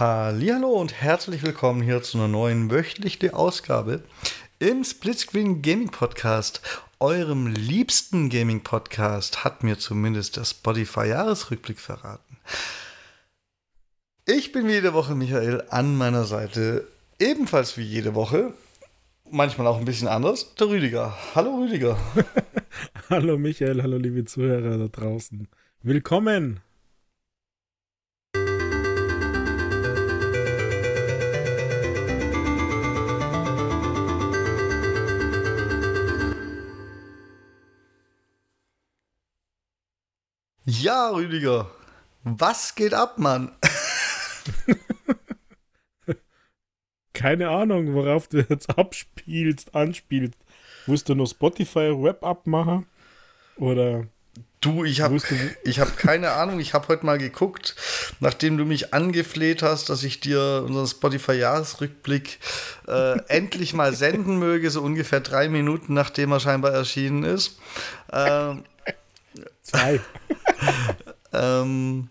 Hallo und herzlich willkommen hier zu einer neuen wöchentlichen Ausgabe im Splitscreen Gaming Podcast. Eurem liebsten Gaming Podcast hat mir zumindest der Spotify Jahresrückblick verraten. Ich bin wie jede Woche Michael an meiner Seite, ebenfalls wie jede Woche, manchmal auch ein bisschen anders, der Rüdiger. Hallo Rüdiger. hallo Michael, hallo liebe Zuhörer da draußen. Willkommen Ja, Rüdiger. Was geht ab, Mann? Keine Ahnung, worauf du jetzt abspielst, anspielst. Musst du nur Spotify Web abmachen? Oder. Du, ich habe hab keine Ahnung. Ich habe heute mal geguckt, nachdem du mich angefleht hast, dass ich dir unseren Spotify-Jahresrückblick äh, endlich mal senden möge, so ungefähr drei Minuten nachdem er scheinbar erschienen ist. Äh, Zwei. ähm,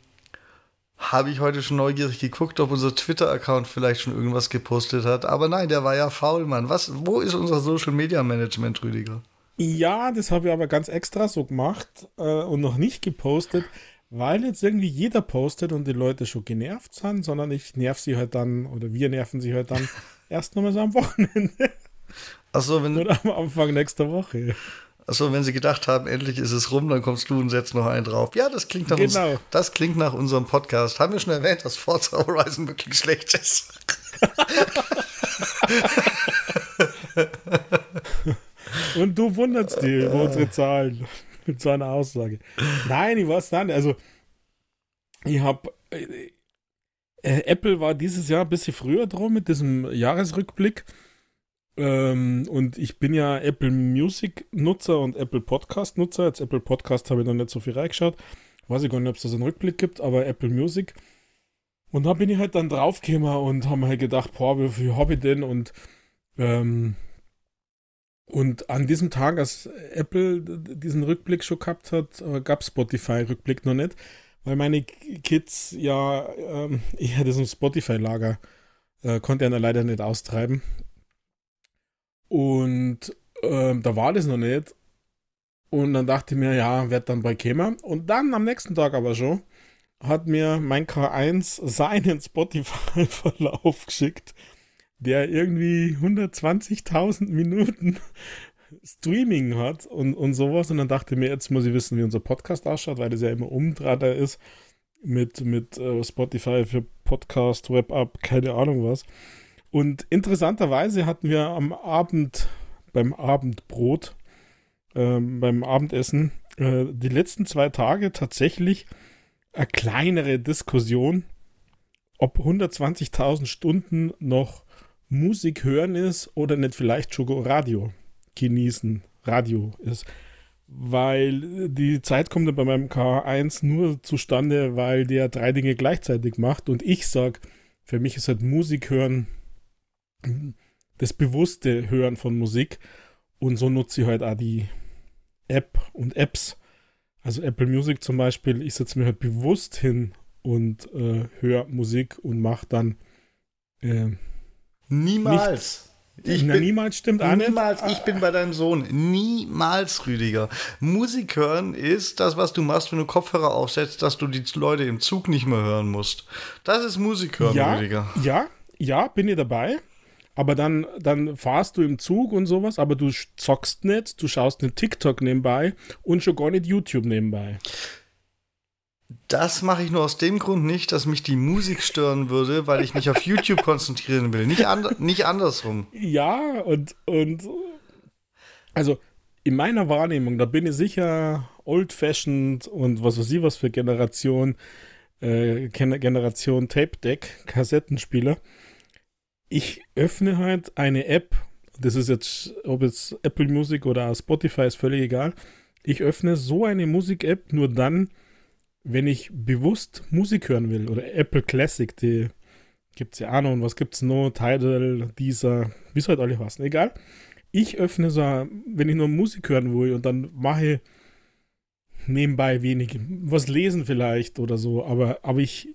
habe ich heute schon neugierig geguckt, ob unser Twitter-Account vielleicht schon irgendwas gepostet hat. Aber nein, der war ja faul, Mann. Was, wo ist unser Social Media Management, Rüdiger? Ja, das habe ich aber ganz extra so gemacht äh, und noch nicht gepostet, weil jetzt irgendwie jeder postet und die Leute schon genervt sind, sondern ich nerv sie halt dann oder wir nerven sie halt dann erst nochmal so am Wochenende. Achso, wenn. Oder am Anfang nächster Woche. Achso, wenn sie gedacht haben, endlich ist es rum, dann kommst du und setzt noch einen drauf. Ja, das klingt nach, genau. uns, das klingt nach unserem Podcast. Haben wir schon erwähnt, dass Forza Horizon wirklich schlecht ist? und du wunderst dich über unsere Zahlen mit so einer Aussage. Nein, ich weiß nicht. Also, ich habe. Äh, äh, Apple war dieses Jahr ein bisschen früher dran mit diesem Jahresrückblick. Ähm, und ich bin ja Apple Music Nutzer und Apple Podcast Nutzer. Jetzt Apple Podcast habe ich noch nicht so viel reingeschaut. Weiß ich gar nicht, ob es da so einen Rückblick gibt, aber Apple Music. Und da bin ich halt dann draufgekommen und habe mir halt gedacht, boah, wie viel habe ich denn? Und, ähm, und an diesem Tag, als Apple diesen Rückblick schon gehabt hat, äh, gab Spotify-Rückblick noch nicht, weil meine Kids ja ähm, eher diesem Spotify-Lager äh, konnte er leider nicht austreiben. Und ähm, da war das noch nicht. Und dann dachte ich mir, ja, wird dann bei kämen. Und dann am nächsten Tag aber schon hat mir mein K1 seinen Spotify-Verlauf geschickt, der irgendwie 120.000 Minuten Streaming hat und, und sowas. Und dann dachte ich mir, jetzt muss ich wissen, wie unser Podcast ausschaut, weil das ja immer umdrahter ist mit, mit uh, Spotify für Podcast, Web-Up, keine Ahnung was. Und interessanterweise hatten wir am Abend, beim Abendbrot, äh, beim Abendessen, äh, die letzten zwei Tage tatsächlich eine kleinere Diskussion, ob 120.000 Stunden noch Musik hören ist oder nicht vielleicht schon Radio genießen, Radio ist. Weil die Zeit kommt bei meinem K1 nur zustande, weil der drei Dinge gleichzeitig macht und ich sage, für mich ist halt Musik hören das bewusste Hören von Musik. Und so nutze ich halt auch die App und Apps. Also Apple Music zum Beispiel, ich setze mir halt bewusst hin und äh, höre Musik und mache dann äh, Niemals. Ich Na, bin, niemals stimmt auch Niemals, ich bin bei deinem Sohn. Niemals, Rüdiger. Musik hören ist das, was du machst, wenn du Kopfhörer aufsetzt, dass du die Leute im Zug nicht mehr hören musst. Das ist Musik hören, ja, Rüdiger. Ja, ja, bin ich dabei. Aber dann, dann fahrst du im Zug und sowas, aber du zockst nicht, du schaust nicht TikTok nebenbei und schon gar nicht YouTube nebenbei. Das mache ich nur aus dem Grund nicht, dass mich die Musik stören würde, weil ich mich auf YouTube konzentrieren will. Nicht, and nicht andersrum. Ja, und, und also in meiner Wahrnehmung, da bin ich sicher old-fashioned und was weiß ich was für Generation, äh, Generation Tape Deck, Kassettenspieler ich öffne halt eine App, das ist jetzt, ob jetzt Apple Music oder Spotify, ist völlig egal. Ich öffne so eine Musik-App nur dann, wenn ich bewusst Musik hören will. Oder Apple Classic, die gibt es ja auch noch. Und was gibt es noch? Tidal, dieser, wie soll halt alle heißen? Egal. Ich öffne so, wenn ich nur Musik hören will und dann mache nebenbei wenig, was lesen vielleicht oder so. Aber, aber ich,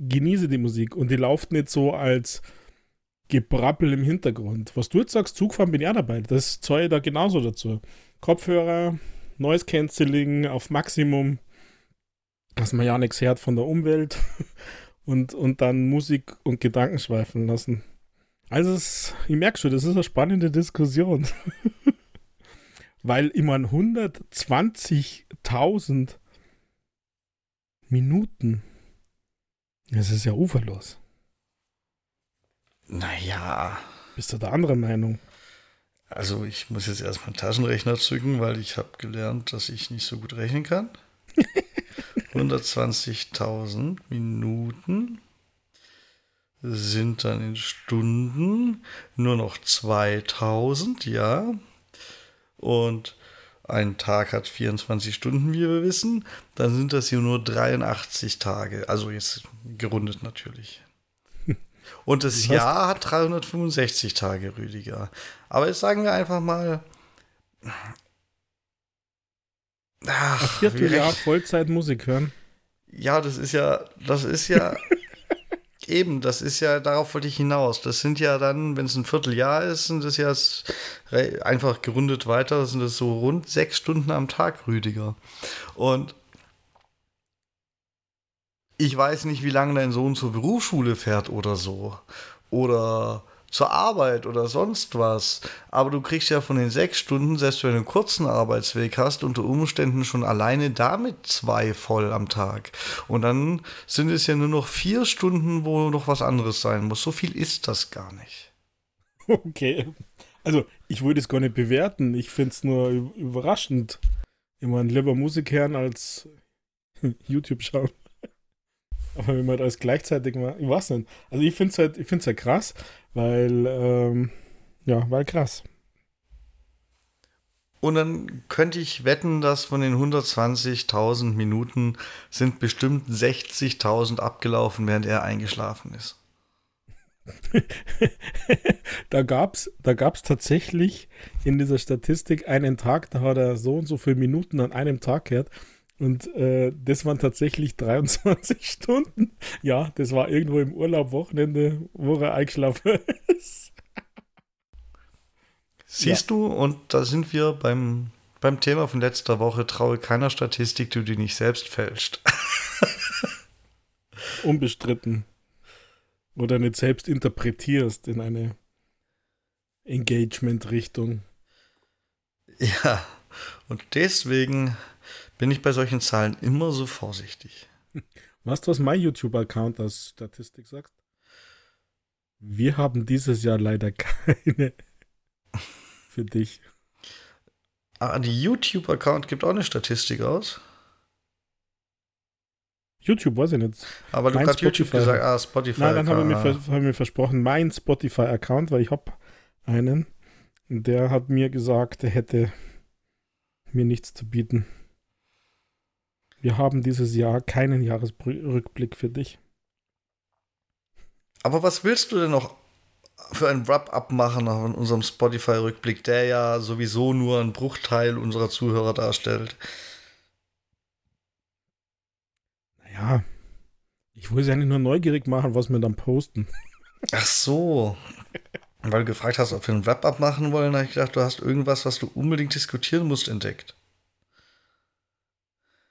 genieße die Musik und die läuft nicht so als Gebrappel im Hintergrund. Was du jetzt sagst, Zugfahren bin ich auch dabei. Das zahle ich da genauso dazu. Kopfhörer, Noise Cancelling auf Maximum, dass man ja nichts hört von der Umwelt und, und dann Musik und Gedanken schweifen lassen. Also, es, ich merke schon, das ist eine spannende Diskussion. Weil immer 120.000 Minuten, das ist ja uferlos. Naja. Bist du der andere Meinung? Also ich muss jetzt erstmal einen Taschenrechner zücken, weil ich habe gelernt, dass ich nicht so gut rechnen kann. 120.000 Minuten sind dann in Stunden nur noch 2000, ja. Und ein Tag hat 24 Stunden, wie wir wissen. Dann sind das hier nur 83 Tage. Also jetzt gerundet natürlich. Und das, das Jahr hat 365 Tage, Rüdiger. Aber jetzt sagen wir einfach mal. Ach, Ein Vierteljahr Vollzeit Musik hören. Ja, das ist ja, das ist ja eben, das ist ja, darauf wollte ich hinaus. Das sind ja dann, wenn es ein Vierteljahr ist, sind das ja einfach gerundet weiter, sind das so rund sechs Stunden am Tag, Rüdiger. Und ich weiß nicht, wie lange dein Sohn zur Berufsschule fährt oder so. Oder zur Arbeit oder sonst was. Aber du kriegst ja von den sechs Stunden, selbst wenn du einen kurzen Arbeitsweg hast, unter Umständen schon alleine damit zwei voll am Tag. Und dann sind es ja nur noch vier Stunden, wo noch was anderes sein muss. So viel ist das gar nicht. Okay. Also, ich würde es gar nicht bewerten. Ich finde es nur überraschend. Immer lieber Musik als YouTube schauen. Aber wenn man das gleichzeitig mal, ich weiß nicht. Also ich finde es halt, ich halt krass, weil, ähm, ja, weil krass. Und dann könnte ich wetten, dass von den 120.000 Minuten sind bestimmt 60.000 abgelaufen, während er eingeschlafen ist. da gab es da gab's tatsächlich in dieser Statistik einen Tag, da hat er so und so viele Minuten an einem Tag gehört. Und äh, das waren tatsächlich 23 Stunden. Ja, das war irgendwo im Urlaub, Wochenende, wo er eingeschlafen ist. Siehst ja. du, und da sind wir beim, beim Thema von letzter Woche, traue keiner Statistik, die du nicht selbst fälscht. Unbestritten. Oder nicht selbst interpretierst in eine Engagement-Richtung. Ja, und deswegen bin ich bei solchen Zahlen immer so vorsichtig. Was du, was mein YouTube-Account als Statistik sagt? Wir haben dieses Jahr leider keine für dich. Ah, die YouTube-Account gibt auch eine Statistik aus. YouTube weiß ich nicht. Aber mein du hast YouTube gesagt, ah, Spotify. Nein, dann haben wir, mir, haben wir versprochen, mein Spotify-Account, weil ich habe einen, der hat mir gesagt, er hätte mir nichts zu bieten. Wir haben dieses Jahr keinen Jahresrückblick für dich. Aber was willst du denn noch für ein Wrap-up machen von unserem Spotify-Rückblick, der ja sowieso nur einen Bruchteil unserer Zuhörer darstellt? Naja, ich wollte es ja nicht nur neugierig machen, was wir dann posten. Ach so. Weil du gefragt hast, ob wir ein Wrap-up machen wollen, habe ich gedacht, du hast irgendwas, was du unbedingt diskutieren musst, entdeckt.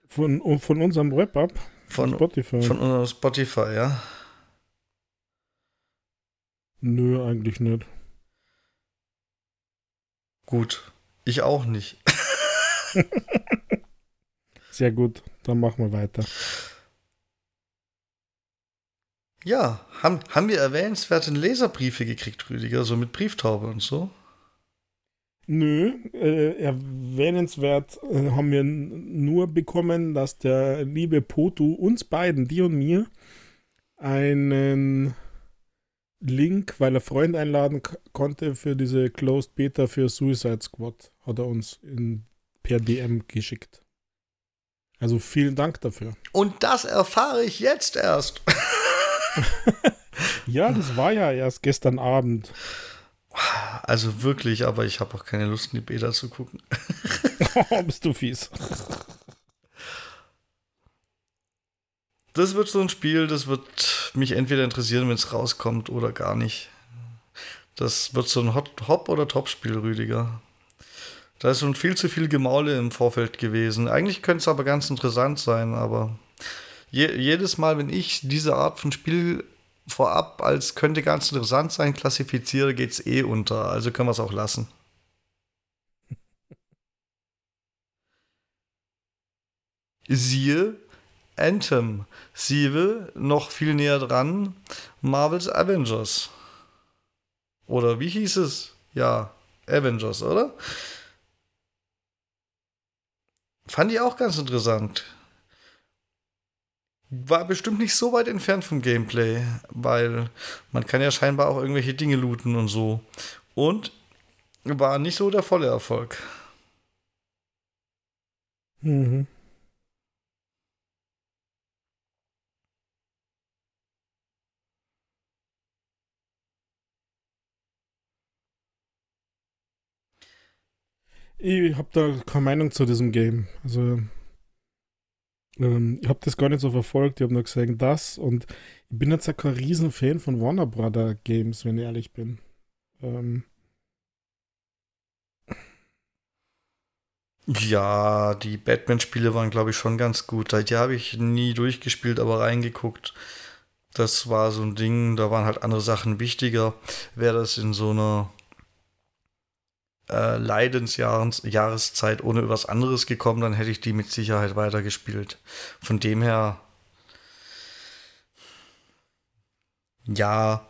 Von, von unserem Wrap-Up? Von Spotify. Von unserem Spotify, ja. Nö, eigentlich nicht. Gut. Ich auch nicht. Sehr gut. Dann machen wir weiter. Ja, haben, haben wir erwähnenswerte Leserbriefe gekriegt, Rüdiger, so mit Brieftaube und so? Nö, äh, erwähnenswert äh, haben wir nur bekommen, dass der liebe Potu uns beiden, die und mir, einen Link, weil er Freund einladen konnte für diese Closed Beta für Suicide Squad, hat er uns in, per DM geschickt. Also vielen Dank dafür. Und das erfahre ich jetzt erst. ja, das war ja erst gestern Abend. Also wirklich, aber ich habe auch keine Lust, in die Beta zu gucken. oh, bist du fies. das wird so ein Spiel, das wird mich entweder interessieren, wenn es rauskommt oder gar nicht. Das wird so ein Hot, Hop- oder Top-Spiel, Rüdiger. Da ist schon viel zu viel Gemaule im Vorfeld gewesen. Eigentlich könnte es aber ganz interessant sein, aber je, jedes Mal, wenn ich diese Art von Spiel vorab als könnte ganz interessant sein klassifiziere, geht es eh unter. Also können wir es auch lassen. Siehe Anthem. Siehe noch viel näher dran Marvel's Avengers. Oder wie hieß es? Ja, Avengers, oder? Fand ich auch ganz interessant. War bestimmt nicht so weit entfernt vom Gameplay, weil man kann ja scheinbar auch irgendwelche Dinge looten und so. Und war nicht so der volle Erfolg. Mhm. Ich habe da keine Meinung zu diesem Game. Also, ähm, ich habe das gar nicht so verfolgt. Ich habe nur gesagt, das. Und ich bin jetzt kein Riesenfan von Warner Brother Games, wenn ich ehrlich bin. Ähm. Ja, die Batman-Spiele waren, glaube ich, schon ganz gut. Die habe ich nie durchgespielt, aber reingeguckt. Das war so ein Ding, da waren halt andere Sachen wichtiger. Wäre das in so einer äh, Leidensjahreszeit ohne was anderes gekommen, dann hätte ich die mit Sicherheit weitergespielt. Von dem her, ja,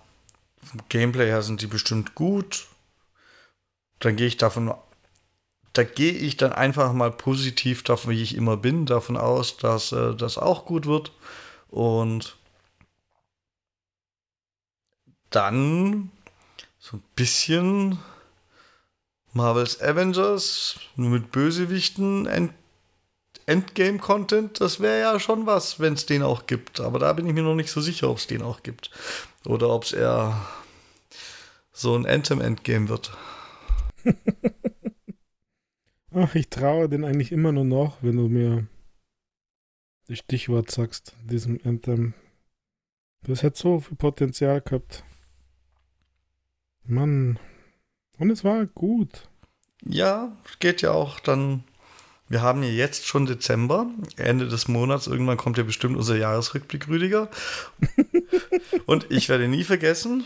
vom Gameplay her sind die bestimmt gut. Dann gehe ich davon, da gehe ich dann einfach mal positiv davon, wie ich immer bin, davon aus, dass äh, das auch gut wird. Und dann so ein bisschen Marvel's Avengers, nur mit Bösewichten, End Endgame-Content, das wäre ja schon was, wenn es den auch gibt. Aber da bin ich mir noch nicht so sicher, ob es den auch gibt. Oder ob es eher so ein Anthem-Endgame wird. Ach, ich traue den eigentlich immer nur noch, wenn du mir das Stichwort sagst, diesem Anthem. Das hätte so viel Potenzial gehabt. Mann. Und es war gut. Ja, geht ja auch dann. Wir haben ja jetzt schon Dezember, Ende des Monats. Irgendwann kommt ja bestimmt unser Jahresrückblick, Rüdiger. Und ich werde nie vergessen,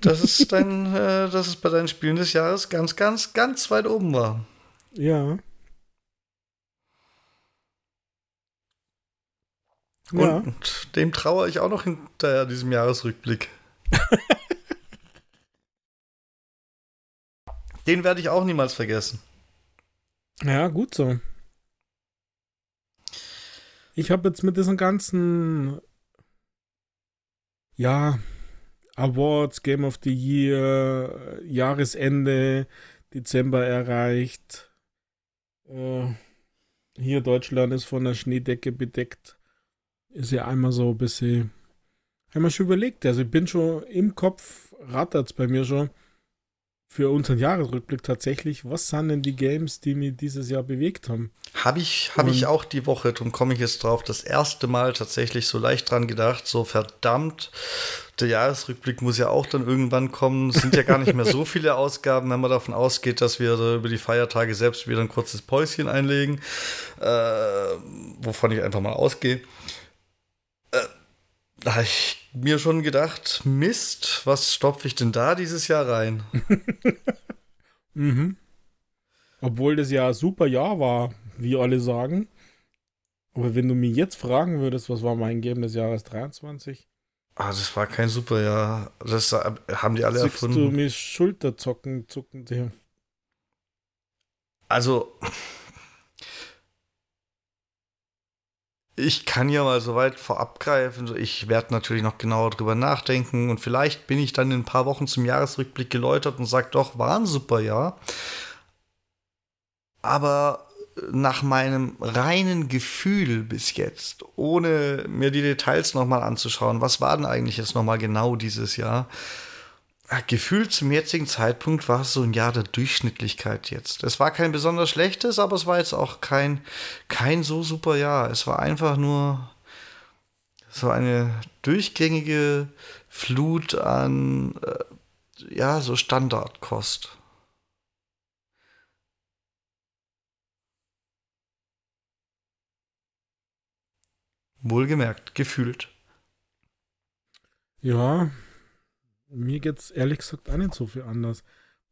dass es, dein, äh, dass es bei deinen Spielen des Jahres ganz, ganz, ganz weit oben war. Ja. Und ja. dem traue ich auch noch hinterher, diesem Jahresrückblick. Den werde ich auch niemals vergessen. Ja, gut so. Ich habe jetzt mit diesen ganzen ja, Awards, Game of the Year, Jahresende, Dezember erreicht. Äh, hier Deutschland ist von der Schneedecke bedeckt. Ist ja einmal so ein bisschen. Haben wir schon überlegt. Also ich bin schon im Kopf, rattert es bei mir schon für unseren Jahresrückblick tatsächlich, was sind denn die Games, die mich dieses Jahr bewegt haben? Habe ich, hab ich auch die Woche, darum komme ich jetzt drauf, das erste Mal tatsächlich so leicht dran gedacht, so verdammt, der Jahresrückblick muss ja auch dann irgendwann kommen. Es sind ja gar nicht mehr so viele Ausgaben, wenn man davon ausgeht, dass wir über die Feiertage selbst wieder ein kurzes Päuschen einlegen, äh, wovon ich einfach mal ausgehe. Da habe ich mir schon gedacht, Mist, was stopfe ich denn da dieses Jahr rein? mhm. Obwohl das ja ein super Jahr war, wie alle sagen. Aber wenn du mich jetzt fragen würdest, was war mein Game des Jahres 23? Ah, das war kein super Jahr. Das haben die alle Siehst erfunden. du mir Schulterzocken zucken. Also, Ich kann ja mal so weit vorab greifen. Ich werde natürlich noch genauer drüber nachdenken und vielleicht bin ich dann in ein paar Wochen zum Jahresrückblick geläutert und sage doch, war ein super Jahr. Aber nach meinem reinen Gefühl bis jetzt, ohne mir die Details nochmal anzuschauen, was war denn eigentlich jetzt nochmal genau dieses Jahr, gefühlt zum jetzigen Zeitpunkt war es so ein Jahr der Durchschnittlichkeit jetzt. Es war kein besonders schlechtes, aber es war jetzt auch kein, kein so super Jahr. Es war einfach nur so eine durchgängige Flut an, äh, ja, so Standardkost. Wohlgemerkt, gefühlt. Ja, mir geht's ehrlich gesagt auch nicht so viel anders.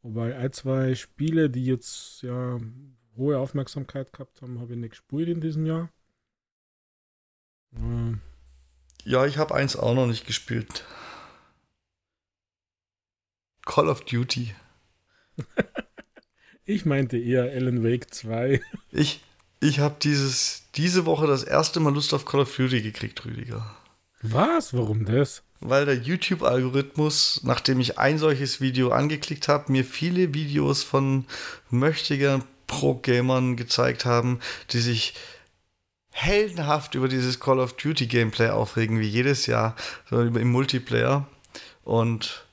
Wobei ein, zwei Spiele, die jetzt ja hohe Aufmerksamkeit gehabt haben, habe ich nicht gespielt in diesem Jahr. Ähm. Ja, ich habe eins auch noch nicht gespielt. Call of Duty. ich meinte eher Alan Wake 2. Ich, ich habe diese Woche das erste Mal Lust auf Call of Duty gekriegt, Rüdiger. Was? Warum das? Weil der YouTube-Algorithmus, nachdem ich ein solches Video angeklickt habe, mir viele Videos von mächtigen Pro-Gamern gezeigt haben, die sich heldenhaft über dieses Call of Duty Gameplay aufregen, wie jedes Jahr, im Multiplayer. Und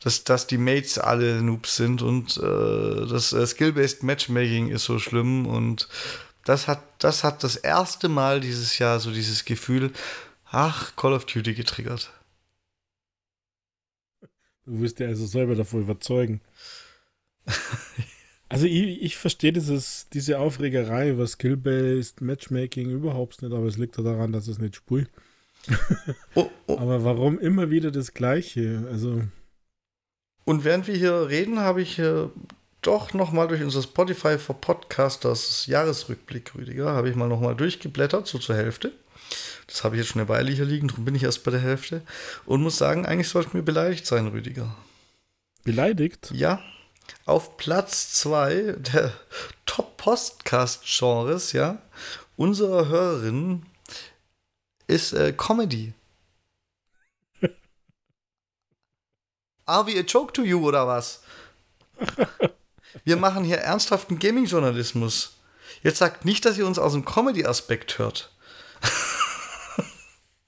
dass, dass die Mates alle Noobs sind und äh, das äh, Skill-Based Matchmaking ist so schlimm und das hat, das hat das erste Mal dieses Jahr so dieses Gefühl, ach, Call of Duty getriggert. Du wirst ja also selber davon überzeugen. also ich, ich verstehe dieses, diese Aufregerei über Skill-Based Matchmaking überhaupt nicht, aber es liegt ja daran, dass es nicht spult. oh, oh. Aber warum immer wieder das Gleiche? Also. Und während wir hier reden, habe ich hier doch nochmal durch unser Spotify for Podcasters Jahresrückblick, Rüdiger, habe ich mal nochmal durchgeblättert, so zur Hälfte. Das habe ich jetzt schon eine Weile hier liegen, darum bin ich erst bei der Hälfte. Und muss sagen, eigentlich sollten wir beleidigt sein, Rüdiger. Beleidigt? Ja. Auf Platz 2 der Top-Podcast-Genres, ja, unserer Hörerin ist äh, Comedy. Are we a joke to you oder was? Wir machen hier ernsthaften Gaming-Journalismus. Jetzt sagt nicht, dass ihr uns aus dem Comedy-Aspekt hört.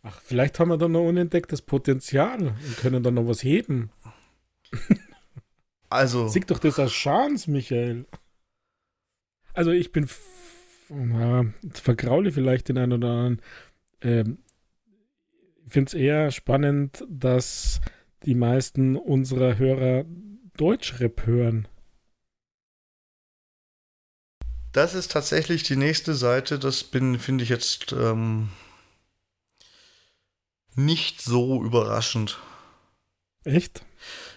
Ach, vielleicht haben wir da noch unentdecktes Potenzial und können da noch was heben. Also. Sieg doch das als Chance, Michael. Also ich bin ja, vergraule vielleicht den einen oder anderen. Ähm, ich finde es eher spannend, dass die meisten unserer Hörer Deutschrap hören. Das ist tatsächlich die nächste Seite. Das bin, finde ich jetzt ähm, nicht so überraschend. Echt?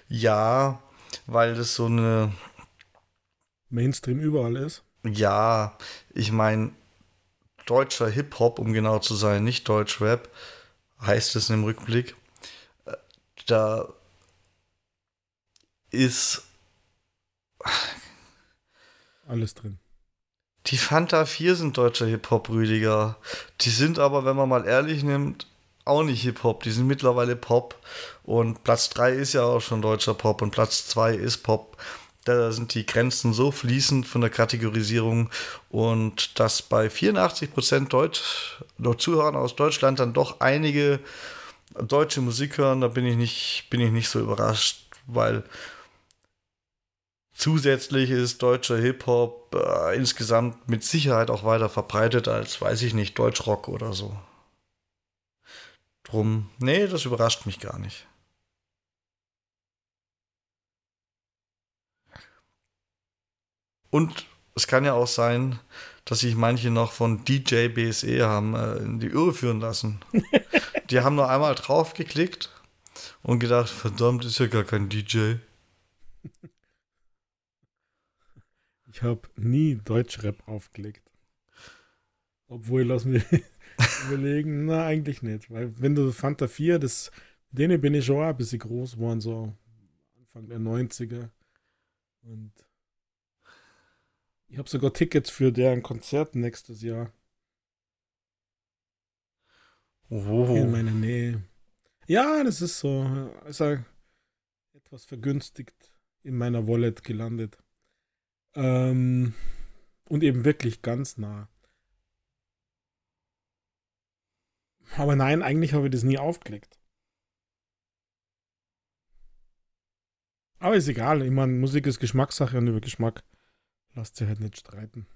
Ja, weil das so eine Mainstream überall ist. Ja, ich meine, deutscher Hip-Hop, um genau zu sein, nicht Deutsch-Rap, heißt es im Rückblick. Äh, da ist alles drin. Die Fanta 4 sind deutscher Hip-Hop, Rüdiger. Die sind aber, wenn man mal ehrlich nimmt, auch nicht Hip-Hop. Die sind mittlerweile Pop. Und Platz 3 ist ja auch schon deutscher Pop und Platz 2 ist Pop. Da sind die Grenzen so fließend von der Kategorisierung und dass bei 84% Deutsch, Zuhörern aus Deutschland dann doch einige deutsche Musik hören, da bin ich nicht, bin ich nicht so überrascht, weil zusätzlich ist deutscher Hip-Hop äh, insgesamt mit Sicherheit auch weiter verbreitet als, weiß ich nicht, Deutschrock oder so. Drum, nee, das überrascht mich gar nicht. Und es kann ja auch sein, dass sich manche noch von DJ BSE haben äh, in die Irre führen lassen. die haben nur einmal drauf geklickt und gedacht, verdammt, ist ja gar kein DJ. Ich habe nie Deutschrap aufgelegt. Obwohl, lass mich überlegen, na, eigentlich nicht. Weil wenn du Fanta 4, das, denen bin ich schon ein bisschen groß geworden, so Anfang der 90er. Und ich habe sogar Tickets für deren Konzert nächstes Jahr. Oh. In meiner Nähe. Ja, das ist so. Ist er etwas vergünstigt in meiner Wallet gelandet. Ähm, und eben wirklich ganz nah. Aber nein, eigentlich habe ich das nie aufgelegt. Aber ist egal. Ich meine, Musik ist Geschmackssache und über Geschmack lasst sie halt nicht streiten.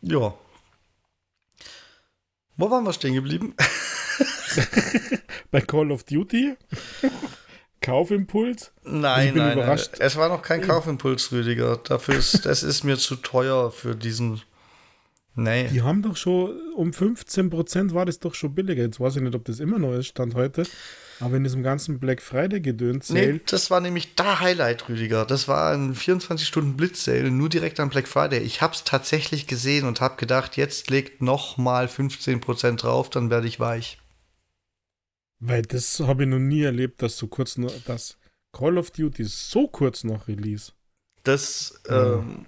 Ja. Wo waren wir stehen geblieben? Bei Call of Duty? Kaufimpuls? Nein, nein, nein, es war noch kein Kaufimpuls, Rüdiger. Dafür ist, das ist mir zu teuer für diesen. Nee. Die haben doch schon um 15% war das doch schon billiger. Jetzt weiß ich nicht, ob das immer noch ist, Stand heute. Aber in diesem ganzen Black Friday gedöns Nee, das war nämlich da Highlight, Rüdiger. Das war ein 24 Stunden Blitzsale, nur direkt am Black Friday. Ich hab's tatsächlich gesehen und hab gedacht, jetzt legt noch mal 15% drauf, dann werde ich weich. Weil das habe ich noch nie erlebt, dass so kurz noch, dass Call of Duty so kurz nach Release. Das ähm,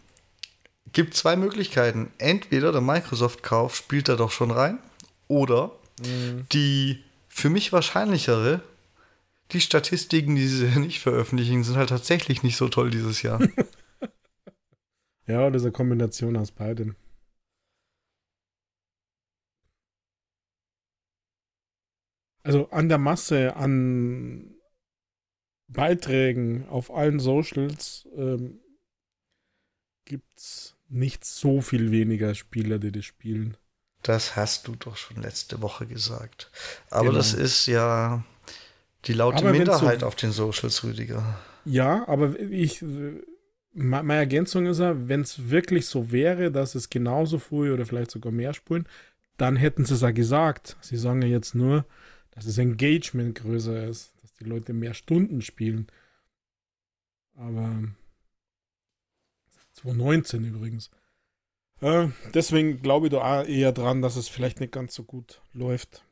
gibt zwei Möglichkeiten. Entweder der Microsoft-Kauf spielt da doch schon rein, oder mhm. die für mich wahrscheinlichere, die Statistiken, die sie nicht veröffentlichen, sind halt tatsächlich nicht so toll dieses Jahr. ja, diese Kombination aus beidem. Also an der Masse an Beiträgen auf allen Socials ähm, gibt es nicht so viel weniger Spieler, die das spielen. Das hast du doch schon letzte Woche gesagt. Aber genau. das ist ja die laute aber Minderheit so, auf den Socials, Rüdiger. Ja, aber ich, meine Ergänzung ist ja, wenn es wirklich so wäre, dass es genauso früh oder vielleicht sogar mehr spulen, dann hätten sie es ja gesagt. Sie sagen ja jetzt nur, dass das Engagement größer ist, dass die Leute mehr Stunden spielen. Aber 2019 übrigens. Äh, deswegen glaube ich da eher dran, dass es vielleicht nicht ganz so gut läuft.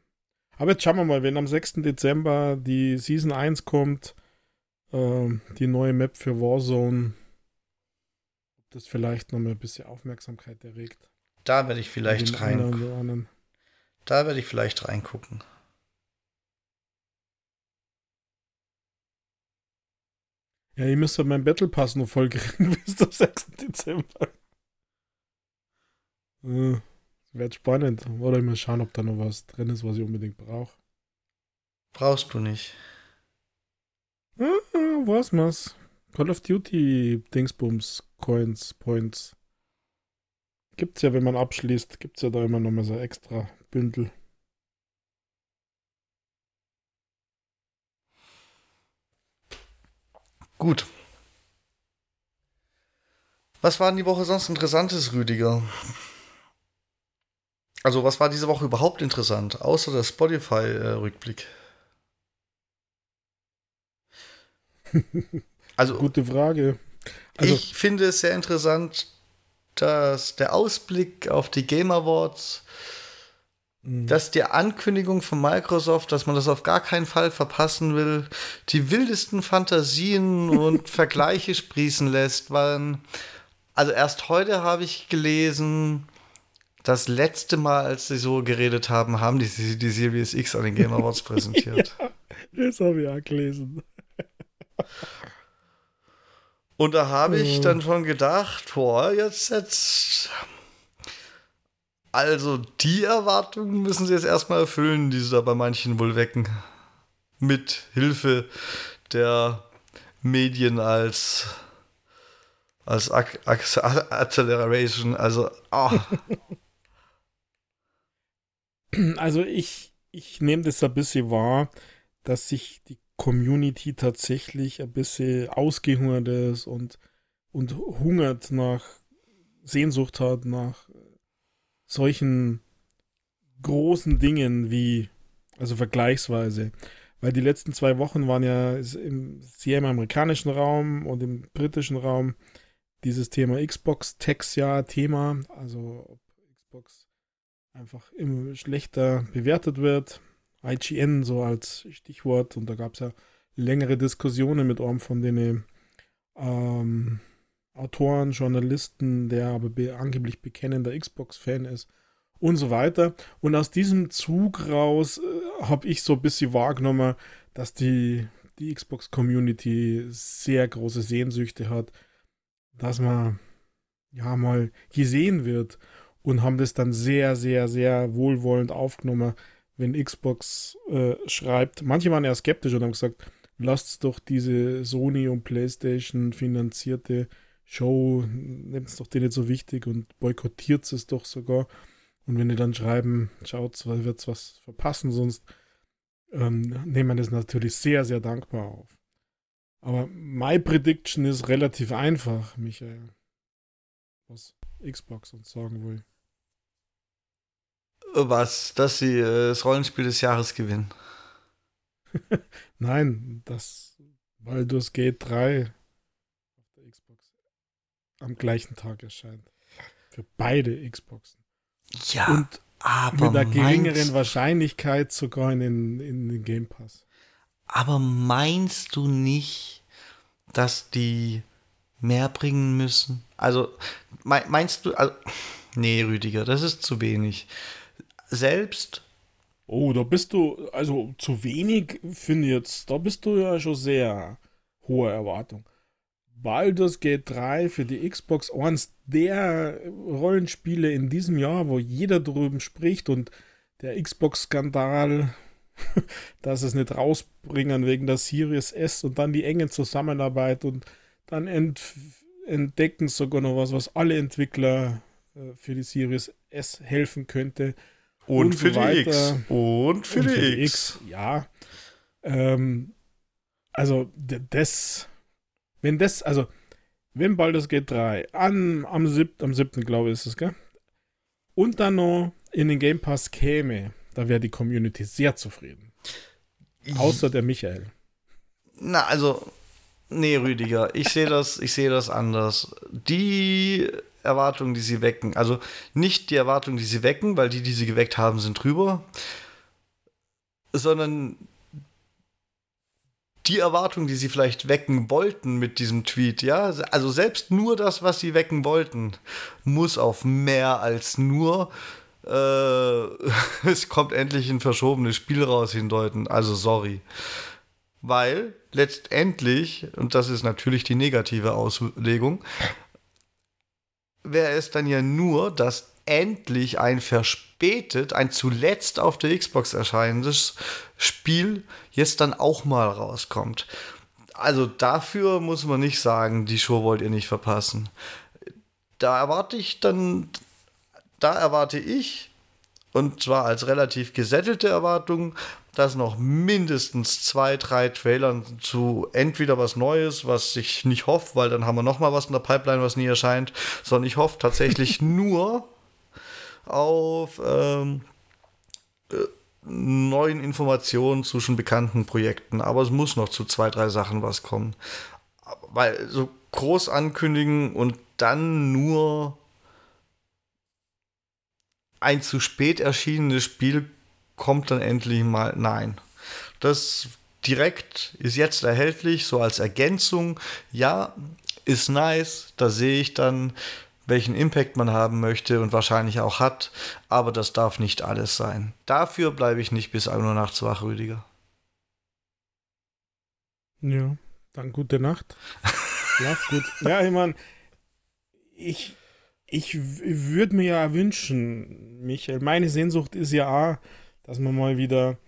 Aber jetzt schauen wir mal, wenn am 6. Dezember die Season 1 kommt, äh, die neue Map für Warzone, ob das vielleicht noch mal ein bisschen Aufmerksamkeit erregt. Da werde ich vielleicht rein. Da werde ich vielleicht reingucken. Ja, ihr müsst ja meinen Battle Pass noch voll kriegen bis zum 6. Dezember. Äh, Wird spannend. Oder ich mal schauen, ob da noch was drin ist, was ich unbedingt brauche. Brauchst du nicht. Ah, was was? Call of Duty Dingsbums, Coins, Points. Gibt's ja, wenn man abschließt, gibt's ja da immer noch mal so extra Bündel. Gut. Was war denn die Woche sonst Interessantes, Rüdiger? Also, was war diese Woche überhaupt interessant, außer der Spotify-Rückblick? also, Gute Frage. Also, ich finde es sehr interessant, dass der Ausblick auf die Game Awards. Dass die Ankündigung von Microsoft, dass man das auf gar keinen Fall verpassen will, die wildesten Fantasien und Vergleiche sprießen lässt, weil, also erst heute habe ich gelesen, das letzte Mal, als sie so geredet haben, haben die die Series X an den Game Awards präsentiert. ja, das habe ich auch gelesen. Und da habe ich dann schon gedacht, boah, jetzt, jetzt. Also, die Erwartungen müssen sie jetzt erstmal erfüllen, die sie da bei manchen wohl wecken. Mit Hilfe der Medien als als Acceleration, also oh. Also ich, ich nehme das ein bisschen wahr, dass sich die Community tatsächlich ein bisschen ausgehungert ist und, und hungert nach, Sehnsucht hat nach solchen großen Dingen wie, also vergleichsweise. Weil die letzten zwei Wochen waren ja im, sehr im amerikanischen Raum und im britischen Raum dieses Thema Xbox Tax ja Thema, also ob Xbox einfach immer schlechter bewertet wird. IGN so als Stichwort und da gab es ja längere Diskussionen mit einem von den ähm, Autoren, Journalisten, der aber be angeblich bekennender Xbox-Fan ist und so weiter. Und aus diesem Zug raus äh, habe ich so ein bisschen wahrgenommen, dass die, die Xbox-Community sehr große Sehnsüchte hat, dass man ja mal gesehen wird und haben das dann sehr, sehr, sehr wohlwollend aufgenommen, wenn Xbox äh, schreibt. Manche waren eher skeptisch und haben gesagt, lasst doch diese Sony und PlayStation finanzierte Show, nehmt es doch nicht so wichtig und boykottiert es doch sogar. Und wenn die dann schreiben, schaut, wird's was verpassen, sonst ähm, nehmen wir das natürlich sehr, sehr dankbar auf. Aber my Prediction ist relativ einfach, Michael. Was Xbox uns sagen will. Was? Dass sie äh, das Rollenspiel des Jahres gewinnen. Nein, dass Baldur's Gate 3 auf der Xbox am gleichen Tag erscheint. Für beide Xboxen. Ja, Und aber mit einer geringeren Wahrscheinlichkeit sogar in den, in den Game Pass. Aber meinst du nicht, dass die mehr bringen müssen? Also, meinst du, also, nee, Rüdiger, das ist zu wenig. Selbst. Oh, da bist du, also zu wenig, finde ich jetzt, da bist du ja schon sehr hohe Erwartung. Baldur's Gate 3 für die Xbox, eins der Rollenspiele in diesem Jahr, wo jeder drüben spricht und der Xbox-Skandal, dass es nicht rausbringen wegen der Series S und dann die enge Zusammenarbeit und dann ent entdecken sogar noch was, was alle Entwickler äh, für die Series S helfen könnte. Und, und für so die X. Und für, und die, für die X. X. Ja. Ähm, also das wenn das, also, wenn Baldur's Gate 3 an, am 7., am 7. glaube ich ist es, gell? Und dann noch in den Game Pass käme, da wäre die Community sehr zufrieden. Außer der Michael. Na, also, nee, Rüdiger, ich sehe das, ich sehe das anders. Die Erwartungen, die sie wecken, also nicht die Erwartungen, die sie wecken, weil die, die sie geweckt haben, sind drüber, sondern die Erwartung, die sie vielleicht wecken wollten mit diesem Tweet, ja, also selbst nur das, was sie wecken wollten, muss auf mehr als nur äh, es kommt endlich ein verschobenes Spiel raus hindeuten. Also sorry. Weil letztendlich, und das ist natürlich die negative Auslegung, wäre es dann ja nur, dass endlich ein verspätet, ein zuletzt auf der Xbox erscheinendes Spiel jetzt dann auch mal rauskommt. Also dafür muss man nicht sagen, die Show wollt ihr nicht verpassen. Da erwarte ich dann, da erwarte ich, und zwar als relativ gesättelte Erwartung, dass noch mindestens zwei, drei Trailern zu entweder was Neues, was ich nicht hoffe, weil dann haben wir noch mal was in der Pipeline, was nie erscheint, sondern ich hoffe tatsächlich nur auf ähm, äh, neuen Informationen zu schon bekannten Projekten. Aber es muss noch zu zwei, drei Sachen was kommen. Weil so groß ankündigen und dann nur ein zu spät erschienenes Spiel kommt dann endlich mal. Nein. Das direkt ist jetzt erhältlich, so als Ergänzung. Ja, ist nice. Da sehe ich dann welchen Impact man haben möchte und wahrscheinlich auch hat, aber das darf nicht alles sein. Dafür bleibe ich nicht bis 1 Uhr nachts wach, Rüdiger. Ja, dann gute Nacht. Schlaf gut. Ja, ich meine, ich, ich würde mir ja wünschen, Michael, meine Sehnsucht ist ja auch, dass man mal wieder,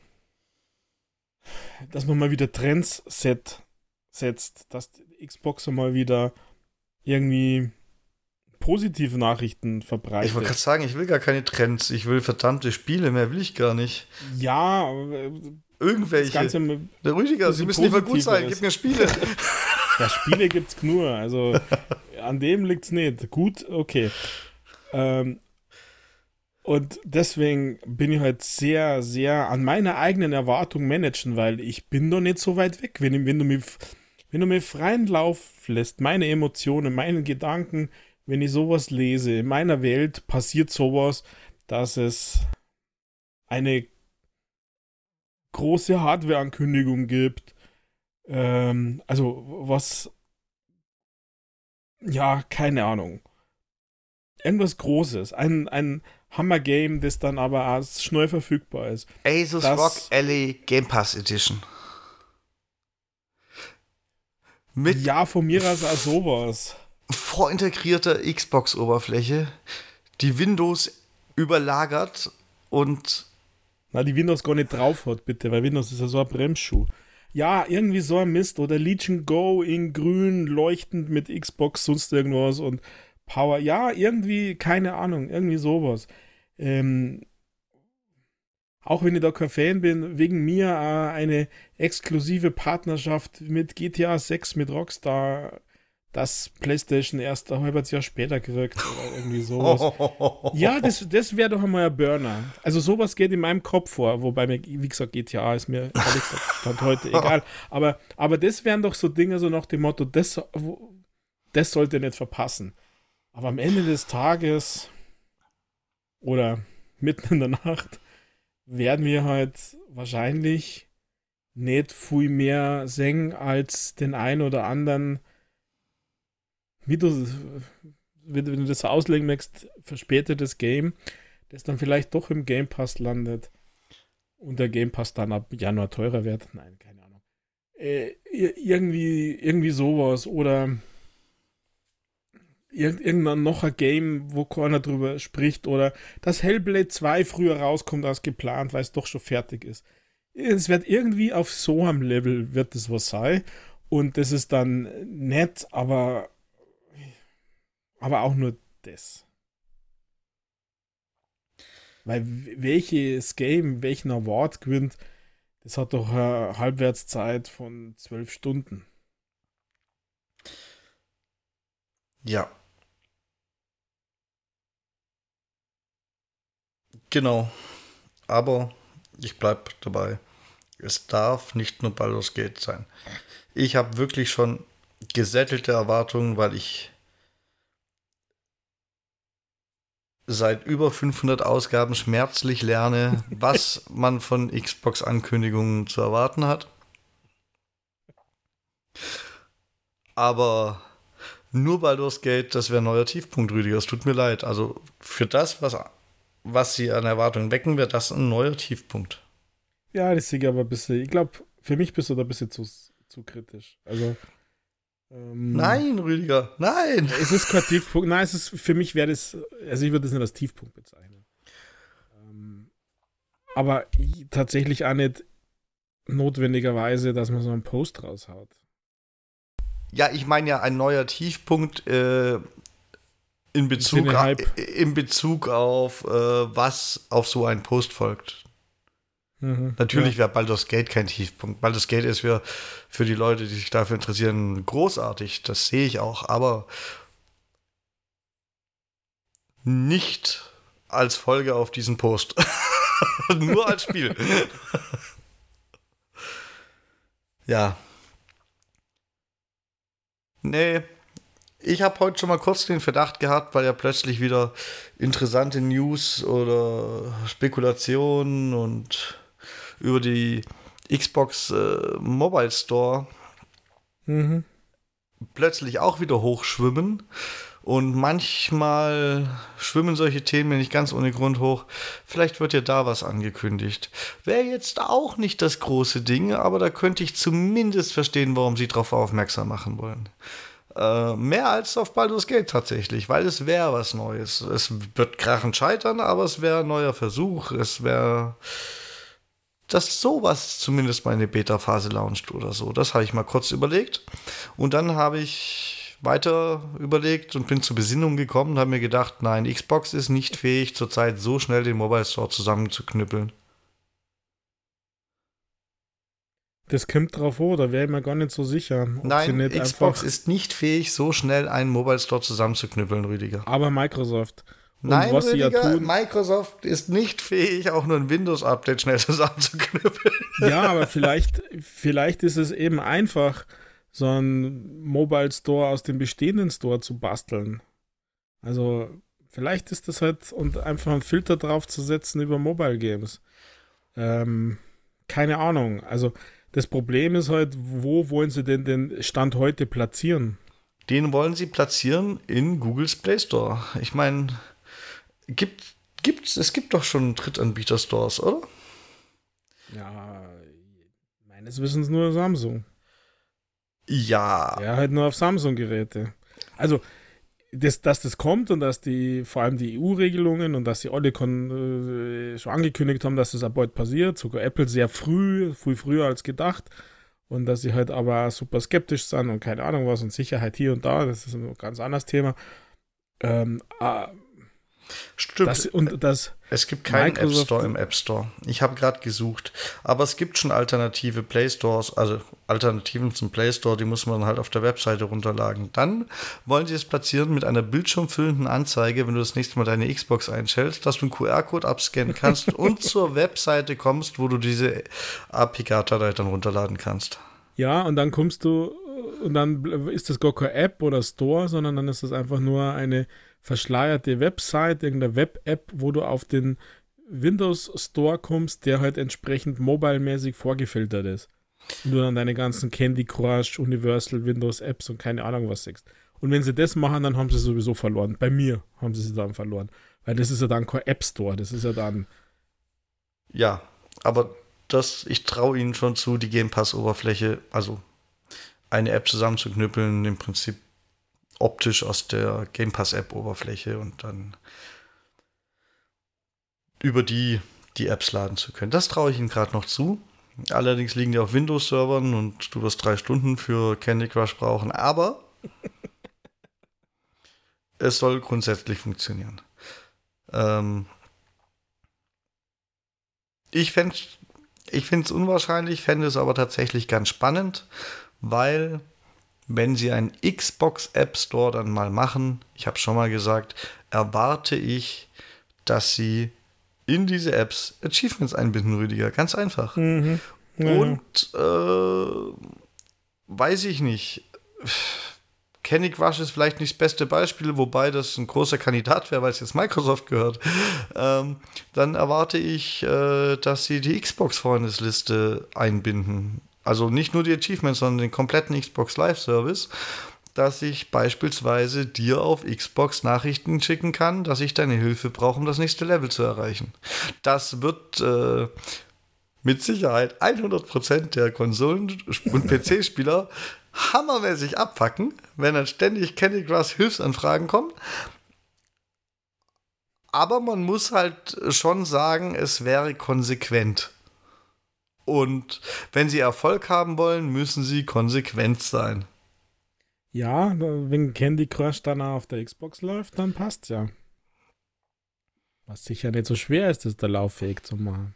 dass man mal wieder Trends set, setzt, dass Xboxer mal wieder irgendwie positive Nachrichten verbreitet. Ich wollte gerade sagen, ich will gar keine Trends, ich will verdammte Spiele, mehr will ich gar nicht. Ja, irgendwelche. Der Rüdiger, sie müssen nicht mal gut sein, gib mir Spiele. ja, Spiele gibt's nur, also an dem liegt's nicht. Gut, okay. Ähm, und deswegen bin ich halt sehr, sehr an meiner eigenen Erwartung managen, weil ich bin doch nicht so weit weg. Wenn, wenn, du, mir, wenn du mir freien Lauf lässt, meine Emotionen, meine Gedanken, wenn ich sowas lese, in meiner Welt passiert sowas, dass es eine große Hardware-Ankündigung gibt. Ähm, also was, ja, keine Ahnung. Irgendwas Großes. Ein, ein Hammer-Game, das dann aber als schnell verfügbar ist. Asus das, Rock Alley Game Pass Edition. Mit ja, von mir aus auch sowas vorintegrierter Xbox-Oberfläche, die Windows überlagert und. Na, die Windows gar nicht drauf hat, bitte, weil Windows ist ja so ein Bremsschuh. Ja, irgendwie so ein Mist. Oder Legion Go in grün, leuchtend mit Xbox, sonst irgendwas und Power. Ja, irgendwie, keine Ahnung, irgendwie sowas. ähm, auch wenn ich da kein Fan bin, wegen mir äh, eine exklusive Partnerschaft mit GTA 6 mit Rockstar, das PlayStation erst ein halbes Jahr später kriegt oder irgendwie sowas. ja, das, das wäre doch einmal ein Burner. Also sowas geht in meinem Kopf vor, wobei mir, wie gesagt, GTA ist mir ehrlich gesagt Stand heute egal. Aber, aber das wären doch so Dinge, so nach dem Motto, das, das sollte ihr nicht verpassen. Aber am Ende des Tages oder mitten in der Nacht werden wir halt wahrscheinlich nicht viel mehr singen als den einen oder anderen, wie du, wenn du das auslegen möchtest, verspätetes Game, das dann vielleicht doch im Game Pass landet und der Game Pass dann ab Januar teurer wird. Nein, keine Ahnung. Äh, irgendwie, irgendwie sowas oder irgendein noch ein Game, wo keiner drüber spricht oder dass Hellblade 2 früher rauskommt als geplant, weil es doch schon fertig ist. Es wird irgendwie auf so einem Level wird es was sein und das ist dann nett, aber aber auch nur das. Weil welches Game, welchen Award gewinnt, das hat doch eine Halbwertszeit von zwölf Stunden. Ja, Genau. Aber ich bleibe dabei. Es darf nicht nur Baldur's Gate sein. Ich habe wirklich schon gesättelte Erwartungen, weil ich seit über 500 Ausgaben schmerzlich lerne, was man von Xbox-Ankündigungen zu erwarten hat. Aber nur Baldur's Gate, das wäre ein neuer Tiefpunkt, Rüdiger. Es tut mir leid. Also für das, was was sie an Erwartungen wecken, wird das ein neuer Tiefpunkt. Ja, das ich aber ein bisschen. Ich glaube, für mich bist du da ein bisschen zu, zu kritisch. Also. Ähm, nein, Rüdiger, nein! Es ist kein Tiefpunkt. Nein, es ist, für mich wäre das, also ich würde das nicht als Tiefpunkt bezeichnen. Ähm, aber tatsächlich auch nicht notwendigerweise, dass man so einen Post raushaut. Ja, ich meine ja, ein neuer Tiefpunkt äh, in Bezug, auf, in Bezug auf, äh, was auf so einen Post folgt. Mhm, Natürlich ja. wäre Baldur's Gate kein Tiefpunkt. Baldur's Gate ist für, für die Leute, die sich dafür interessieren, großartig. Das sehe ich auch. Aber nicht als Folge auf diesen Post. Nur als Spiel. ja. Nee, ich habe heute schon mal kurz den Verdacht gehabt, weil ja plötzlich wieder interessante News oder Spekulationen und über die Xbox äh, Mobile Store mhm. plötzlich auch wieder hochschwimmen. Und manchmal schwimmen solche Themen nicht ganz ohne Grund hoch. Vielleicht wird ja da was angekündigt. Wäre jetzt auch nicht das große Ding, aber da könnte ich zumindest verstehen, warum sie darauf aufmerksam machen wollen. Äh, mehr als auf Baldur's Gate tatsächlich, weil es wäre was Neues. Es wird krachend scheitern, aber es wäre ein neuer Versuch. Es wäre, dass sowas zumindest mal in eine Beta-Phase launcht oder so. Das habe ich mal kurz überlegt. Und dann habe ich weiter überlegt und bin zur Besinnung gekommen und habe mir gedacht, nein, Xbox ist nicht fähig, zurzeit so schnell den Mobile Store zusammenzuknüppeln. Das kommt drauf vor, da wäre ich mir gar nicht so sicher. Nein, Xbox ist nicht fähig, so schnell einen Mobile Store zusammenzuknüppeln, Rüdiger. Aber Microsoft. Und Nein, was Rüdiger, ja tun, Microsoft ist nicht fähig, auch nur ein Windows-Update schnell zusammenzuknüppeln. Ja, aber vielleicht, vielleicht ist es eben einfach, so einen Mobile Store aus dem bestehenden Store zu basteln. Also, vielleicht ist das halt, und einfach einen Filter drauf zu setzen über Mobile Games. Ähm, keine Ahnung. Also, das Problem ist halt, wo wollen sie denn den Stand heute platzieren? Den wollen sie platzieren in Googles Play Store. Ich meine, gibt, gibt's, es gibt doch schon Drittanbieter-Stores, oder? Ja, meines Wissens nur Samsung. Ja. Ja, halt nur auf Samsung-Geräte. Also, das, dass das kommt und dass die, vor allem die EU-Regelungen und dass die alle äh, schon angekündigt haben, dass das ab bald passiert, sogar Apple sehr früh, viel früher als gedacht und dass sie halt aber super skeptisch sind und keine Ahnung was und Sicherheit hier und da, das ist ein ganz anderes Thema. Ähm, äh, Stimmt. Das, und das es gibt keinen App Store im App Store. Ich habe gerade gesucht. Aber es gibt schon alternative Play Stores, also Alternativen zum Play Store, die muss man halt auf der Webseite runterladen. Dann wollen sie es platzieren mit einer bildschirmfüllenden Anzeige, wenn du das nächste Mal deine Xbox einstellst, dass du einen QR-Code abscannen kannst und zur Webseite kommst, wo du diese APK-Datei dann runterladen kannst. Ja, und dann kommst du, und dann ist das gar keine App oder Store, sondern dann ist das einfach nur eine verschleierte Website, irgendeine Web-App, wo du auf den Windows Store kommst, der halt entsprechend mobile-mäßig vorgefiltert ist. Und du dann deine ganzen Candy Crush, Universal Windows Apps und keine Ahnung was siehst. Und wenn sie das machen, dann haben sie sowieso verloren. Bei mir haben sie sie dann verloren. Weil das ist ja dann kein App Store, das ist ja dann. Ja, aber das, ich traue ihnen schon zu, die Game Pass-Oberfläche, also eine App zusammenzuknüppeln, im Prinzip optisch aus der Game Pass App Oberfläche und dann über die die Apps laden zu können. Das traue ich ihnen gerade noch zu. Allerdings liegen die auf Windows-Servern und du wirst drei Stunden für Candy Crush brauchen, aber es soll grundsätzlich funktionieren. Ähm ich fände ich finde es unwahrscheinlich, fände es aber tatsächlich ganz spannend, weil wenn sie einen Xbox App Store dann mal machen, ich habe schon mal gesagt, erwarte ich, dass sie in diese Apps Achievements einbinden, Rüdiger. Ganz einfach. Mhm. Ja. Und äh, weiß ich nicht. Candy Crush ist vielleicht nicht das beste Beispiel, wobei das ein großer Kandidat wäre, weil es jetzt Microsoft gehört. Ähm, dann erwarte ich, äh, dass sie die Xbox-Freundesliste einbinden also nicht nur die Achievements, sondern den kompletten Xbox Live Service, dass ich beispielsweise dir auf Xbox Nachrichten schicken kann, dass ich deine Hilfe brauche, um das nächste Level zu erreichen. Das wird äh, mit Sicherheit 100% der Konsolen- und PC-Spieler hammermäßig abpacken, wenn dann ständig Candy Crush Hilfsanfragen kommen. Aber man muss halt schon sagen, es wäre konsequent. Und wenn sie Erfolg haben wollen, müssen sie konsequent sein. Ja, wenn Candy Crush dann auf der Xbox läuft, dann passt ja. Was sicher nicht so schwer ist, ist der lauffähig zu machen.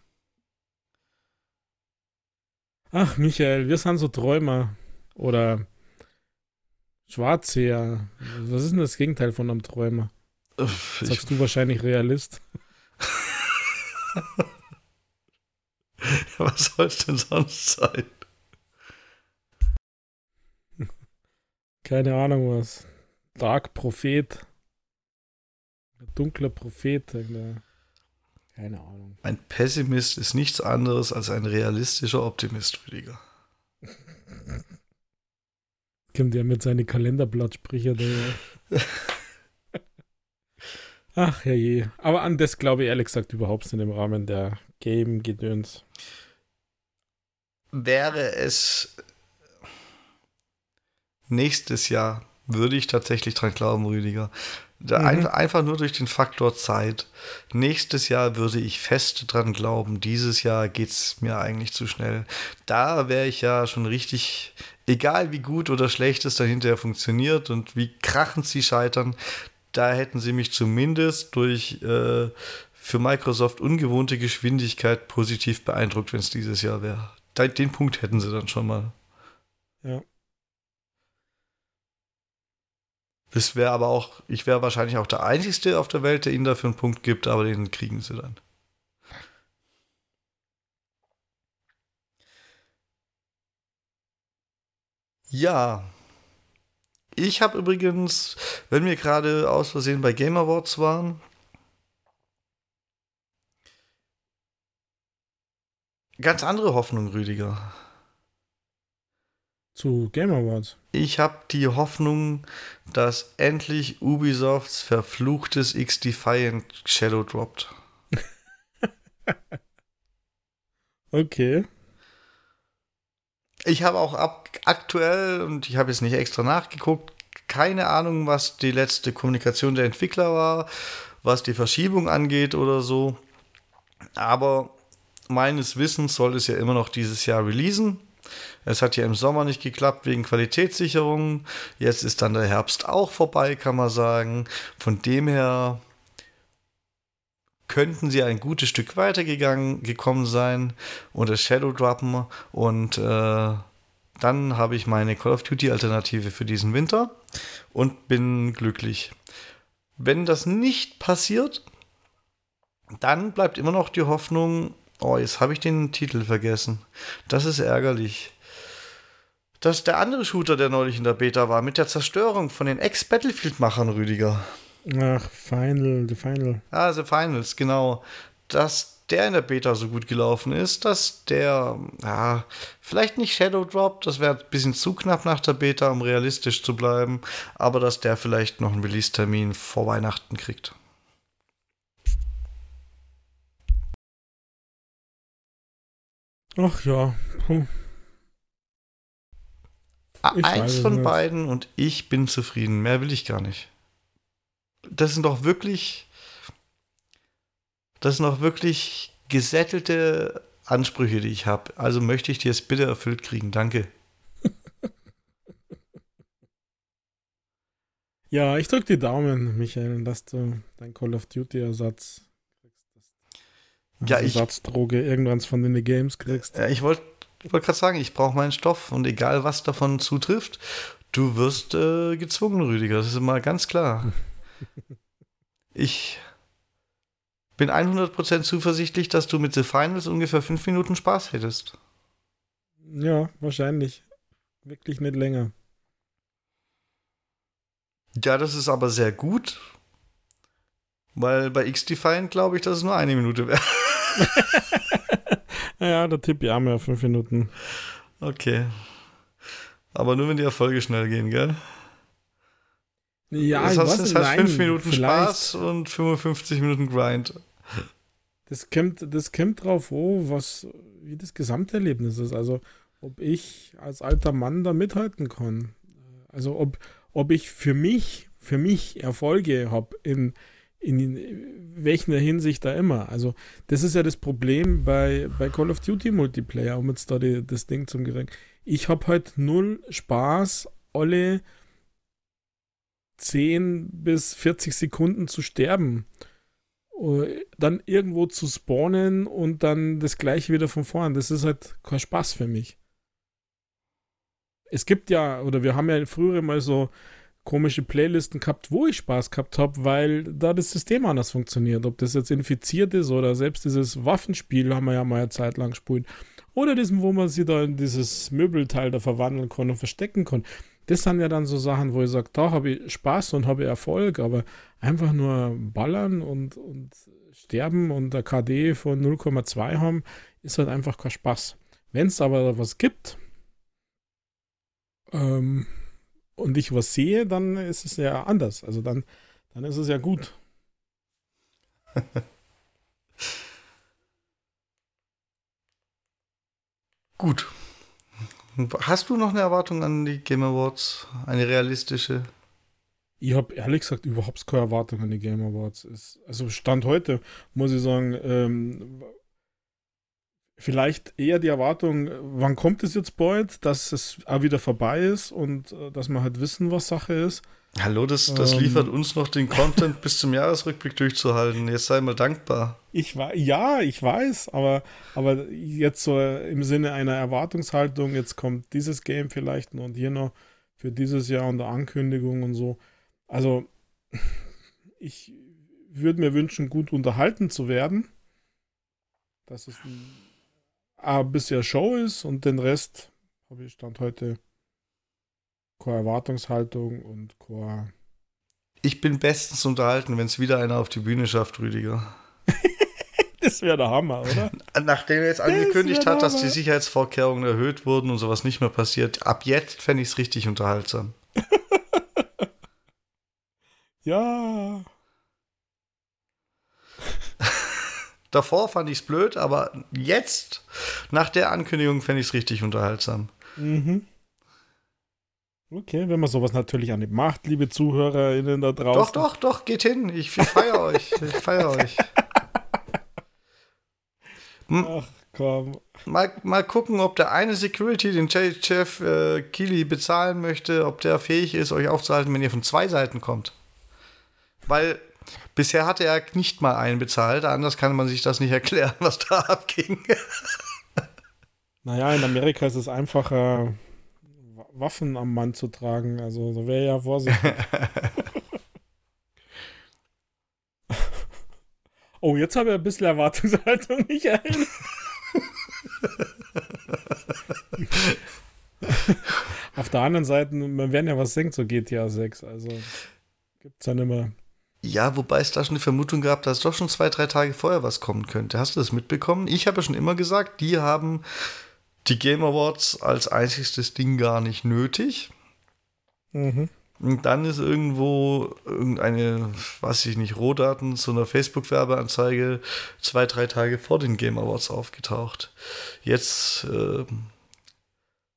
Ach, Michael, wir sind so Träumer. Oder Schwarzseher. Was ist denn das Gegenteil von einem Träumer? Sagst du wahrscheinlich Realist. Was soll es denn sonst sein? Keine Ahnung was. Dark Prophet. Dunkler Prophet. Keine Ahnung. Ein Pessimist ist nichts anderes als ein realistischer Optimist, Rüdiger. Kommt ja mit seinen Kalenderblattsprüche da. Ach ja je. Aber an das glaube ich ehrlich gesagt überhaupt nicht im Rahmen der Game-Gedöns. Wäre es nächstes Jahr, würde ich tatsächlich dran glauben, Rüdiger. Mhm. Ein, einfach nur durch den Faktor Zeit. Nächstes Jahr würde ich fest dran glauben, dieses Jahr geht es mir eigentlich zu schnell. Da wäre ich ja schon richtig, egal wie gut oder schlecht es dann hinterher funktioniert und wie krachend sie scheitern, da hätten sie mich zumindest durch äh, für Microsoft ungewohnte Geschwindigkeit positiv beeindruckt, wenn es dieses Jahr wäre. Den Punkt hätten sie dann schon mal. Ja. Das wäre aber auch, ich wäre wahrscheinlich auch der Einzige auf der Welt, der ihnen dafür einen Punkt gibt, aber den kriegen sie dann. Ja. Ich habe übrigens, wenn wir gerade aus Versehen bei Game Awards waren, ganz andere Hoffnung, Rüdiger. Zu Game Awards. Ich habe die Hoffnung, dass endlich Ubisofts verfluchtes X-Defiant Shadow droppt. okay. Ich habe auch ab aktuell, und ich habe jetzt nicht extra nachgeguckt, keine Ahnung, was die letzte Kommunikation der Entwickler war, was die Verschiebung angeht oder so. Aber meines Wissens soll es ja immer noch dieses Jahr releasen. Es hat ja im Sommer nicht geklappt wegen Qualitätssicherung. Jetzt ist dann der Herbst auch vorbei, kann man sagen. Von dem her könnten sie ein gutes Stück weitergegangen gekommen sein oder Shadow droppen und äh, dann habe ich meine Call of Duty Alternative für diesen Winter und bin glücklich. Wenn das nicht passiert, dann bleibt immer noch die Hoffnung, oh, jetzt habe ich den Titel vergessen. Das ist ärgerlich. Das ist der andere Shooter, der neulich in der Beta war, mit der Zerstörung von den Ex-Battlefield-Machern, Rüdiger. Ach, Final, The Final. Ah, The Finals, genau. Dass der in der Beta so gut gelaufen ist, dass der, ja, vielleicht nicht Shadow Drop, das wäre ein bisschen zu knapp nach der Beta, um realistisch zu bleiben, aber dass der vielleicht noch einen Release-Termin vor Weihnachten kriegt. Ach ja. Hm. Eins von nicht. beiden und ich bin zufrieden. Mehr will ich gar nicht. Das sind doch wirklich. Das sind doch wirklich gesättelte Ansprüche, die ich habe. Also möchte ich dir es bitte erfüllt kriegen. Danke. ja, ich drücke die Daumen, Michael, dass du dein Call of Duty-Ersatz ja, ich, Ersatzdroge irgendwann von den Games kriegst. Ja, ich wollte wollt gerade sagen, ich brauche meinen Stoff und egal was davon zutrifft, du wirst äh, gezwungen, Rüdiger. Das ist mal ganz klar. ich bin 100% zuversichtlich, dass du mit The Finals ungefähr fünf Minuten Spaß hättest. Ja, wahrscheinlich. Wirklich nicht länger. Ja, das ist aber sehr gut. Weil bei X-Defiant glaube ich, dass es nur eine Minute wäre. ja, der Tipp ja mehr fünf Minuten. Okay. Aber nur wenn die Erfolge schnell gehen, gell? Ja, das heißt, es heißt fünf Minuten Spaß und 55 Minuten Grind. Das kommt, das kommt drauf, oh, was, wie das Gesamterlebnis ist. Also, ob ich als alter Mann da mithalten kann. Also, ob, ob ich für mich, für mich Erfolge habe in, in welcher Hinsicht da immer. Also, das ist ja das Problem bei, bei Call of Duty Multiplayer, um jetzt da die, das Ding zum Gering. Ich habe halt null Spaß, alle 10 bis 40 Sekunden zu sterben. Äh, dann irgendwo zu spawnen und dann das gleiche wieder von vorn. Das ist halt kein Spaß für mich. Es gibt ja, oder wir haben ja früher mal so komische Playlisten gehabt, wo ich Spaß gehabt habe, weil da das System anders funktioniert. Ob das jetzt infiziert ist oder selbst dieses Waffenspiel haben wir ja mal eine Zeit lang gespielt. Oder diesem, wo man sie da in dieses Möbelteil da verwandeln kann und verstecken kann. Das sind ja dann so Sachen, wo ich sage, da habe ich Spaß und habe Erfolg, aber einfach nur ballern und, und sterben und der KD von 0,2 haben, ist halt einfach kein Spaß. Wenn es aber was gibt, ähm, und ich was sehe, dann ist es ja anders. Also dann, dann ist es ja gut. gut. Hast du noch eine Erwartung an die Game Awards? Eine realistische? Ich habe ehrlich gesagt überhaupt keine Erwartung an die Game Awards. also Stand heute muss ich sagen, ähm, vielleicht eher die Erwartung, wann kommt es jetzt bald, dass es auch wieder vorbei ist und äh, dass wir halt wissen, was Sache ist. Hallo, das, das ähm, liefert uns noch den Content bis zum Jahresrückblick durchzuhalten. Jetzt sei mal dankbar. Ich war, ja, ich weiß, aber, aber jetzt so im Sinne einer Erwartungshaltung, jetzt kommt dieses Game vielleicht noch und hier noch für dieses Jahr unter Ankündigung und so. Also, ich würde mir wünschen, gut unterhalten zu werden. Das ist ein A, bisher Show ist und den Rest habe ich Stand heute keine Erwartungshaltung und keine. Ich bin bestens unterhalten, wenn es wieder einer auf die Bühne schafft, Rüdiger. das wäre der Hammer, oder? Nachdem er jetzt angekündigt hat, dass die Sicherheitsvorkehrungen erhöht wurden und sowas nicht mehr passiert, ab jetzt fände ich es richtig unterhaltsam. ja. Davor fand ich es blöd, aber jetzt, nach der Ankündigung, fände ich es richtig unterhaltsam. Mhm. Okay, wenn man sowas natürlich auch nicht macht, liebe ZuhörerInnen da draußen. Doch, doch, doch, geht hin. Ich feiere euch. Ich feiere euch. Ach, komm. Mal, mal gucken, ob der eine Security, den Chef äh, Kili bezahlen möchte, ob der fähig ist, euch aufzuhalten, wenn ihr von zwei Seiten kommt. Weil Bisher hatte er nicht mal einen bezahlt, anders kann man sich das nicht erklären, was da abging. Naja, in Amerika ist es einfacher, Waffen am Mann zu tragen. Also da wäre ja vorsichtig. oh, jetzt habe ich ein bisschen Erwartungshaltung, Michael. Auf der anderen Seite, man werden ja was senkt, so GTA 6. Also gibt es dann immer. Ja, wobei es da schon die Vermutung gab, dass doch schon zwei, drei Tage vorher was kommen könnte. Hast du das mitbekommen? Ich habe ja schon immer gesagt, die haben die Game Awards als einziges Ding gar nicht nötig. Mhm. Und dann ist irgendwo irgendeine, weiß ich nicht, Rohdaten zu einer Facebook-Werbeanzeige zwei, drei Tage vor den Game Awards aufgetaucht. Jetzt, äh,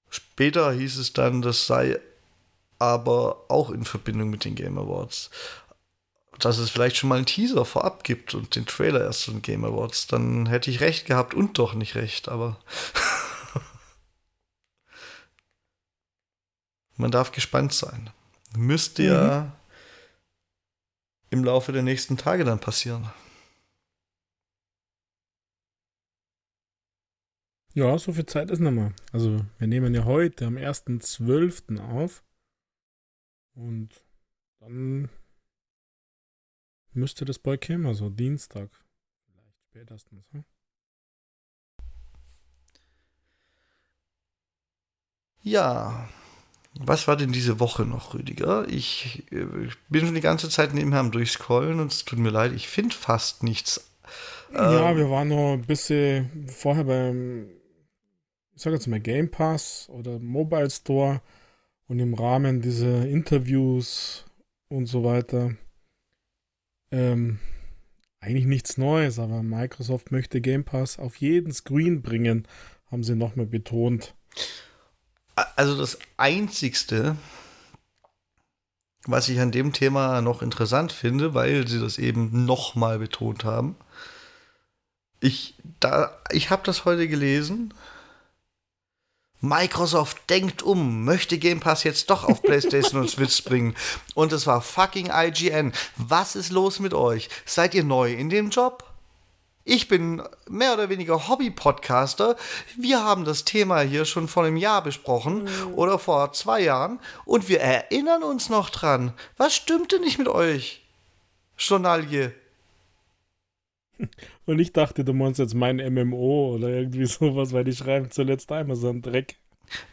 später hieß es dann, das sei aber auch in Verbindung mit den Game Awards. Dass es vielleicht schon mal einen Teaser vorab gibt und den Trailer erst zu den Game Awards, dann hätte ich recht gehabt und doch nicht recht, aber. Man darf gespannt sein. Müsste mhm. ja im Laufe der nächsten Tage dann passieren. Ja, so viel Zeit ist noch mal. Also, wir nehmen ja heute am 1.12. auf. Und dann müsste das bald kommen, also Dienstag. Vielleicht spätestens. Hm? Ja, was war denn diese Woche noch, Rüdiger? Ich, ich äh, bin schon die ganze Zeit nebenher am Durchscrollen und es tut mir leid, ich finde fast nichts. Ja, ähm, wir waren noch ein bisschen vorher beim, ich sage jetzt mal Game Pass oder Mobile Store und im Rahmen dieser Interviews und so weiter. Ähm, eigentlich nichts Neues, aber Microsoft möchte Game Pass auf jeden Screen bringen, haben sie nochmal betont also das Einzigste, was ich an dem Thema noch interessant finde, weil sie das eben nochmal betont haben. Ich, ich habe das heute gelesen. Microsoft denkt um, möchte Game Pass jetzt doch auf PlayStation und Switch bringen. Und es war fucking IGN. Was ist los mit euch? Seid ihr neu in dem Job? Ich bin mehr oder weniger Hobby-Podcaster. Wir haben das Thema hier schon vor einem Jahr besprochen mhm. oder vor zwei Jahren und wir erinnern uns noch dran. Was stimmte nicht mit euch? Journalie. Und ich dachte, du meinst jetzt mein MMO oder irgendwie sowas, weil die schreiben zuletzt einmal so einen Dreck.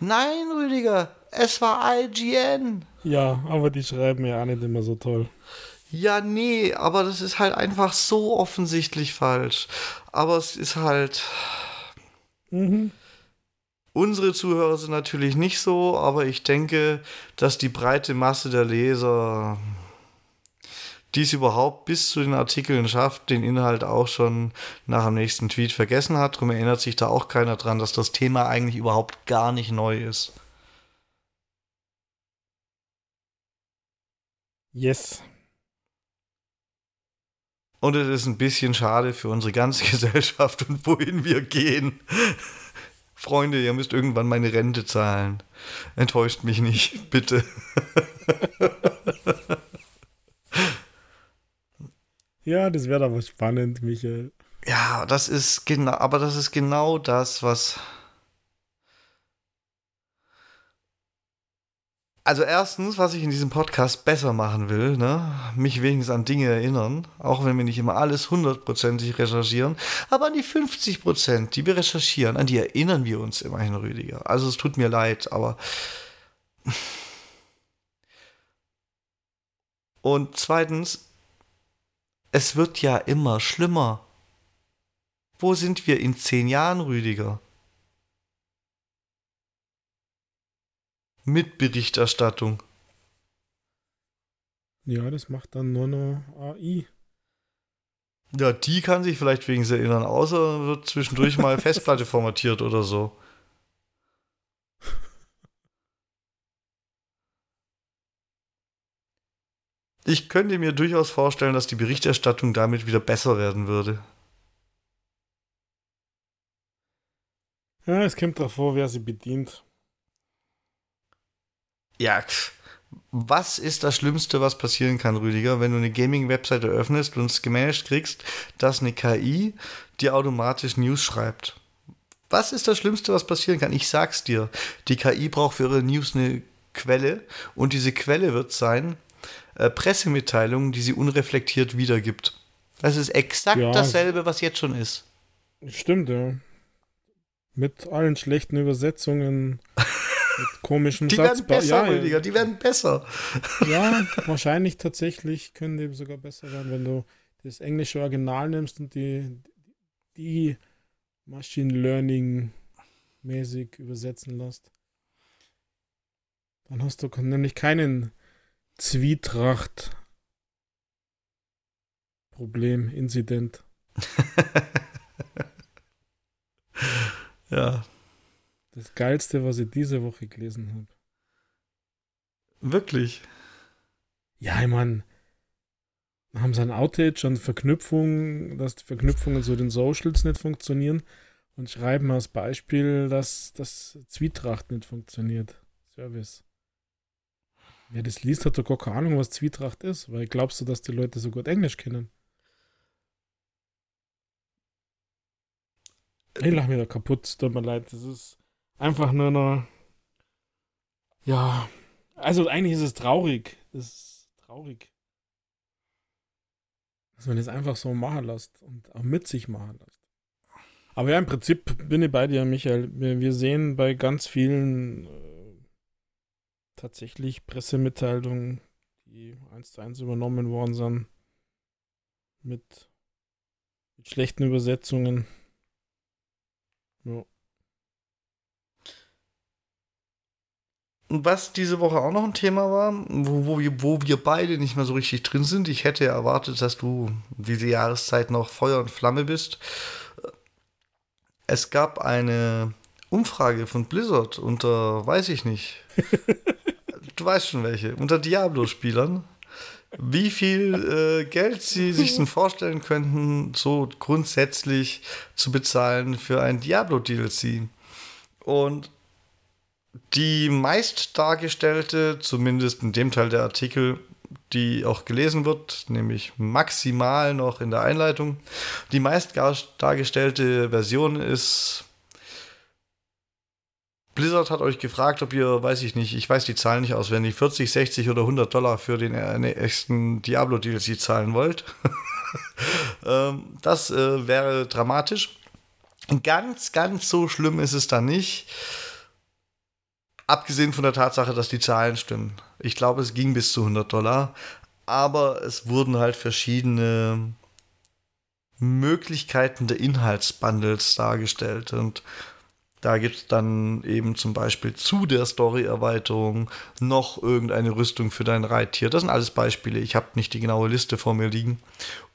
Nein, Rüdiger, es war IGN. Ja, aber die schreiben ja auch nicht immer so toll. Ja, nee, aber das ist halt einfach so offensichtlich falsch. Aber es ist halt. Mhm. Unsere Zuhörer sind natürlich nicht so, aber ich denke, dass die breite Masse der Leser dies überhaupt bis zu den Artikeln schafft, den Inhalt auch schon nach dem nächsten Tweet vergessen hat. Darum erinnert sich da auch keiner dran, dass das Thema eigentlich überhaupt gar nicht neu ist. Yes. Und es ist ein bisschen schade für unsere ganze Gesellschaft und wohin wir gehen. Freunde, ihr müsst irgendwann meine Rente zahlen. Enttäuscht mich nicht, bitte. ja, das wäre aber spannend, Michael. Ja, das ist genau, aber das ist genau das, was Also erstens, was ich in diesem Podcast besser machen will, ne? mich wenigstens an Dinge erinnern, auch wenn wir nicht immer alles hundertprozentig recherchieren, aber an die 50 Prozent, die wir recherchieren, an die erinnern wir uns immerhin, Rüdiger. Also es tut mir leid, aber... Und zweitens, es wird ja immer schlimmer. Wo sind wir in zehn Jahren, Rüdiger? mit Berichterstattung. Ja, das macht dann nur noch AI. Ja, die kann sich vielleicht wegen erinnern, außer wird zwischendurch mal Festplatte formatiert oder so. Ich könnte mir durchaus vorstellen, dass die Berichterstattung damit wieder besser werden würde. Ja, es kommt davor, wer sie bedient. Ja, Was ist das Schlimmste, was passieren kann, Rüdiger, wenn du eine Gaming-Webseite öffnest und es gemanagt kriegst, dass eine KI dir automatisch News schreibt? Was ist das Schlimmste, was passieren kann? Ich sag's dir. Die KI braucht für ihre News eine Quelle und diese Quelle wird sein äh, Pressemitteilungen, die sie unreflektiert wiedergibt. Das ist exakt ja, dasselbe, was jetzt schon ist. Stimmt, ja. Mit allen schlechten Übersetzungen, mit komischen Die werden besser, ja, Rüdiger, die werden besser. Ja, wahrscheinlich tatsächlich können die sogar besser werden, wenn du das englische Original nimmst und die, die Machine Learning mäßig übersetzen lässt. Dann hast du nämlich keinen Zwietracht Problem, Inzident. ja. Das Geilste, was ich diese Woche gelesen habe. Wirklich? Ja, ich meine, haben sie ein Outage und Verknüpfungen, dass die Verknüpfungen zu den Socials nicht funktionieren und schreiben als Beispiel, dass das Zwietracht nicht funktioniert. Service. Wer das liest, hat doch gar keine Ahnung, was Zwietracht ist, weil glaubst du, dass die Leute so gut Englisch kennen? Ich lach mir da kaputt, tut mir leid. Das ist einfach nur noch. Ja. Also eigentlich ist es traurig. Das ist traurig. Dass man das einfach so machen lässt und auch mit sich machen lässt. Aber ja, im Prinzip bin ich bei dir, Michael. Wir, wir sehen bei ganz vielen äh, tatsächlich Pressemitteilungen, die eins zu eins übernommen worden sind. Mit, mit schlechten Übersetzungen. Ja. Was diese Woche auch noch ein Thema war, wo, wo, wir, wo wir beide nicht mehr so richtig drin sind. Ich hätte erwartet, dass du diese Jahreszeit noch Feuer und Flamme bist. Es gab eine Umfrage von Blizzard unter, weiß ich nicht. du weißt schon welche, unter Diablo-Spielern wie viel äh, Geld sie sich denn vorstellen könnten, so grundsätzlich zu bezahlen für ein Diablo-DLC. Und die meist dargestellte, zumindest in dem Teil der Artikel, die auch gelesen wird, nämlich maximal noch in der Einleitung, die meist dargestellte Version ist Blizzard hat euch gefragt, ob ihr, weiß ich nicht, ich weiß die Zahlen nicht auswendig, 40, 60 oder 100 Dollar für den nächsten Diablo DLC zahlen wollt. Ähm, das äh, wäre dramatisch. Ganz, ganz so schlimm ist es dann nicht. Abgesehen von der Tatsache, dass die Zahlen stimmen. Ich glaube, es ging bis zu 100 Dollar. Aber es wurden halt verschiedene Möglichkeiten der Inhaltsbundles dargestellt. Und da gibt es dann eben zum Beispiel zu der Story-Erweiterung noch irgendeine Rüstung für dein Reittier. Das sind alles Beispiele. Ich habe nicht die genaue Liste vor mir liegen.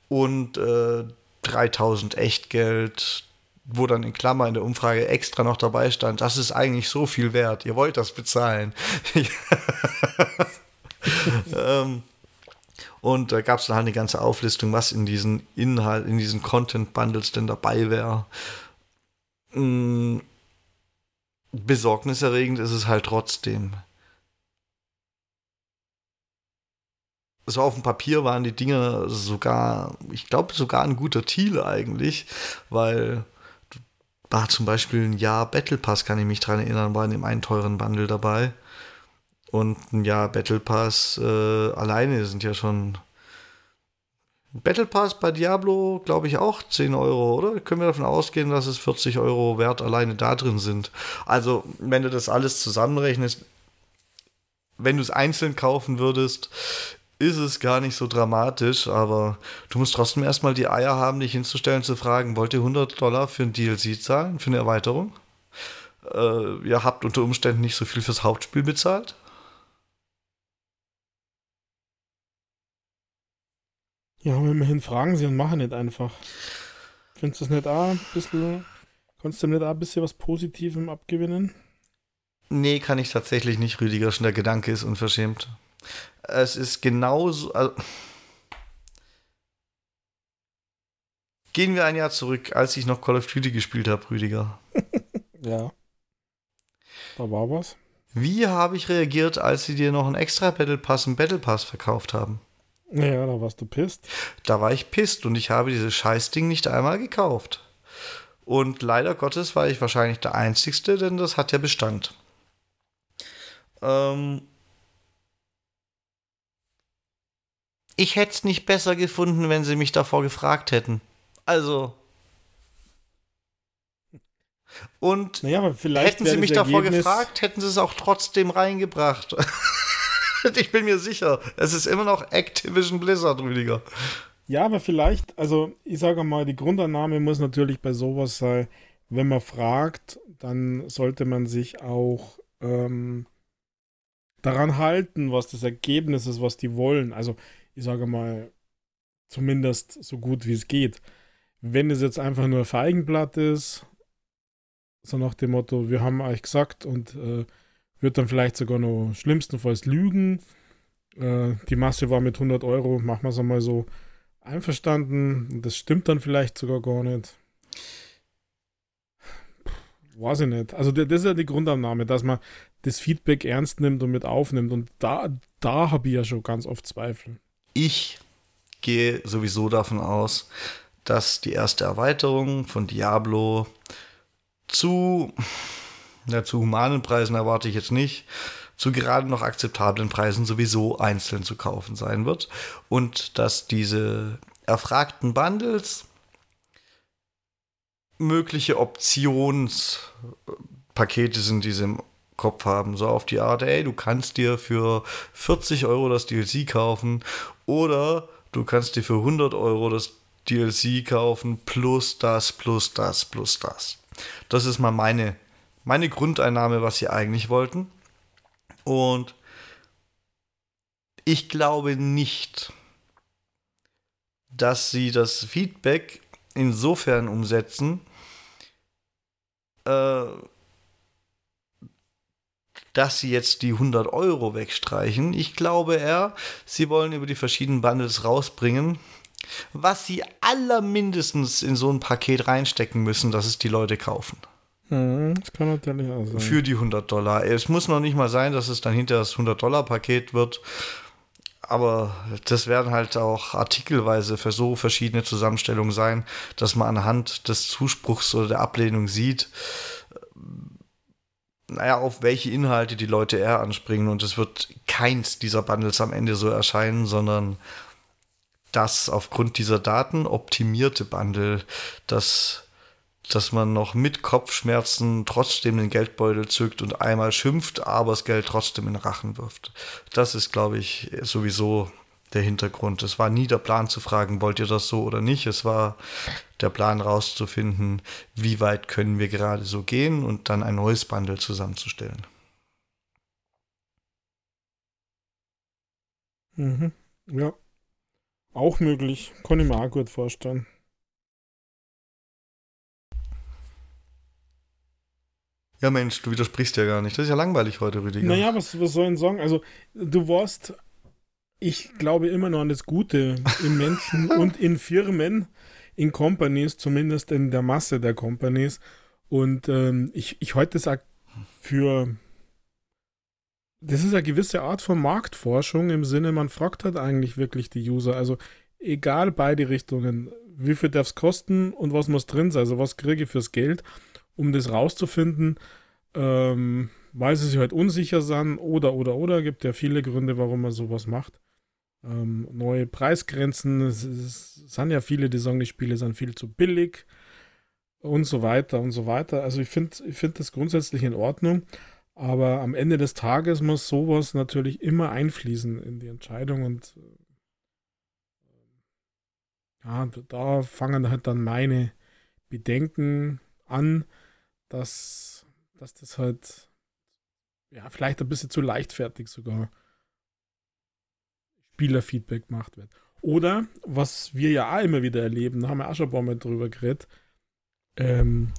Und äh, 3000 Echtgeld, wo dann in Klammer in der Umfrage extra noch dabei stand, das ist eigentlich so viel wert. Ihr wollt das bezahlen. ähm, und da gab es dann halt eine ganze Auflistung, was in diesen Inhalt, in diesen Content-Bundles denn dabei wäre. Mm besorgniserregend ist es halt trotzdem. So auf dem Papier waren die Dinge sogar, ich glaube sogar ein guter Deal eigentlich, weil war zum Beispiel ein Jahr Battle Pass, kann ich mich dran erinnern, war in dem einen teuren Bundle dabei. Und ein Jahr Battle Pass äh, alleine sind ja schon Battle Pass bei Diablo, glaube ich, auch 10 Euro, oder? Können wir davon ausgehen, dass es 40 Euro wert alleine da drin sind? Also, wenn du das alles zusammenrechnest, wenn du es einzeln kaufen würdest, ist es gar nicht so dramatisch, aber du musst trotzdem erstmal die Eier haben, dich hinzustellen, zu fragen, wollt ihr 100 Dollar für ein DLC zahlen, für eine Erweiterung? Äh, ihr habt unter Umständen nicht so viel fürs Hauptspiel bezahlt. Ja, immerhin fragen sie und machen nicht einfach. Findest du das nicht auch ein bisschen, kannst du nicht auch ein bisschen was Positivem abgewinnen? Nee, kann ich tatsächlich nicht, Rüdiger. Schon der Gedanke ist unverschämt. Es ist genauso. Also Gehen wir ein Jahr zurück, als ich noch Call of Duty gespielt habe, Rüdiger. ja. Da war was. Wie habe ich reagiert, als sie dir noch einen extra Battle Pass im Battle Pass verkauft haben? Naja, da warst du pisst. Da war ich pisst und ich habe dieses Scheißding nicht einmal gekauft. Und leider Gottes war ich wahrscheinlich der Einzigste, denn das hat ja Bestand. Ähm ich hätte es nicht besser gefunden, wenn sie mich davor gefragt hätten. Also. Und naja, hätten sie mich davor gefragt, hätten sie es auch trotzdem reingebracht. ich bin mir sicher, es ist immer noch Activision Blizzard, Rüdiger. Ja, aber vielleicht, also ich sage mal, die Grundannahme muss natürlich bei sowas sein, wenn man fragt, dann sollte man sich auch ähm, daran halten, was das Ergebnis ist, was die wollen. Also ich sage mal, zumindest so gut wie es geht. Wenn es jetzt einfach nur Feigenblatt ist, so nach dem Motto, wir haben euch gesagt und äh, wird dann vielleicht sogar noch schlimmstenfalls lügen. Äh, die Masse war mit 100 Euro, machen wir es einmal so, einverstanden. Das stimmt dann vielleicht sogar gar nicht. Weiß ich nicht. Also das ist ja die Grundannahme, dass man das Feedback ernst nimmt und mit aufnimmt. Und da, da habe ich ja schon ganz oft Zweifel. Ich gehe sowieso davon aus, dass die erste Erweiterung von Diablo zu, ja, zu humanen Preisen erwarte ich jetzt nicht, zu gerade noch akzeptablen Preisen sowieso einzeln zu kaufen sein wird. Und dass diese erfragten Bundles mögliche Optionspakete sind, die sie im Kopf haben. So auf die Art, ey, du kannst dir für 40 Euro das DLC kaufen oder du kannst dir für 100 Euro das DLC kaufen plus das, plus das, plus das. Das ist mal meine, meine Grundeinnahme, was sie eigentlich wollten. Und ich glaube nicht, dass sie das Feedback insofern umsetzen, äh, dass sie jetzt die 100 Euro wegstreichen. Ich glaube eher, sie wollen über die verschiedenen Bundles rausbringen, was sie allermindestens in so ein Paket reinstecken müssen, dass es die Leute kaufen. Mhm, das kann natürlich auch sein. Für die 100 Dollar. Es muss noch nicht mal sein, dass es dann hinter das 100-Dollar-Paket wird. Aber das werden halt auch artikelweise für so verschiedene Zusammenstellungen sein, dass man anhand des Zuspruchs oder der Ablehnung sieht, naja, auf welche Inhalte die Leute eher anspringen. Und es wird keins dieser Bundles am Ende so erscheinen, sondern das aufgrund dieser Daten optimierte Bundle, das dass man noch mit Kopfschmerzen trotzdem den Geldbeutel zückt und einmal schimpft, aber das Geld trotzdem in den Rachen wirft. Das ist, glaube ich, sowieso der Hintergrund. Es war nie der Plan zu fragen, wollt ihr das so oder nicht. Es war der Plan rauszufinden, wie weit können wir gerade so gehen und dann ein neues Bundle zusammenzustellen. Mhm. Ja. Auch möglich. Kann ich mir auch gut vorstellen. Ja, Mensch, du widersprichst ja gar nicht. Das ist ja langweilig heute, Rüdiger. Naja, was, was soll ich sagen? Also, du warst, ich glaube immer noch an das Gute in Menschen und in Firmen, in Companies, zumindest in der Masse der Companies. Und ähm, ich, ich das auch für. Das ist eine gewisse Art von Marktforschung im Sinne, man fragt halt eigentlich wirklich die User. Also, egal beide Richtungen, wie viel darf es kosten und was muss drin sein? Also, was kriege ich fürs Geld? Um das rauszufinden, ähm, weil sie sich halt unsicher sind oder, oder, oder. Gibt ja viele Gründe, warum man sowas macht. Ähm, neue Preisgrenzen, es, es, sind ja viele, die sagen, die Spiele sind viel zu billig und so weiter und so weiter. Also ich finde ich find das grundsätzlich in Ordnung, aber am Ende des Tages muss sowas natürlich immer einfließen in die Entscheidung und äh, ja, da fangen halt dann meine Bedenken an, dass, dass das halt, ja, vielleicht ein bisschen zu leichtfertig sogar Spielerfeedback gemacht wird. Oder, was wir ja auch immer wieder erleben, da haben wir auch schon ein paar Mal drüber geredet, ähm,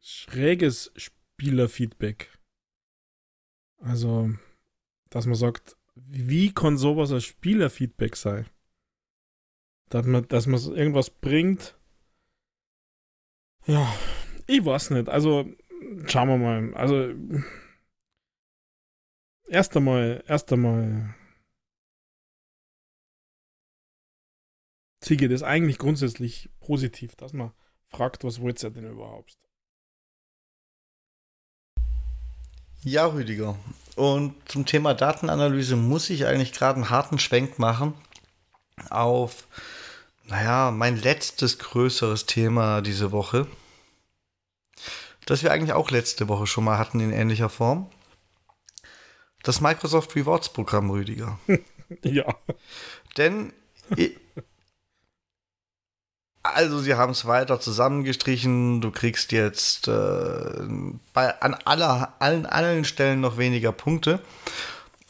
schräges Spielerfeedback. Also, dass man sagt, wie kann sowas als Spielerfeedback sein? Dass man, dass man irgendwas bringt, ja, ich weiß nicht. Also, schauen wir mal. Also, erst einmal, erst einmal Ziege das eigentlich grundsätzlich positiv, dass man fragt, was wollt ihr denn überhaupt? Ja, Rüdiger. Und zum Thema Datenanalyse muss ich eigentlich gerade einen harten Schwenk machen auf, naja, mein letztes größeres Thema diese Woche, das wir eigentlich auch letzte Woche schon mal hatten in ähnlicher Form. Das Microsoft Rewards Programm, Rüdiger. ja. Denn also sie haben es weiter zusammengestrichen. Du kriegst jetzt äh, bei, an aller, allen, allen Stellen noch weniger Punkte.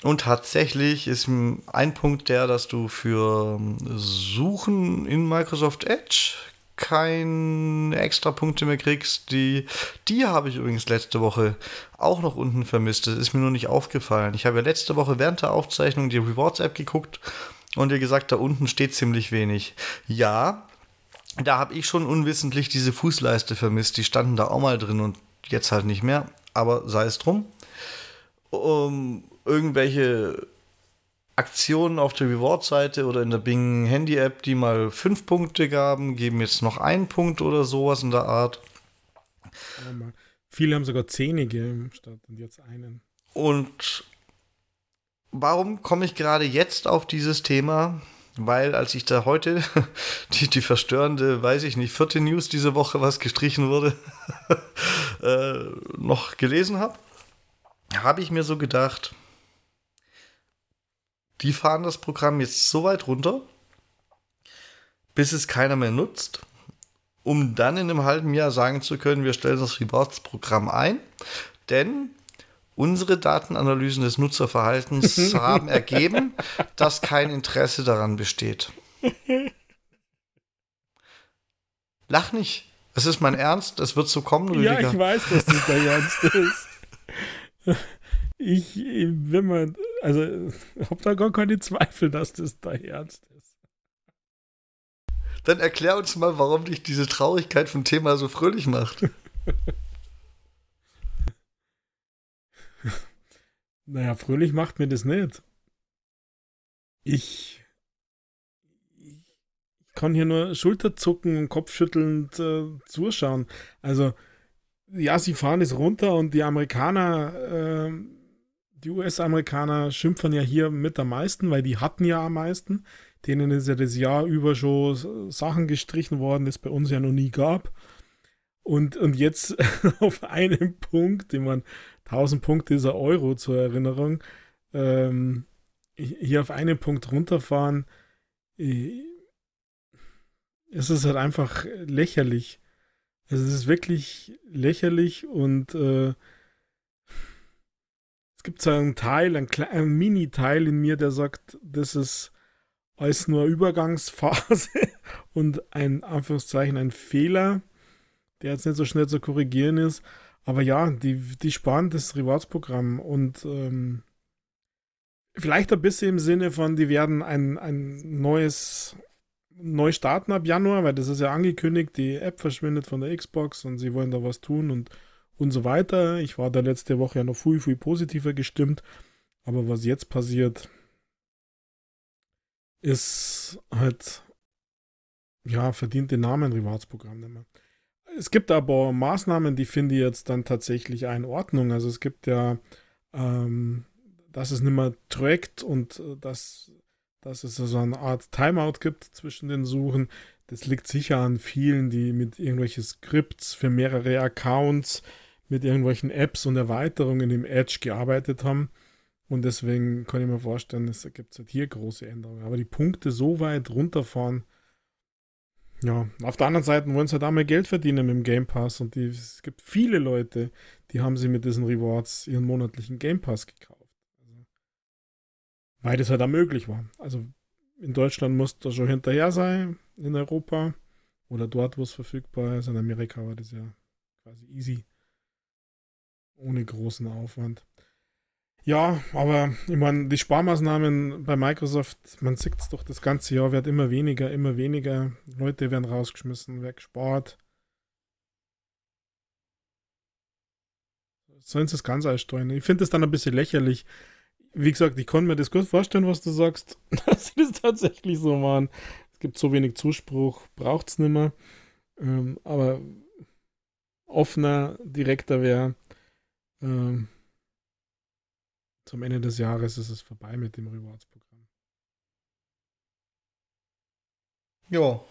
Und tatsächlich ist ein Punkt der, dass du für Suchen in Microsoft Edge keine extra Punkte mehr kriegst. Die, die habe ich übrigens letzte Woche auch noch unten vermisst. Das ist mir nur nicht aufgefallen. Ich habe ja letzte Woche während der Aufzeichnung die Rewards-App geguckt und dir gesagt, da unten steht ziemlich wenig. Ja, da habe ich schon unwissentlich diese Fußleiste vermisst. Die standen da auch mal drin und jetzt halt nicht mehr. Aber sei es drum. Um, irgendwelche Aktionen auf der Reward-Seite oder in der Bing Handy-App, die mal fünf Punkte gaben, geben jetzt noch einen Punkt oder sowas in der Art. Viele haben sogar zehn gegeben statt und jetzt einen. Und warum komme ich gerade jetzt auf dieses Thema? weil als ich da heute die, die verstörende, weiß ich nicht, vierte News diese Woche, was gestrichen wurde, äh, noch gelesen habe, habe ich mir so gedacht, die fahren das Programm jetzt so weit runter, bis es keiner mehr nutzt, um dann in einem halben Jahr sagen zu können, wir stellen das Rewards-Programm ein, denn Unsere Datenanalysen des Nutzerverhaltens haben ergeben, dass kein Interesse daran besteht. Lach nicht. Es ist mein Ernst, es wird so kommen, Rüdiger. Ja, ich weiß, dass das dein Ernst ist. Ich, wenn man, also, da gar keine Zweifel, dass das dein Ernst ist. Dann erklär uns mal, warum dich diese Traurigkeit vom Thema so fröhlich macht. Naja, fröhlich macht mir das nicht. Ich, ich kann hier nur Schulterzucken und Kopfschüttelnd äh, zuschauen. Also, ja, sie fahren es runter und die Amerikaner, äh, die US-Amerikaner schimpfen ja hier mit am meisten, weil die hatten ja am meisten. Denen ist ja das Jahr über schon Sachen gestrichen worden, das bei uns ja noch nie gab. Und, und jetzt auf einem Punkt, den man 1000 Punkte ein Euro zur Erinnerung. Ähm, hier auf einen Punkt runterfahren, es ist halt einfach lächerlich. Es ist wirklich lächerlich und äh, gibt so einen Teil, einen, einen Mini-Teil in mir, der sagt, das ist alles nur Übergangsphase und ein Anführungszeichen ein Fehler, der jetzt nicht so schnell zu korrigieren ist. Aber ja, die, die sparen das Rewards-Programm und ähm, vielleicht ein bisschen im Sinne von, die werden ein, ein neues neu starten ab Januar, weil das ist ja angekündigt, die App verschwindet von der Xbox und sie wollen da was tun und, und so weiter. Ich war da letzte Woche ja noch viel, viel positiver gestimmt. Aber was jetzt passiert, ist halt, ja, verdient den Namen Rewards-Programm nicht mehr es gibt aber Maßnahmen, die finde ich jetzt dann tatsächlich in Ordnung. Also es gibt ja, ähm, dass es nicht mehr trackt und äh, dass, dass es so eine Art Timeout gibt zwischen den Suchen. Das liegt sicher an vielen, die mit irgendwelchen Skripts für mehrere Accounts, mit irgendwelchen Apps und Erweiterungen im Edge gearbeitet haben. Und deswegen kann ich mir vorstellen, es gibt halt hier große Änderungen. Aber die Punkte so weit runterfahren, ja, auf der anderen Seite wollen sie halt auch mehr Geld verdienen mit dem Game Pass und die, es gibt viele Leute, die haben sie mit diesen Rewards ihren monatlichen Game Pass gekauft. Also, weil das halt auch möglich war. Also in Deutschland muss das schon hinterher sein, in Europa oder dort, wo es verfügbar ist. In Amerika war das ja quasi easy. Ohne großen Aufwand. Ja, aber ich meine, die Sparmaßnahmen bei Microsoft, man sieht es doch das ganze Jahr, wird immer weniger, immer weniger. Leute werden rausgeschmissen, weggespart. sollen sie es ganz aussteuern. Ich finde das dann ein bisschen lächerlich. Wie gesagt, ich kann mir das gut vorstellen, was du sagst, dass sie das tatsächlich so machen. Es gibt so wenig Zuspruch, braucht es nicht mehr. Ähm, aber offener, direkter wäre, ähm, zum Ende des Jahres ist es vorbei mit dem Rewards-Programm. Ja.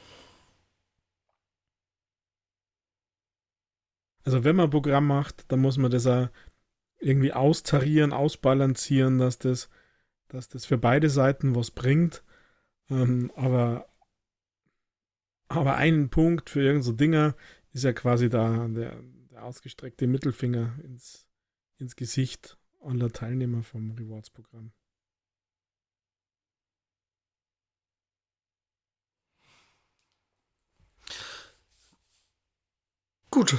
Also wenn man ein Programm macht, dann muss man das auch irgendwie austarieren, ausbalancieren, dass das, dass das für beide Seiten was bringt. Ähm, aber, aber ein Punkt für irgendeine so Dinger ist ja quasi da der, der ausgestreckte Mittelfinger ins, ins Gesicht aller Teilnehmer vom Rewards-Programm. Gut.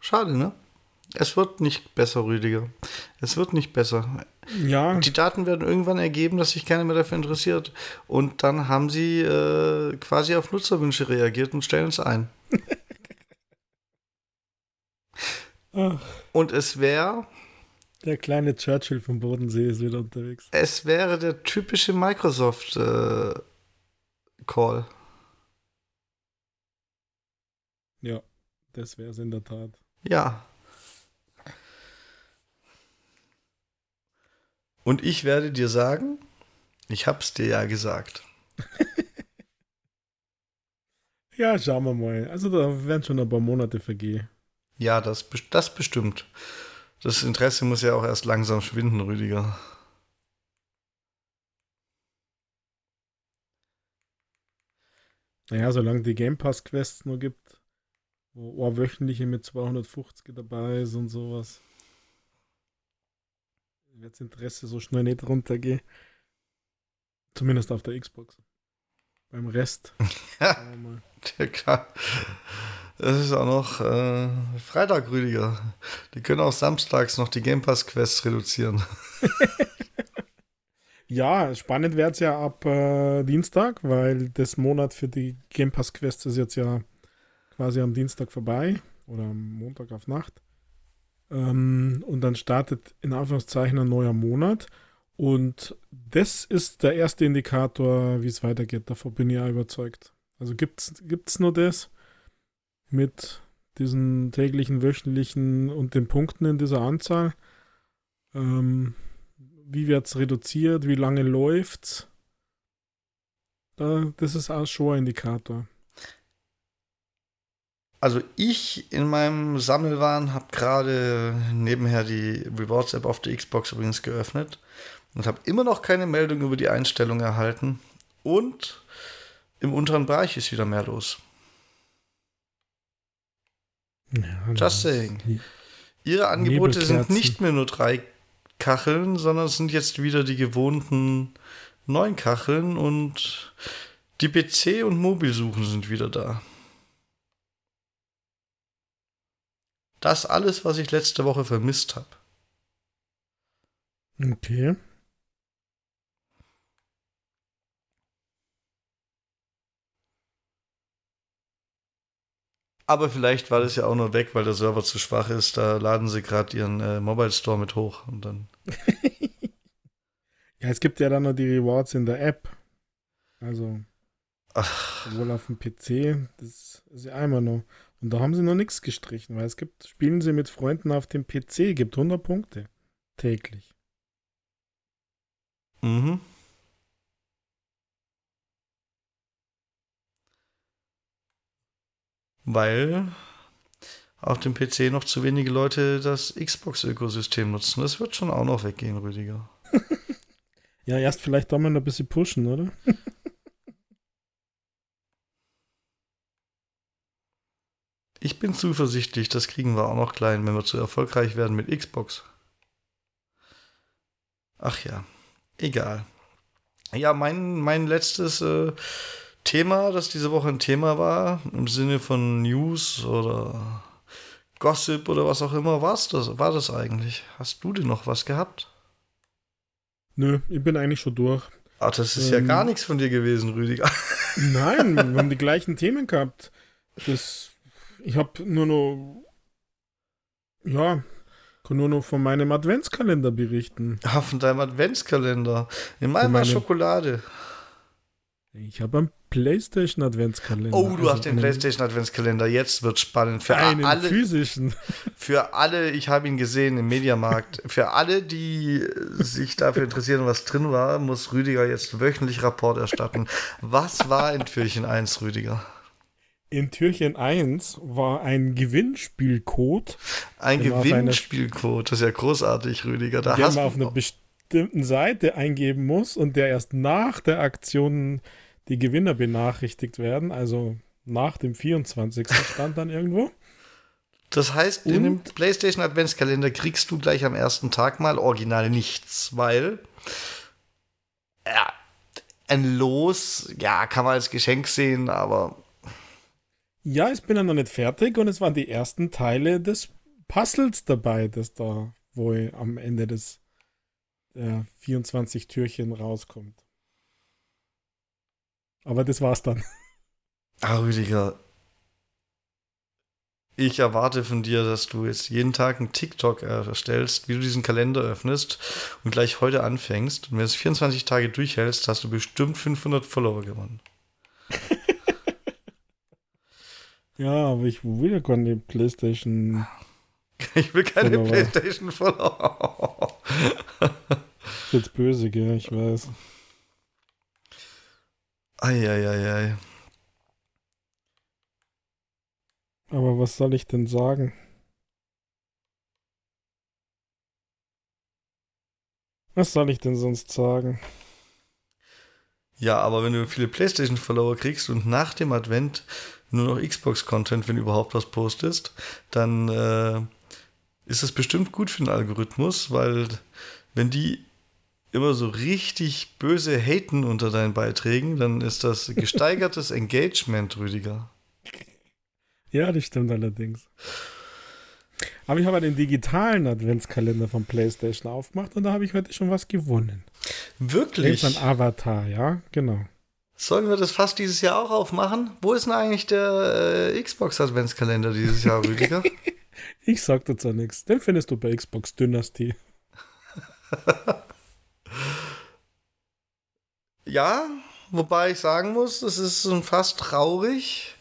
Schade, ne? Es wird nicht besser, Rüdiger. Es wird nicht besser. Ja. Die Daten werden irgendwann ergeben, dass sich keiner mehr dafür interessiert. Und dann haben sie äh, quasi auf Nutzerwünsche reagiert und stellen es ein. und es wäre. Der kleine Churchill vom Bodensee ist wieder unterwegs. Es wäre der typische Microsoft-Call. Äh, ja, das wäre es in der Tat. Ja. Und ich werde dir sagen, ich hab's dir ja gesagt. ja, schauen wir mal. Also da werden schon ein paar Monate vergehen. Ja, das, das bestimmt. Das Interesse muss ja auch erst langsam schwinden, Rüdiger. Naja, solange die Game Pass Quests nur gibt, wo wöchentliche mit 250 dabei ist und sowas, wird das Interesse so schnell nicht runtergehen. Zumindest auf der Xbox. Beim Rest. Ja, klar. Es ist auch noch äh, Freitag, Rüdiger. Die können auch samstags noch die Game Pass Quests reduzieren. ja, spannend wird es ja ab äh, Dienstag, weil das Monat für die Game Pass Quests ist jetzt ja quasi am Dienstag vorbei oder am Montag auf Nacht. Ähm, und dann startet in Anführungszeichen ein neuer Monat. Und das ist der erste Indikator, wie es weitergeht. Davon bin ich ja überzeugt. Also gibt es nur das mit diesen täglichen, wöchentlichen und den Punkten in dieser Anzahl. Ähm, wie wird es reduziert? Wie lange läuft's? Da, das ist auch schon ein Indikator. Also ich in meinem Sammelwahn habe gerade nebenher die Rewards-App auf der Xbox übrigens geöffnet und habe immer noch keine Meldung über die Einstellung erhalten. Und im unteren Bereich ist wieder mehr los. Ja, Just saying. Ihre Angebote sind nicht mehr nur drei Kacheln, sondern es sind jetzt wieder die gewohnten neun Kacheln und die PC- und Mobilsuchen sind wieder da. Das alles, was ich letzte Woche vermisst habe. Okay. Aber vielleicht war das ja auch nur weg, weil der Server zu schwach ist. Da laden sie gerade ihren äh, Mobile Store mit hoch und dann. ja, es gibt ja dann noch die Rewards in der App. Also. Ach. Sowohl auf dem PC, das ist ja einmal noch. Und da haben sie noch nichts gestrichen, weil es gibt, spielen sie mit Freunden auf dem PC, gibt 100 Punkte täglich. Mhm. Weil auf dem PC noch zu wenige Leute das Xbox-Ökosystem nutzen. Das wird schon auch noch weggehen, Rüdiger. ja, erst vielleicht da mal ein bisschen pushen, oder? ich bin zuversichtlich, das kriegen wir auch noch klein, wenn wir zu erfolgreich werden mit Xbox. Ach ja, egal. Ja, mein, mein letztes äh, Thema, das diese Woche ein Thema war, im Sinne von News oder Gossip oder was auch immer, war's das, war das eigentlich? Hast du denn noch was gehabt? Nö, ich bin eigentlich schon durch. Ach, das ist ähm, ja gar nichts von dir gewesen, Rüdiger. Nein, wir haben die gleichen Themen gehabt. Das, ich habe nur noch, ja, kann nur noch von meinem Adventskalender berichten. Ah, von deinem Adventskalender. In meinem meinem- Schokolade. Ich habe einen PlayStation Adventskalender. Oh, du Also hast den PlayStation Adventskalender. Jetzt wird spannend. Für Einen alle, physischen. für alle, ich habe ihn gesehen im Mediamarkt. Für alle, die sich dafür interessieren, was drin war, muss Rüdiger jetzt wöchentlich Rapport erstatten. Was war in Türchen 1, Rüdiger? In Türchen 1 war ein Gewinnspielcode, Ein Gewinnspielcode. Das ist ja großartig, Rüdiger. Da den hast man auf einer bestimmten Seite eingeben muss und der erst nach der Aktion die Gewinner benachrichtigt werden. Also nach dem 24. stand dann irgendwo. Das heißt, in dem PlayStation Adventskalender kriegst du gleich am ersten Tag mal original nichts, weil ja, ein Los, ja, kann man als Geschenk sehen, aber Ja, ich bin dann noch nicht fertig und es waren die ersten Teile des Puzzles dabei, das da wohl am Ende des der 24 Türchen rauskommt. Aber das war's dann. ah, Rüdiger, ich erwarte von dir, dass du jetzt jeden Tag einen TikTok erstellst, wie du diesen Kalender öffnest und gleich heute anfängst. Und wenn du es 24 Tage durchhältst, hast du bestimmt 500 Follower gewonnen. Ja, aber ich will ja keine Playstation. Ich will keine. PlayStation Follower. Ist jetzt böse, gell? Ich weiß. Eieiei. Aber was soll ich denn sagen? Was soll ich denn sonst sagen? Ja, aber wenn du viele PlayStation-Follower kriegst und nach dem Advent nur noch Xbox-Content, wenn du überhaupt was postest, dann äh, ist es bestimmt gut für den Algorithmus, weil wenn die immer so richtig böse haten unter deinen Beiträgen, dann ist das gesteigertes Engagement, Rüdiger. Ja, das stimmt allerdings. Aber ich habe den digitalen Adventskalender von PlayStation aufgemacht und da habe ich heute schon was gewonnen. Wirklich? Jetzt ein Avatar, ja, genau. Sollen wir das fast dieses Jahr auch aufmachen? Wo ist denn eigentlich der äh, Xbox-Adventskalender dieses Jahr, Rüdiger? Ich sag dazu nichts. Den findest du bei Xbox Dynasty. Ja, wobei ich sagen muss, es ist fast traurig.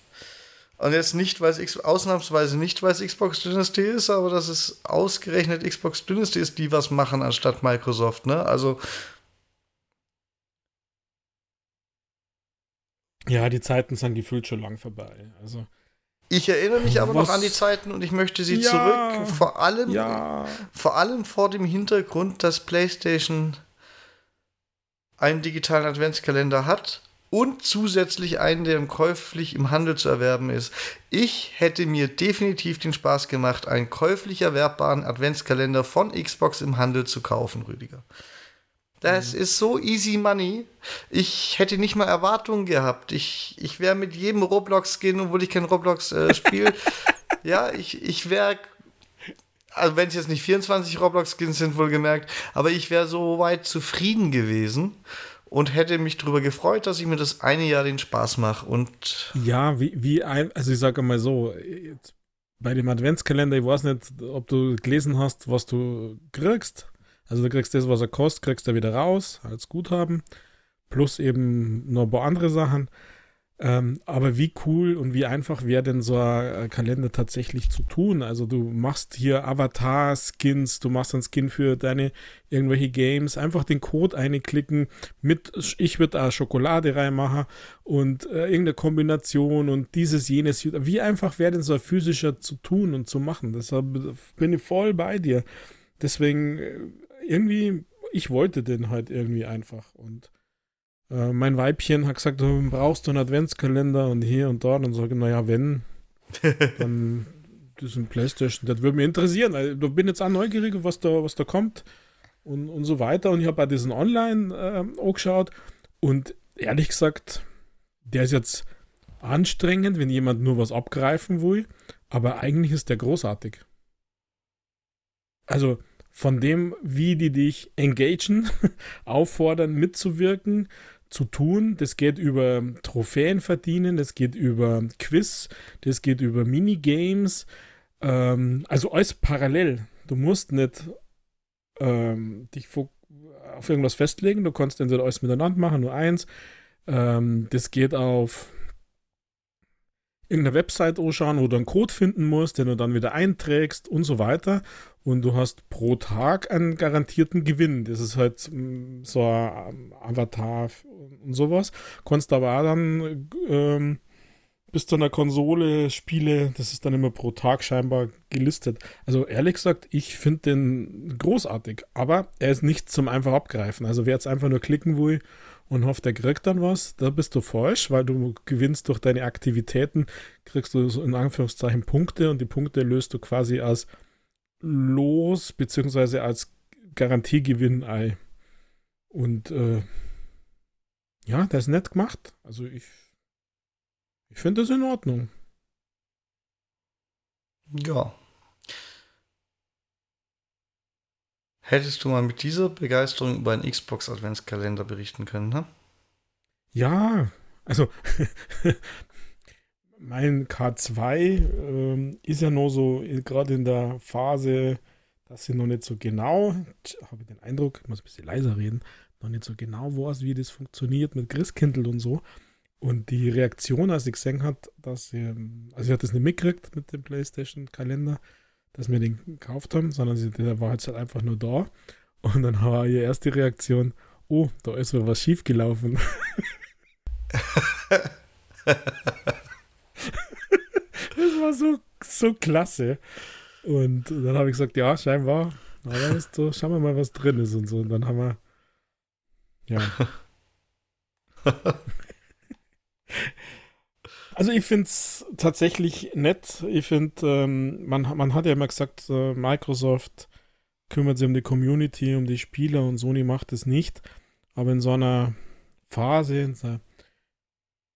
Und jetzt nicht, weil es ausnahmsweise nicht, weil es Xbox Dynasty ist, aber dass es ausgerechnet Xbox Dynasty ist, die was machen anstatt Microsoft, ne? Also, Ja, die Zeiten sind gefühlt schon lang vorbei. Also, ich erinnere mich aber Was? noch an die Zeiten und ich möchte sie Ja. zurück. Vor allem, ja. vor allem vor dem Hintergrund, dass PlayStation einen digitalen Adventskalender hat und zusätzlich einen, der im käuflich im Handel zu erwerben ist. Ich hätte mir definitiv den Spaß gemacht, einen käuflich erwerbbaren Adventskalender von Xbox im Handel zu kaufen, Rüdiger. Das ist so easy money. Ich hätte nicht mal Erwartungen gehabt. Ich, ich wäre mit jedem Roblox-Skin, obwohl ich kein Roblox äh, spiele, ja, ich, ich wäre also wenn es jetzt nicht 24 Roblox-Skins sind, wohlgemerkt, aber ich wäre so weit zufrieden gewesen und hätte mich darüber gefreut, dass ich mir das eine Jahr den Spaß mache. Und Ja, wie, wie ein, also ich sage mal so, bei dem Adventskalender, ich weiß nicht, ob du gelesen hast, was du kriegst. Also du kriegst das, was er kostet, kriegst du wieder raus als Guthaben. Plus eben noch ein paar andere Sachen. Ähm, aber wie cool und wie einfach wäre denn so ein äh, Kalender tatsächlich zu tun? Also du machst hier Avatar-Skins, du machst einen Skin für deine irgendwelche Games, einfach den Code einklicken, mit ich würde da Schokolade reinmachen und äh, irgendeine Kombination und dieses, jenes. Wie einfach wäre denn so ein physischer zu tun und zu machen? Deshalb bin ich voll bei dir. Deswegen äh, irgendwie, ich wollte den halt irgendwie einfach und äh, mein Weibchen hat gesagt, du brauchst du einen Adventskalender und hier und dort und sage, naja, wenn, dann das ist ein Playstation, das würde mich interessieren. Also, da bin jetzt auch neugierig, was da, was da kommt und, und so weiter. Und ich habe auch diesen Online äh, angeschaut und ehrlich gesagt, der ist jetzt anstrengend, wenn jemand nur was abgreifen will, aber eigentlich ist der großartig. Also von dem, wie die dich engagen, auffordern, mitzuwirken, zu tun. Das geht über Trophäen verdienen, das geht über Quiz, das geht über Minigames, ähm, also alles parallel. Du musst nicht ähm, dich auf irgendwas festlegen. Du kannst entweder alles miteinander machen, nur eins. Ähm, das geht auf irgendeine Website anschauen, wo du einen Code finden musst, den du dann wieder einträgst und so weiter. Und du hast pro Tag einen garantierten Gewinn. Das ist halt mm, so ein Avatar und sowas. Kannst aber auch dann ähm, bis zu einer Konsole Spiele, das ist dann immer pro Tag scheinbar gelistet. Also ehrlich gesagt, ich finde den großartig, aber er ist nicht zum einfach abgreifen. Also wer jetzt einfach nur klicken will und hofft, er kriegt dann was, da bist du falsch, weil du gewinnst durch deine Aktivitäten, kriegst du in Anführungszeichen Punkte und die Punkte löst du quasi als Los beziehungsweise als Garantiegewinn ein. Und äh, ja, das ist nett gemacht. Also ich, ich finde das in Ordnung. Ja. Hättest du mal mit dieser Begeisterung über einen Xbox Adventskalender berichten können, ne? Ja, also mein K2 ähm, ist ja noch so gerade in der Phase, dass sie noch nicht so genau, habe ich den Eindruck, ich muss ein bisschen leiser reden, noch nicht so genau weiß, wie das funktioniert mit Christkindl und so. Und die Reaktion, als ich gesehen hat, dass sie, also ich hatte das nicht mitgekriegt mit dem PlayStation-Kalender, dass wir den gekauft haben, sondern sie, der war halt einfach nur da. Und dann war ihre erste Reaktion, oh, da ist wohl was schiefgelaufen. das war so, so klasse. Und dann habe ich gesagt, ja, scheinbar, aber ist so, schauen wir mal, was drin ist und so. Und dann haben wir, ja. Also ich finde es tatsächlich nett. Ich finde, ähm, man, man hat ja immer gesagt, äh, Microsoft kümmert sich um die Community, um die Spieler und Sony macht es nicht. Aber in so einer Phase, in so,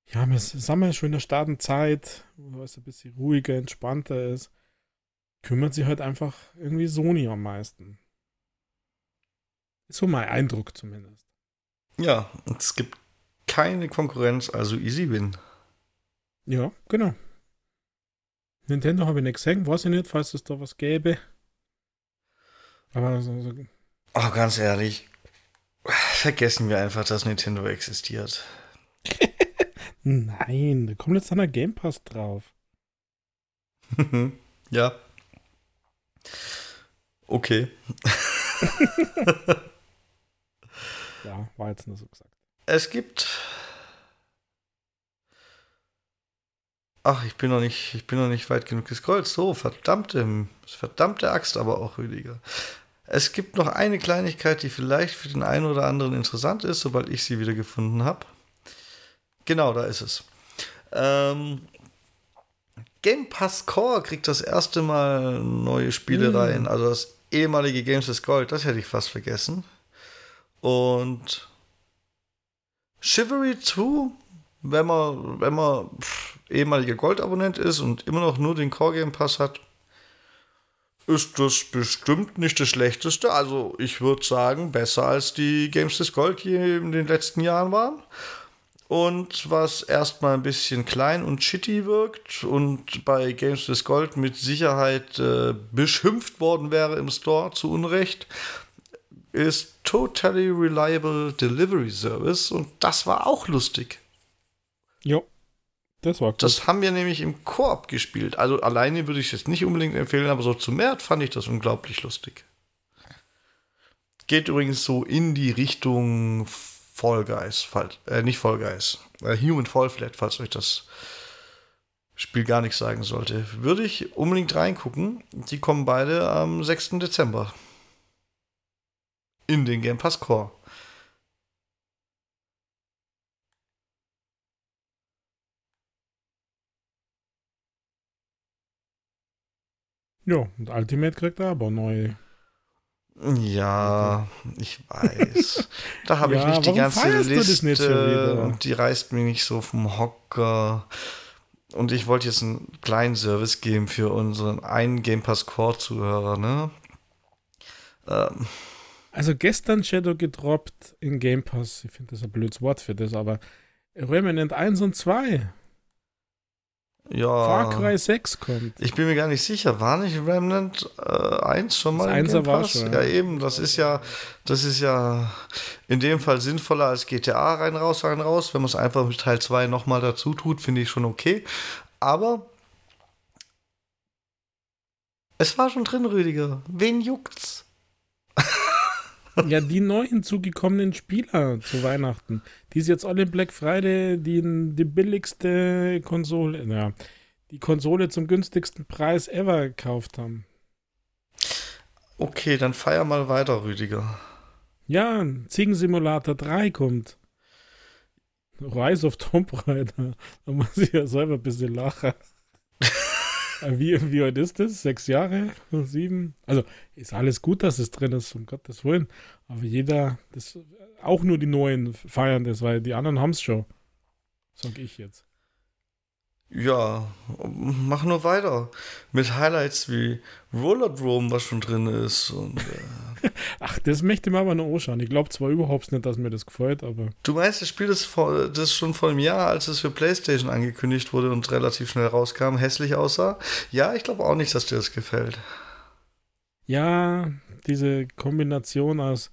ja, wir sind wir schon in der Startenzeit, wo es ein bisschen ruhiger, entspannter ist, kümmert sich halt einfach irgendwie Sony am meisten. Ist so mein Eindruck zumindest. Ja, es gibt keine Konkurrenz, also easy win. Ja, genau. Nintendo habe ich nicht gesehen, weiß ich nicht, falls es da was gäbe. Aber also, also Oh, ganz ehrlich, vergessen wir einfach, dass Nintendo existiert. Nein, da kommt jetzt dann der Game Pass drauf. ja. Okay. ja, war jetzt nur so gesagt. Es gibt Ach, ich bin noch nicht, ich bin noch nicht weit genug gescrollt. So, verdammte, verdammte Axt aber auch, Rüdiger. Es gibt noch eine Kleinigkeit, die vielleicht für den einen oder anderen interessant ist, sobald ich sie wieder gefunden habe. Genau, da ist es. Ähm, Game Pass Core kriegt das erste Mal neue Spielereien, mm. also das ehemalige Games is Gold, das hätte ich fast vergessen. Und Chivalry 2, wenn man, wenn man pff, ehemaliger Goldabonnent ist und immer noch nur den Core Game Pass hat, ist das bestimmt nicht das Schlechteste. Also ich würde sagen, besser als die Games des Gold, die in den letzten Jahren waren. Und was erstmal ein bisschen klein und shitty wirkt und bei Games des Gold mit Sicherheit äh, beschimpft worden wäre im Store zu Unrecht, ist Totally Reliable Delivery Service und das war auch lustig. Jo. Das war cool. Das haben wir nämlich im Koop gespielt. Also alleine würde ich es jetzt nicht unbedingt empfehlen, aber so zu Mert fand ich das unglaublich lustig. Geht übrigens so in die Richtung Fall Guys, falls, äh, nicht Fall Guys, äh, Human Fall Flat, falls euch das Spiel gar nichts sagen sollte. Würde ich unbedingt reingucken. Die kommen beide am 6. Dezember. In den Game Pass Core. Ja, und Ultimate kriegt er aber neu. Ja, ich weiß. Da habe ja, ich nicht die ganze Liste und die reißt mich nicht so vom Hocker. Und ich wollte jetzt einen kleinen Service geben für unseren einen Game Pass Core Zuhörer, ne? Ähm. Also gestern Shadow gedroppt in Game Pass. Ich finde das ein blödes Wort für das, aber Remnant 1 und 2. Ja. Far Cry 6 kommt. Ich bin mir gar nicht sicher. War nicht Remnant äh, 1 schon mal? Das 1 war schon. Ja, eben. Das ist ja, das ist ja in dem Fall sinnvoller als GTA rein, raus, rein, raus. Wenn man es einfach mit Teil 2 nochmal dazu tut, finde ich schon okay. Aber es war schon drin, Rüdiger. Wen juckt's? Ja, die neu hinzugekommenen Spieler zu Weihnachten, die ist jetzt alle Black Friday die, die billigste Konsole, ja, die Konsole zum günstigsten Preis ever gekauft haben. Okay, dann feier mal weiter, Rüdiger. Ja, Ziegensimulator 3 kommt. Rise of Tomb Raider. Da muss ich ja selber ein bisschen lachen. Wie, wie alt ist das? Sechs Jahre? Sieben? Also ist alles gut, dass es drin ist, um Gottes Willen. Aber jeder, das, auch nur die Neuen feiern das, weil die anderen haben es schon. Sag ich jetzt. Ja, mach nur weiter. Mit Highlights wie Rollerdrome, was schon drin ist. Und, äh Ach, das möchte ich mir aber noch anschauen. Ich glaube zwar überhaupt nicht, dass mir das gefällt, aber. Du meinst, das Spiel ist, vor, das schon vor einem Jahr, als es für PlayStation angekündigt wurde und relativ schnell rauskam, hässlich aussah? Ja, ich glaube auch nicht, dass dir das gefällt. Ja, diese Kombination aus,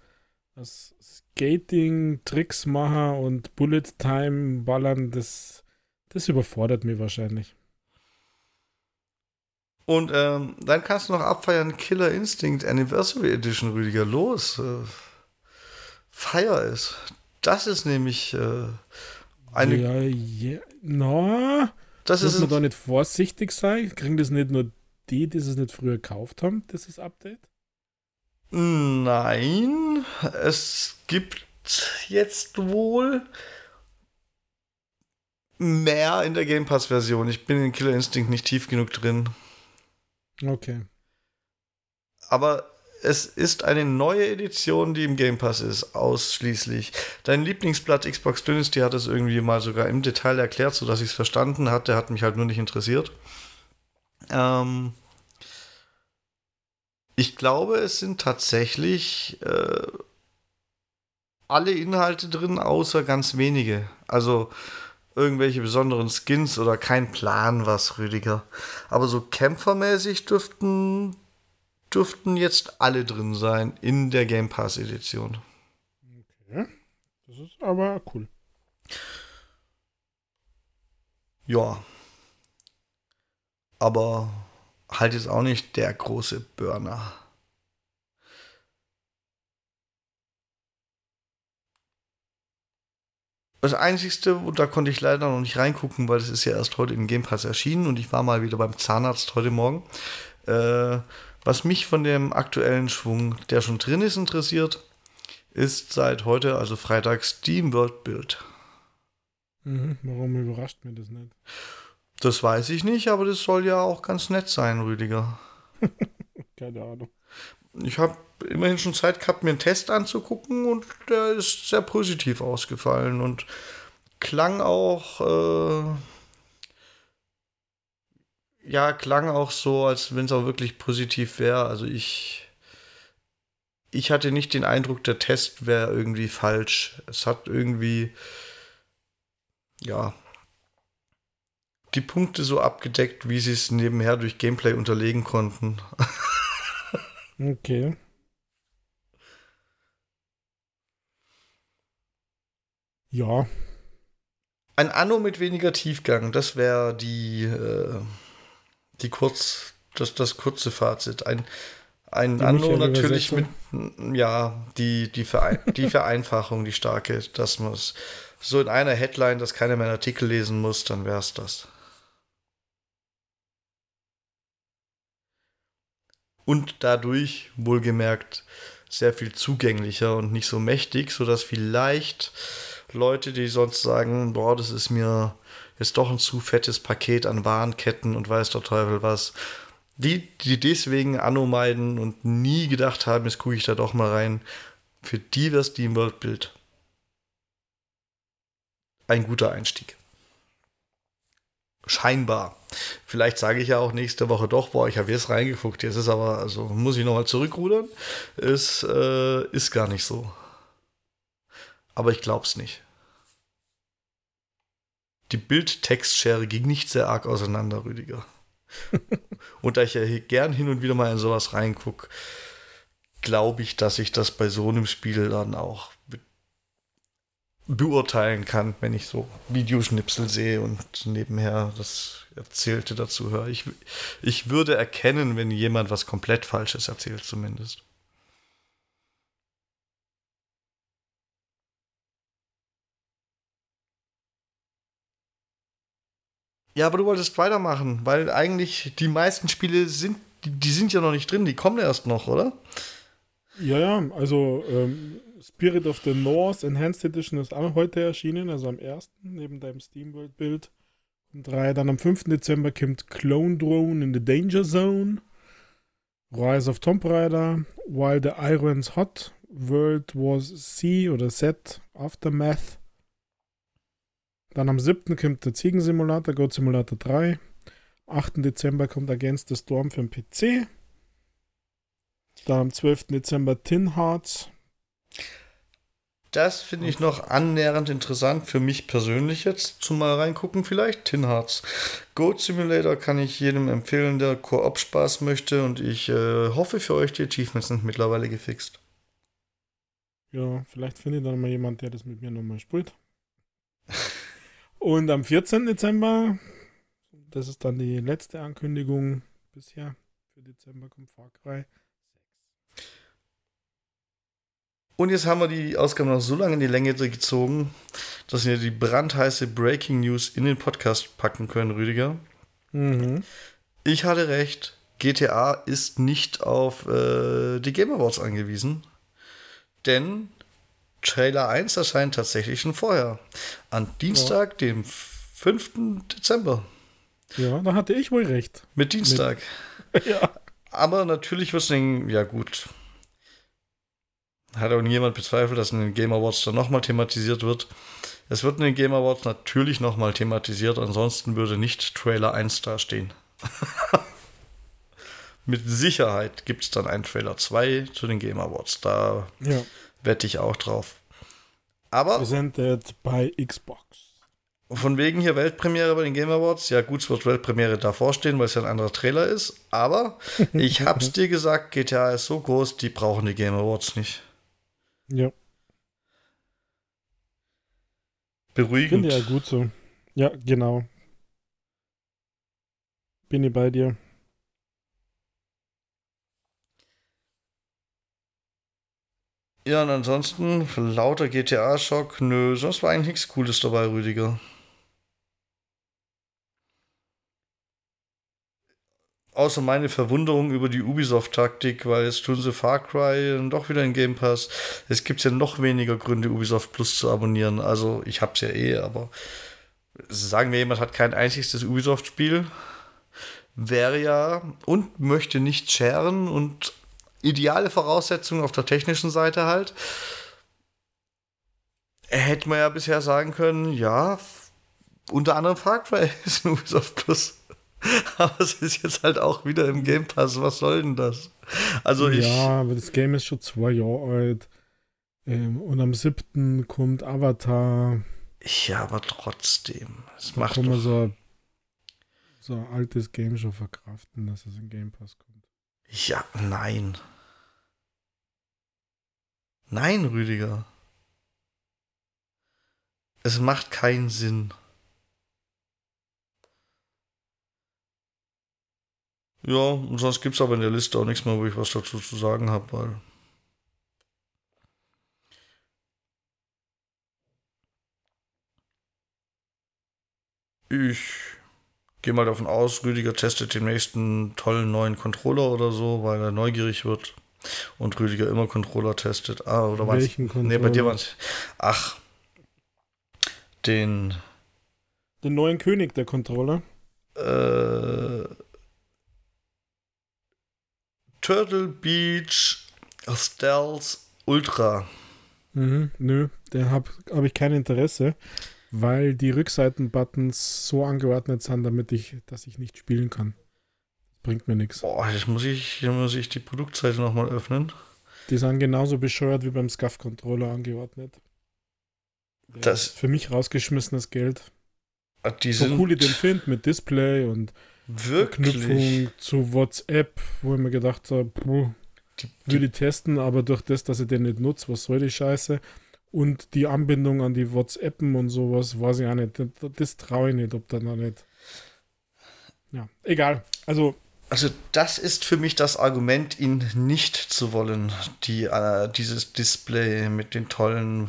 aus Skating, Tricks machen und Bullet Time ballern, das das überfordert mich wahrscheinlich. Und ähm, dann kannst du noch abfeiern Killer Instinct Anniversary Edition, Rüdiger. Los. Äh, feier es. Das ist nämlich äh, eine. Ja, ja. No. Das Muss ist man da nicht vorsichtig sein? Kriegen das nicht nur die, die es nicht früher gekauft haben, dieses Update? Nein. Es gibt jetzt wohl mehr in der Game Pass-Version. Ich bin in Killer Instinct nicht tief genug drin. Okay. Aber es ist eine neue Edition, die im Game Pass ist, ausschließlich. Dein Lieblingsblatt Xbox Dynasty hat es irgendwie mal sogar im Detail erklärt, sodass ich es verstanden hatte, hat mich halt nur nicht interessiert. Ähm ich glaube, es sind tatsächlich äh, alle Inhalte drin, außer ganz wenige. Also irgendwelche besonderen Skins oder kein Plan was, Rüdiger. Aber so kämpfermäßig dürften, dürften jetzt alle drin sein in der Game Pass Edition. Okay. Das ist aber cool. Ja. Aber halt jetzt auch nicht der große Burner. Das Einzige, und da konnte ich leider noch nicht reingucken, weil es ist ja erst heute im Game Pass erschienen und ich war mal wieder beim Zahnarzt heute Morgen. Äh, was mich von dem aktuellen Schwung, der schon drin ist, interessiert, ist seit heute, also Freitag, Steam World Build. Mhm, warum überrascht mir das nicht? Das weiß ich nicht, aber das soll ja auch ganz nett sein, Rüdiger. Keine Ahnung. Ich habe immerhin schon Zeit gehabt, mir einen Test anzugucken und der ist sehr positiv ausgefallen und klang auch, äh, ja, klang auch so, als wenn es auch wirklich positiv wäre. Also ich, ich hatte nicht den Eindruck, der Test wäre irgendwie falsch. Es hat irgendwie, ja, die Punkte so abgedeckt, wie sie es nebenher durch Gameplay unterlegen konnten. okay. Ja. Ein Anno mit weniger Tiefgang, das wäre die, äh, die kurz, das, das kurze Fazit. Ein, ein Anno natürlich mit, ja, die, die, Verein die Vereinfachung, die starke, dass man es so in einer Headline, dass keiner mehr einen Artikel lesen muss, dann wäre es das. Und dadurch, wohlgemerkt, sehr viel zugänglicher und nicht so mächtig, sodass vielleicht Leute, die sonst sagen, boah, das ist mir jetzt doch ein zu fettes Paket an Warenketten und weiß der Teufel was. Die, die deswegen Anno meiden und nie gedacht haben, jetzt gucke ich da doch mal rein, für die wäre Steam World Bild ein guter Einstieg. Scheinbar. Vielleicht sage ich ja auch nächste Woche doch, boah, ich habe jetzt reingeguckt, jetzt ist aber, also muss ich nochmal zurückrudern. Es äh, ist gar nicht so aber ich glaub's nicht. die Bild-Text-Schere ging nicht sehr arg auseinander, Rüdiger. und da ich ja gern hin und wieder mal in sowas reingucke, glaube ich, dass ich das bei so einem Spiel dann auch beurteilen kann, wenn ich so Videoschnipsel sehe und nebenher das Erzählte dazu höre. Ich, ich würde erkennen, wenn jemand was komplett Falsches erzählt, zumindest. Ja, aber du wolltest weitermachen, weil eigentlich die meisten Spiele sind, die, die sind ja noch nicht drin, die kommen erst noch, oder? Ja, ja, also ähm, Spirit of the North Enhanced Edition ist auch heute erschienen, also am 1. neben deinem SteamWorld-Bild. Um 3. Dann am 5. Dezember kommt Clone Drone in the Danger Zone. Rise of Tomb Raider, While the Iron's Hot, World Wars C oder Z, Aftermath. Dann am 7. kommt der Ziegensimulator, Goat Simulator 3. Am 8. Dezember kommt Against the Storm für den PC. Dann am 12. Dezember Tin Hearts. Das finde ich noch annähernd interessant für mich persönlich jetzt zum mal reingucken vielleicht. Tin Hearts. Goat Simulator kann ich jedem empfehlen, der Koop Spaß möchte und ich äh, hoffe für euch, die Achievements sind mittlerweile gefixt. Ja, vielleicht findet dann mal jemand, der das mit mir nochmal spielt. und am 14. Dezember, das ist dann die letzte Ankündigung bisher, für Dezember kommt Far Cry Und jetzt haben wir die Ausgabe noch so lange in die Länge gezogen, dass wir die brandheiße Breaking News in den Podcast packen können, Rüdiger. Mhm. Ich hatte recht. GTA ist nicht auf äh, die Game Awards angewiesen. Denn Trailer 1 erscheint tatsächlich schon vorher. An Dienstag, ja. dem 5. Dezember. Ja, da hatte ich wohl recht. Mit Dienstag. Mit, ja. Aber natürlich wird es den, ja gut, hat auch niemand bezweifelt, dass in den Game Awards dann nochmal thematisiert wird. Es wird in den Game Awards natürlich nochmal thematisiert, ansonsten würde nicht Trailer 1 dastehen. Mit Sicherheit gibt es dann einen Trailer 2 zu den Game Awards. Da ja. wette ich auch drauf. Aber. Presented by Xbox. Von wegen hier Weltpremiere bei den Game Awards. Ja, gut, es wird Weltpremiere davor stehen, weil es ja ein anderer Trailer ist. Aber ich hab's dir gesagt, GTA ist so groß, die brauchen die Game Awards nicht. Ja. Beruhigend. Finde ja gut so. Ja, genau. Bin ich bei dir. Ja, und ansonsten lauter GTA-Schock. Nö, sonst war eigentlich nichts Cooles dabei, Rüdiger. Außer meine Verwunderung über die Ubisoft-Taktik, weil jetzt tun sie Far Cry doch wieder in Game Pass. Es gibt ja noch weniger Gründe, Ubisoft Plus zu abonnieren. Also ich hab's ja eh, aber sagen wir, jemand hat kein einziges Ubisoft-Spiel, wäre ja und möchte nicht scheren und ideale Voraussetzungen auf der technischen Seite halt. Hätte man ja bisher sagen können, ja, unter anderem Far Cry ist ein Ubisoft Plus. Aber es ist jetzt halt auch wieder im Game Pass. Was soll denn das? Also ich. Ja, aber das Game ist schon zwei Jahre alt. Ähm, und am 7. kommt Avatar. Ja, aber trotzdem. Es da macht kann man so, so ein altes Game schon verkraften, dass es in Game Pass kommt. Ja, nein. Nein, Rüdiger. Es macht keinen Sinn. Ja, und sonst gibt es aber in der Liste auch nichts mehr, wo ich was dazu zu sagen habe, weil. Ich gehe mal davon aus, Rüdiger testet den nächsten tollen neuen Controller oder so, weil er neugierig wird. Und Rüdiger immer Controller testet. Ah, oder was? Welchen Controller? Nee, bei dir war es. Ach. Den. Den neuen König der Controller? Äh Turtle Beach Stealth Ultra. Mhm, nö, der habe hab ich kein Interesse, weil die Rückseitenbuttons so angeordnet sind, damit ich, dass ich nicht spielen kann. Bringt mir nichts. Boah, jetzt muss ich, muss ich die Produktseite nochmal öffnen. Die sind genauso bescheuert wie beim SCUF-Controller angeordnet. Das für mich rausgeschmissenes Geld. Ah, die so cool ich den finde mit Display und wirklich. Verknüpfung zu WhatsApp, wo ich mir gedacht habe, puh, Die, würde ich testen, aber durch das, dass ich den nicht nutze, was soll die Scheiße? Und die Anbindung an die WhatsAppen und sowas, weiß ich auch nicht. Das, das traue ich nicht, ob da noch nicht. Ja, egal. Also, Also das ist für mich das Argument, ihn nicht zu wollen. Die, äh, dieses Display mit den tollen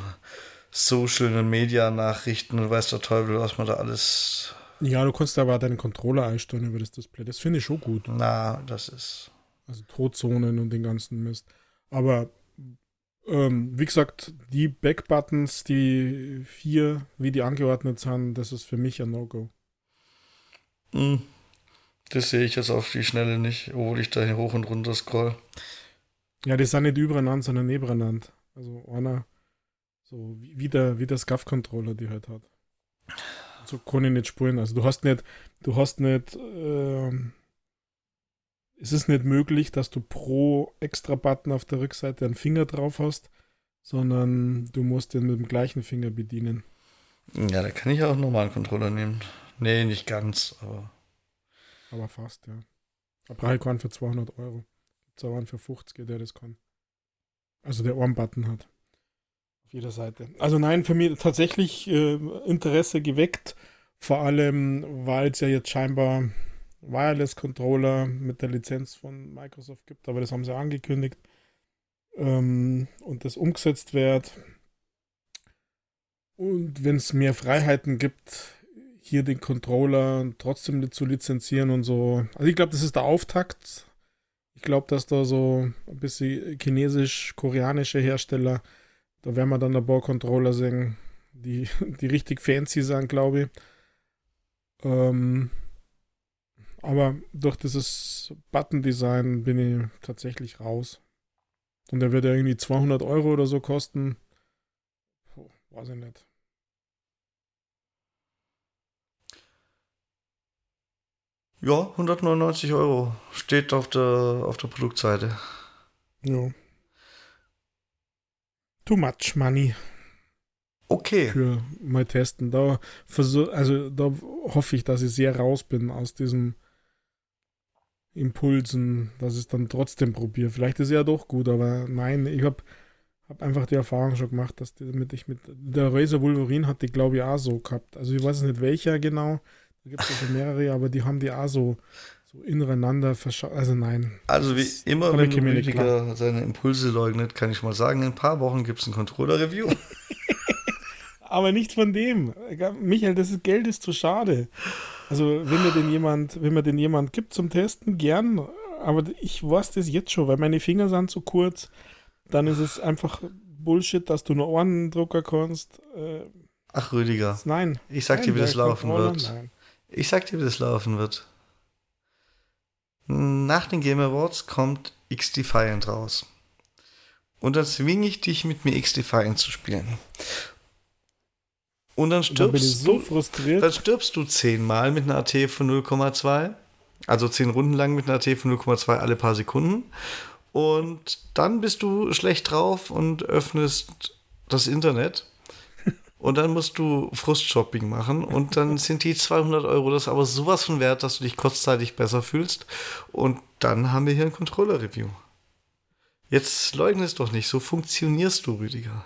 Social Media Nachrichten und weiß der Teufel, was man da alles. Ja, du kannst aber auch deinen Controller einstellen über das Display. Das finde ich schon gut. Na, das ist. Also Todzonen und den ganzen Mist. Aber ähm, wie gesagt, die Backbuttons, die vier, wie die angeordnet sind, das ist für mich ein No-Go. Hm, das sehe ich jetzt auf die Schnelle nicht, obwohl ich da hier hoch und runter scroll. Ja, die sind nicht übereinander, sondern nebeneinander. Also einer, so wie, wie der, wie der SCAF-Controller die halt hat. So kann ich nicht spulen. Also du hast nicht, du hast nicht, ähm, es ist nicht möglich, dass du pro extra Button auf der Rückseite einen Finger drauf hast, sondern du musst den mit dem gleichen Finger bedienen. Ja, da kann ich auch einen normalen Controller nehmen. Nee, nicht ganz, aber. Aber fast, ja. Da brauche ich keinen für 200 Euro. Gibt's auch einen für 50, der das kann. Also der Arm-Button hat. Auf jeder Seite. Also nein, für mich tatsächlich äh, Interesse geweckt. Vor allem, weil es ja jetzt scheinbar Wireless-Controller mit der Lizenz von Microsoft gibt, aber das haben sie angekündigt. Ähm, und das umgesetzt wird. Und wenn es mehr Freiheiten gibt, hier den Controller trotzdem zu lizenzieren und so. Also ich glaube, das ist der Auftakt. Ich glaube, dass da so ein bisschen chinesisch-koreanische Hersteller, da werden wir dann ein paar Controller sehen, die, die richtig fancy sind, glaube ich. Ähm, aber durch dieses Button-Design bin ich tatsächlich raus. Und der wird ja irgendwie 200 Euro oder so kosten. Puh, weiß ich nicht. Ja, 199 Euro steht auf der, auf der Produktseite. Ja. Too much money Okay. für mal testen. Da versuch, also da hoffe ich, dass ich sehr raus bin aus diesem Impulsen, dass ich es dann trotzdem probiere. Vielleicht ist es ja doch gut, aber nein, ich habe hab einfach die Erfahrung schon gemacht, dass die, damit ich mit der Razer Wolverine hat die glaube ich auch so gehabt. Also ich weiß nicht welcher genau, da gibt es also mehrere, aber die haben die auch so, so ineinander verschaut. Also nein. Also wie immer, wenn nicht Rüdiger seine Impulse leugnet, kann ich mal sagen, in ein paar Wochen gibt es ein Controller-Review. Aber nicht von dem. Michael, das ist, Geld ist zu schade. Also, wenn mir den jemand, wenn mir den jemand gibt zum Testen, gern. Aber ich weiß das jetzt schon, weil meine Finger sind zu kurz. Dann ist es einfach Bullshit, dass du nur einen Drucker kannst. Äh, Ach, Rüdiger, nein. ich sag dir, Nein, wie das der laufen wird. Nein. Ich sag dir, wie das laufen wird. Nach den Game Awards kommt X Defiant raus. Und dann zwinge ich dich, mit mir X Defiant zu spielen. Und dann Und dann stirbst so du, frustriert. dann stirbst du zehnmal mit einer AT von 0,2. Also zehn Runden lang mit einer AT von 0,2 alle paar Sekunden. Und dann bist du schlecht drauf und öffnest das Internet. Und dann musst du Frustshopping machen und dann sind die 200 Euro das aber sowas von wert, dass du dich kurzzeitig besser fühlst. Und dann haben wir hier ein Controller-Review. Jetzt leugne es doch nicht, so funktionierst du, Rüdiger.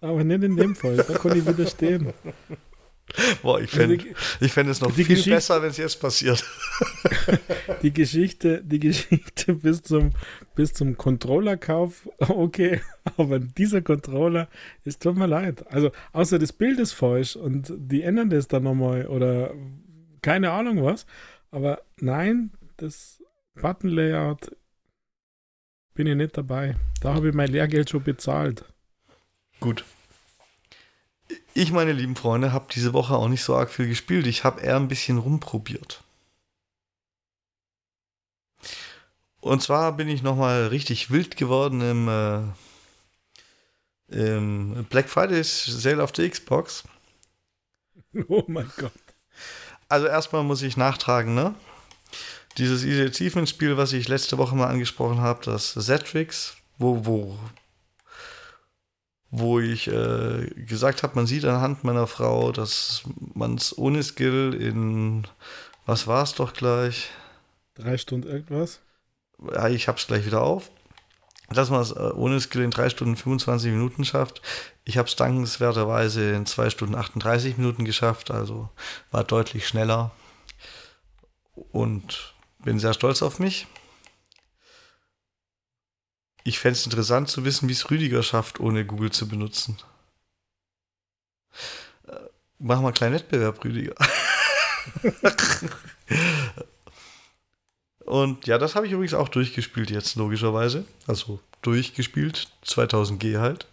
Aber nicht in dem Fall. Da kann ich widerstehen. Boah, ich Also fände ich fänd es noch viel Geschichte- besser, wenn es jetzt passiert. Die Geschichte, die Geschichte bis zum, bis zum Controllerkauf, okay, aber dieser Controller, es tut mir leid. Also, außer das Bild ist falsch und die ändern das dann nochmal oder keine Ahnung was, aber nein, das Button-Layout bin ich nicht dabei. Da habe ich mein Lehrgeld schon bezahlt. Gut. Ich, meine lieben Freunde, habe diese Woche auch nicht so arg viel gespielt. Ich habe eher ein bisschen rumprobiert. Und zwar bin ich nochmal richtig wild geworden im, äh, im Black Friday Sale auf der Xbox. Oh mein Gott. Also erstmal muss ich nachtragen, ne? Dieses Easy Achievement Spiel, was ich letzte Woche mal angesprochen habe, das Zetrix, wo, wo, wo ich äh, gesagt habe, man sieht anhand meiner Frau, dass man es ohne Skill in, was war es doch gleich? Drei Stunden irgendwas? Ja, ich habe es gleich wieder auf. Dass man es äh, ohne Skill in drei Stunden 25 Minuten schafft. Ich habe es dankenswerterweise in zwei Stunden 38 Minuten geschafft, also war deutlich schneller und bin sehr stolz auf mich. Ich fände es interessant zu wissen, wie es Rüdiger schafft, ohne Google zu benutzen. Äh, machen wir einen kleinen Wettbewerb, Rüdiger. Und ja, das habe ich übrigens auch durchgespielt jetzt, logischerweise. Also durchgespielt, 2000G halt.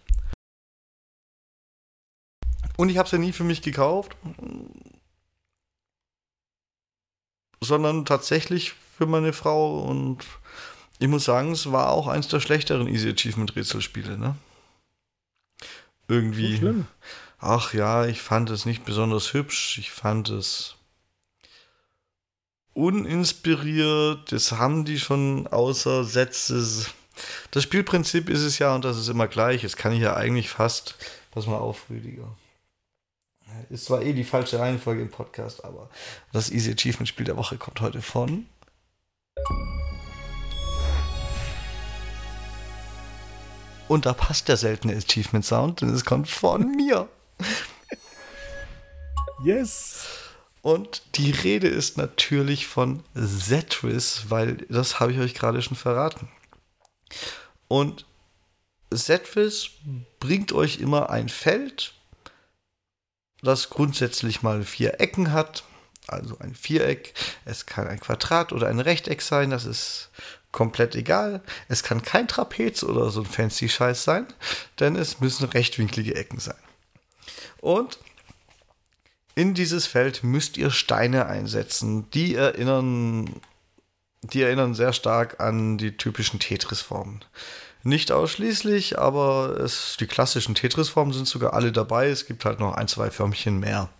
Und ich habe es ja nie für mich gekauft, sondern tatsächlich für meine Frau und ich muss sagen, es war auch eins der schlechteren Easy Achievement Rätselspiele, ne? Irgendwie. So ach ja, ich fand es nicht besonders hübsch. Ich fand es uninspiriert. Das haben die schon außer Sätze. Das Spielprinzip ist es ja, und das ist immer gleich. Das kann ich ja eigentlich fast. Pass mal auf, Rüdiger. Ist zwar eh die falsche Reihenfolge im Podcast, aber das Easy Achievement Spiel der Woche kommt heute von. Und da passt der seltene Achievement Sound, denn es kommt von mir. Yes. Und die Rede ist natürlich von Zetris, weil das habe ich euch gerade schon verraten. Und Zetris bringt euch immer ein Feld, das grundsätzlich mal vier Ecken hat. Also ein Viereck. Es kann ein Quadrat oder ein Rechteck sein. Das ist komplett egal. Es kann kein Trapez oder so ein fancy Scheiß sein, denn es müssen rechtwinklige Ecken sein. Und in dieses Feld müsst ihr Steine einsetzen. Die erinnern, die erinnern sehr stark an die typischen Tetris-Formen. Nicht ausschließlich, aber es, die klassischen Tetris-Formen sind sogar alle dabei. Es gibt halt noch ein, zwei Förmchen mehr.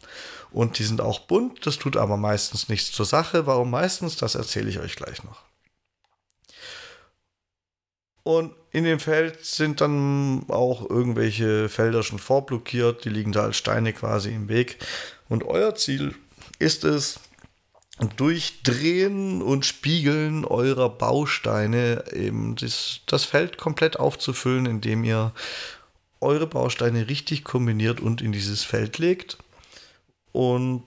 Und die sind auch bunt, das tut aber meistens nichts zur Sache. Warum meistens, das erzähle ich euch gleich noch. Und in dem Feld sind dann auch irgendwelche Felder schon vorblockiert, die liegen da als Steine quasi im Weg. Und euer Ziel ist es, durch Drehen und Spiegeln eurer Bausteine eben das, das Feld komplett aufzufüllen, indem ihr eure Bausteine richtig kombiniert und in dieses Feld legt. Und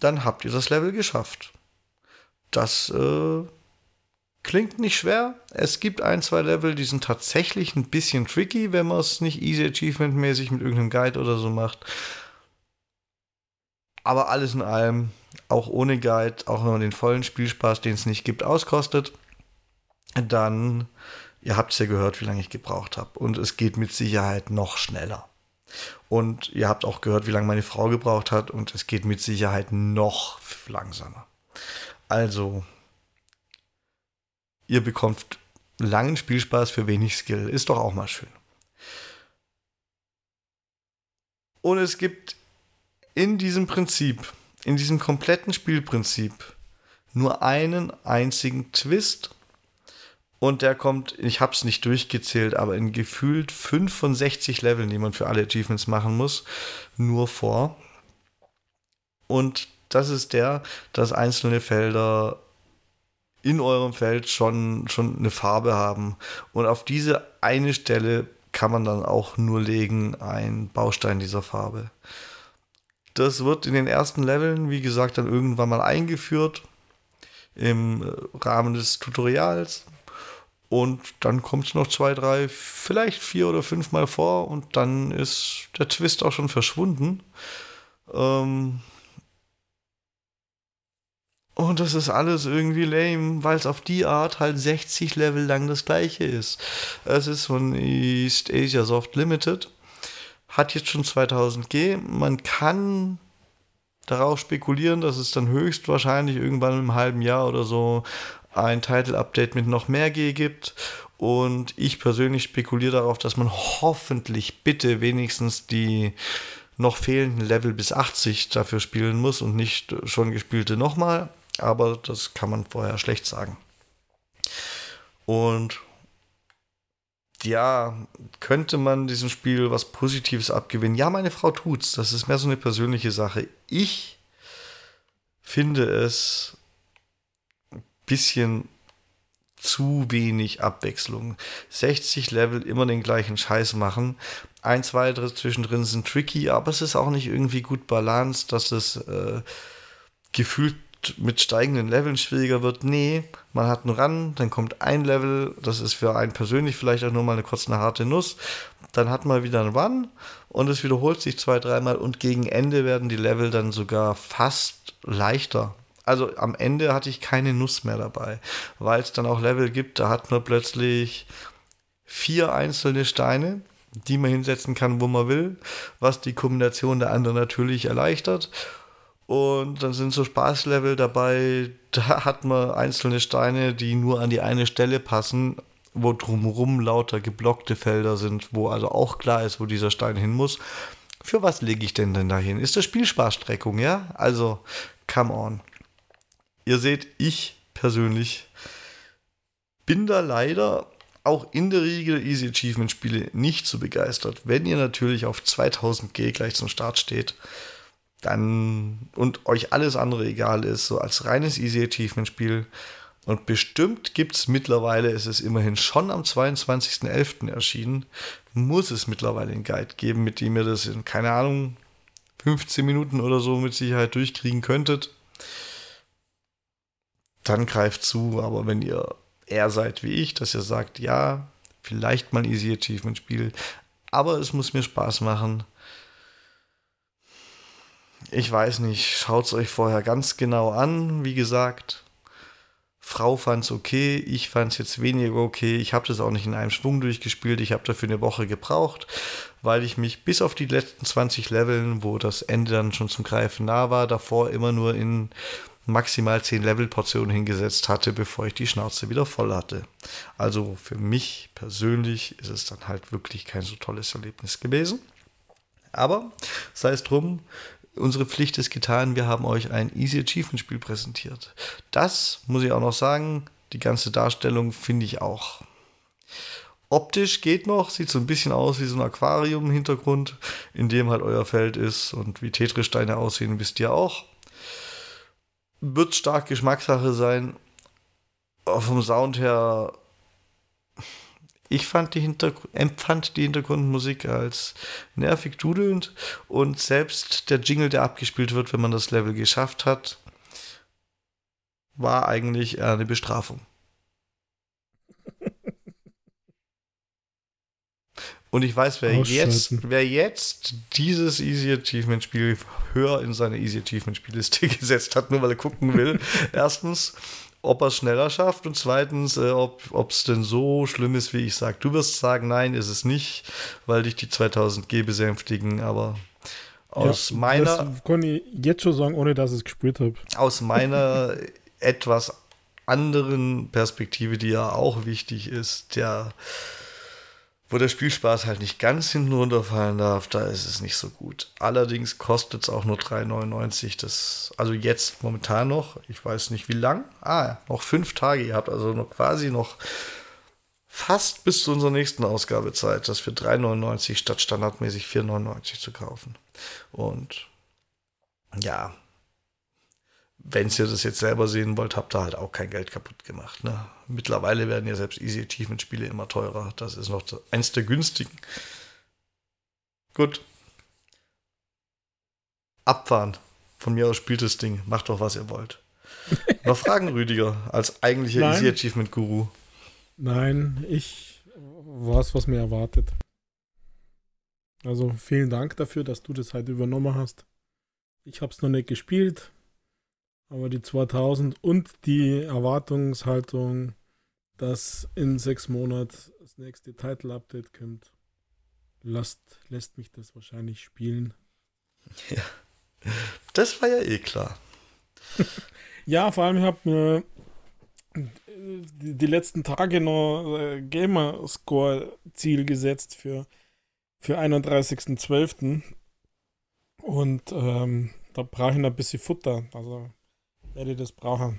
dann habt ihr das Level geschafft. Das äh, klingt nicht schwer. Es gibt ein, zwei Level, die sind tatsächlich ein bisschen tricky, wenn man es nicht easy achievement mäßig mit irgendeinem Guide oder so macht. Aber alles in allem, auch ohne Guide, auch wenn man den vollen Spielspaß, den es nicht gibt, auskostet, dann, ihr habt es ja gehört, wie lange ich gebraucht habe. Und es geht mit Sicherheit noch schneller. Und ihr habt auch gehört, wie lange meine Frau gebraucht hat. Und es geht mit Sicherheit noch langsamer. Also, ihr bekommt langen Spielspaß für wenig Skill. Ist doch auch mal schön. Und es gibt in diesem Prinzip, in diesem kompletten Spielprinzip, nur einen einzigen Twist. Und der kommt, ich habe es nicht durchgezählt, aber in gefühlt 65 Leveln, die man für alle Achievements machen muss, nur vor. Und das ist der, dass einzelne Felder in eurem Feld schon, schon eine Farbe haben. Und auf diese eine Stelle kann man dann auch nur legen ein Baustein dieser Farbe. Das wird in den ersten Leveln, wie gesagt, dann irgendwann mal eingeführt im Rahmen des Tutorials. Und dann kommt es noch zwei, drei, vielleicht vier oder fünf Mal vor und dann ist der Twist auch schon verschwunden. Ähm und das ist alles irgendwie lame, weil es auf die Art halt 60 Level lang das gleiche ist. Es ist von East Asia Soft Limited hat jetzt schon 2000G. Man kann darauf spekulieren, dass es dann höchstwahrscheinlich irgendwann im halben Jahr oder so ein Title-Update mit noch mehr G gibt. Und ich persönlich spekuliere darauf, dass man hoffentlich bitte wenigstens die noch fehlenden Level bis 80 dafür spielen muss und nicht schon gespielte nochmal. Aber das kann man vorher schlecht sagen. Und ja, könnte man diesem Spiel was Positives abgewinnen? Ja, meine Frau tut's. Das ist mehr so eine persönliche Sache. Ich finde es ein bisschen zu wenig Abwechslung. 60 Level immer den gleichen Scheiß machen. Ein, zwei zwischendrin sind tricky, aber es ist auch nicht irgendwie gut balanciert, dass es äh, gefühlt mit steigenden Leveln schwieriger wird. Nee, man hat einen Run, dann kommt ein Level, das ist für einen persönlich vielleicht auch nur mal eine kurze eine harte Nuss. Dann hat man wieder einen Run und es wiederholt sich zwei, dreimal und gegen Ende werden die Level dann sogar fast leichter. Also am Ende hatte ich keine Nuss mehr dabei, weil es dann auch Level gibt, da hat man plötzlich vier einzelne Steine, die man hinsetzen kann, wo man will, was die Kombination der anderen natürlich erleichtert. Und dann sind so Spaßlevel dabei, da hat man einzelne Steine, die nur an die eine Stelle passen, wo drumherum lauter geblockte Felder sind, wo also auch klar ist, wo dieser Stein hin muss. Für was lege ich denn denn dahin? Ist das Spielspaßstreckung, ja? Also, come on. Ihr seht, ich persönlich bin da leider auch in der Regel Easy Achievement Spiele nicht so begeistert. Wenn ihr natürlich auf 2000G gleich zum Start steht, dann und euch alles andere egal ist, so als reines Easy Achievement Spiel. Und bestimmt gibt es mittlerweile, es ist immerhin schon am 22.11. erschienen, muss es mittlerweile einen Guide geben, mit dem ihr das in, keine Ahnung, 15 Minuten oder so mit Sicherheit durchkriegen könntet. Dann greift zu, aber wenn ihr eher seid wie ich, dass ihr sagt, ja, vielleicht mal ein Easy Achievement Spiel, aber es muss mir Spaß machen, ich weiß nicht, schaut es euch vorher ganz genau an. Wie gesagt, Frau fand es okay, ich fand es jetzt weniger okay. Ich habe das auch nicht in einem Schwung durchgespielt. Ich habe dafür eine Woche gebraucht, weil ich mich bis auf die letzten 20 Leveln, wo das Ende dann schon zum Greifen nah war, davor immer nur in maximal 10 Levelportionen hingesetzt hatte, bevor ich die Schnauze wieder voll hatte. Also für mich persönlich ist es dann halt wirklich kein so tolles Erlebnis gewesen. Aber sei es drum, unsere Pflicht ist getan, wir haben euch ein Easy Achievement Spiel präsentiert. Das muss ich auch noch sagen, die ganze Darstellung finde ich auch. Optisch geht noch, sieht so ein bisschen aus wie so ein Aquarium im Hintergrund, in dem halt euer Feld ist und wie Tetris-Steine aussehen, wisst ihr auch. Wird stark Geschmackssache sein. Vom Sound her ich fand die empfand die Hintergrundmusik als nervig dudelnd und selbst der Jingle, der abgespielt wird, wenn man das Level geschafft hat, war eigentlich eine Bestrafung. Und ich weiß, wer jetzt, wer jetzt dieses Easy Achievement Spiel höher in seine Easy Achievement Spielliste gesetzt hat, nur weil er gucken will. Erstens ob er es schneller schafft und zweitens, äh, ob es denn so schlimm ist, wie ich sage. Du wirst sagen, nein, ist es nicht, weil dich die 2000G besänftigen, aber aus ja, meiner. Das kann ich jetzt schon sagen, ohne dass ich es gespürt habe. Aus meiner etwas anderen Perspektive, die ja auch wichtig ist, der wo der Spielspaß halt nicht ganz hinten runterfallen darf, da ist es nicht so gut. Allerdings kostet es auch nur 3,99. Das, also jetzt momentan noch, ich weiß nicht wie lang. Ah, noch fünf Tage. Ihr habt also noch quasi noch fast bis zu unserer nächsten Ausgabe Zeit, das für 3,99 statt standardmäßig 4,99 zu kaufen. Und ja, wenn ihr das jetzt selber sehen wollt, habt ihr halt auch kein Geld kaputt gemacht. Ne? Mittlerweile werden ja selbst Easy Achievement Spiele immer teurer. Das ist noch eins der günstigen. Gut. Abfahren. Von mir aus spielt das Ding. Macht doch, was ihr wollt. Noch Fragen, Rüdiger, als eigentlicher Nein. Easy Achievement Guru? Nein, ich weiß, was mir erwartet. Also vielen Dank dafür, dass du das halt übernommen hast. Ich habe es noch nicht gespielt. Aber die 2000 und die Erwartungshaltung, dass in sechs Monaten das nächste Title-Update kommt, lässt, lässt mich das wahrscheinlich spielen. Ja, das war ja eh klar. ja, vor allem, ich habe mir die, die, letzten Tage noch äh, Gamerscore-Ziel gesetzt für, für 31.12. Und ähm, da brauche ich noch ein bisschen Futter. Also werde das brauchen.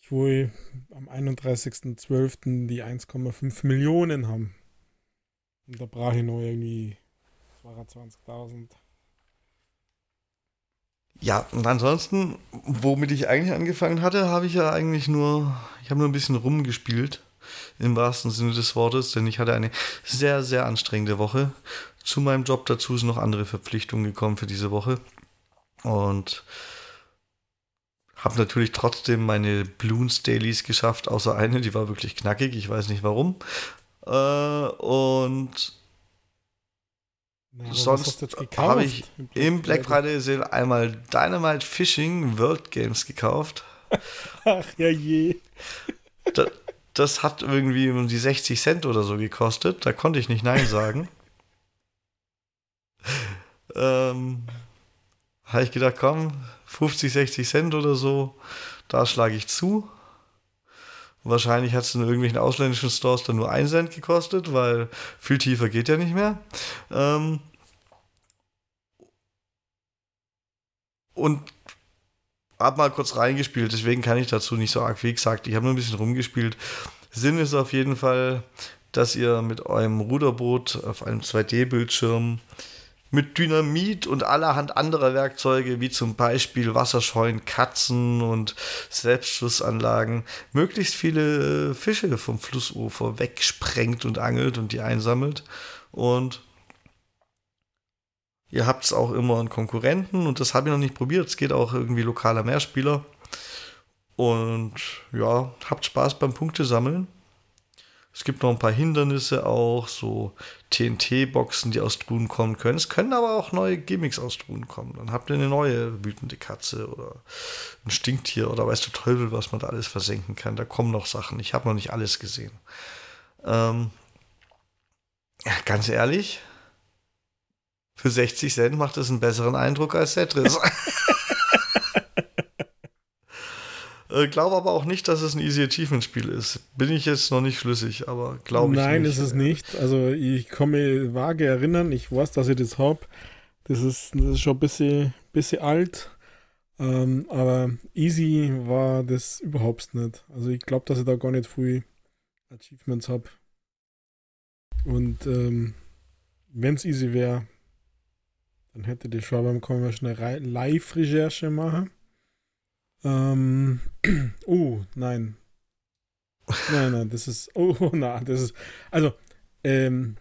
Ich wohl am 31.12. die 1,5 Millionen haben. Und da brauche ich noch irgendwie 22.000. Ja, und ansonsten, womit ich eigentlich angefangen hatte, habe ich ja eigentlich nur, ich habe nur ein bisschen rumgespielt, im wahrsten Sinne des Wortes, denn ich hatte eine sehr, sehr anstrengende Woche. Zu meinem Job dazu sind noch andere Verpflichtungen gekommen für diese Woche. Und habe natürlich trotzdem meine Bloons Dailies geschafft, außer eine, die war wirklich knackig, ich weiß nicht warum. Äh, und na, sonst habe ich im Black Friday Sale einmal Dynamite Fishing World Games gekauft. Ach ja je. Das, das hat irgendwie um die 60 Cent oder so gekostet. Da konnte ich nicht Nein sagen. ähm, habe ich gedacht, komm, 50, 60 Cent oder so, da schlage ich zu. Wahrscheinlich hat es in irgendwelchen ausländischen Stores dann nur 1 Cent gekostet, weil viel tiefer geht ja nicht mehr. Ähm und hab mal kurz reingespielt, deswegen kann ich dazu nicht so arg wie gesagt. Ich habe nur ein bisschen rumgespielt. Sinn ist auf jeden Fall, dass ihr mit eurem Ruderboot auf einem 2D-Bildschirm mit Dynamit und allerhand anderer Werkzeuge, wie zum Beispiel Wasserscheuen, Katzen und Selbstschussanlagen, möglichst viele Fische vom Flussufer wegsprengt und angelt und die einsammelt. Und ihr habt es auch immer einen Konkurrenten und das habe ich noch nicht probiert. Es geht auch irgendwie lokaler Mehrspieler. Und ja, habt Spaß beim Punktesammeln. Es gibt noch ein paar Hindernisse auch, so TNT-Boxen, die aus Truhen kommen können. Es können aber auch neue Gimmicks aus Truhen kommen. Dann habt ihr eine neue wütende Katze oder ein Stinktier oder weißt du Teufel, was man da alles versenken kann. Da kommen noch Sachen. Ich habe noch nicht alles gesehen. Ähm, ja, ganz ehrlich, für 60 Cent macht es einen besseren Eindruck als Tetris. Äh, glaube aber auch nicht, dass es ein Easy Achievement Spiel ist. Bin ich jetzt noch nicht schlüssig, aber glaube ich Nein, nicht. ist es nicht. Also ich mich vage erinnern, ich weiß, dass ich das habe. Das ist, das ist schon ein bisschen, bisschen alt. Ähm, aber easy war das überhaupt nicht. Also ich glaube, dass ich da gar nicht viel Achievements habe. Und ähm, wenn es easy wäre, dann hätte die schon beim Kommen wir schnell Live-Recherche machen. Ähm, oh, nein. Nein, nein, das ist, oh, na, das ist, also, ähm,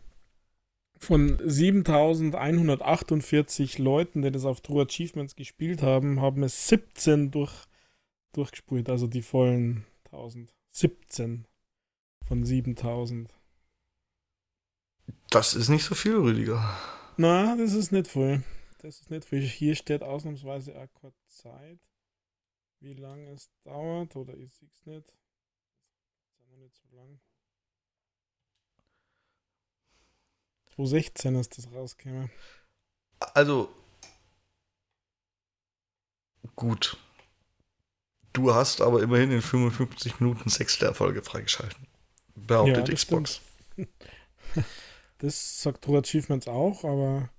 von 7148 Leuten, die das auf True Achievements gespielt haben, haben es 17 durch, durchgespielt, also die vollen 1000. 17 von 7000. Das ist nicht so viel, Rüdiger. Na, das ist nicht viel. Das ist nicht viel. Hier steht ausnahmsweise auch keine Zeit wie lange es dauert oder ich sehe es nicht. Das ist noch nicht so lang. 2016 ist das rausgekommen. Also, gut. Du hast aber immerhin in 55 Minuten sechs der Erfolge freigeschalten. Behauptet ja, Xbox. das sagt True Achievements auch, aber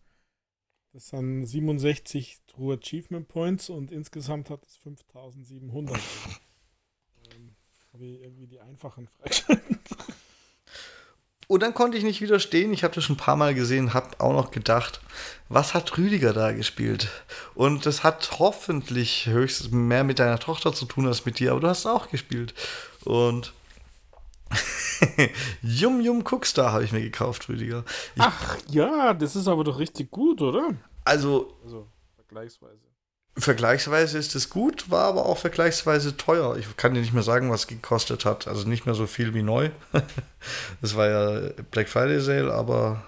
das sind 67 True Achievement Points und insgesamt hat es 5700. ähm, Habe ich irgendwie die einfachen freigeschalten. Und dann konnte ich nicht widerstehen. Ich habe das schon ein paar Mal gesehen, habe auch noch gedacht, was hat Rüdiger da gespielt? Und das hat hoffentlich höchstens mehr mit deiner Tochter zu tun als mit dir, aber du hast auch gespielt. Und Yum Yum Cookstar habe ich mir gekauft, Rüdiger. Ich Ach ja, das ist aber doch richtig gut, oder? Also, also vergleichsweise. Vergleichsweise ist es gut, war aber auch vergleichsweise teuer. Ich kann dir nicht mehr sagen, was gekostet hat. Also nicht mehr so viel wie neu. das war ja Black Friday Sale, aber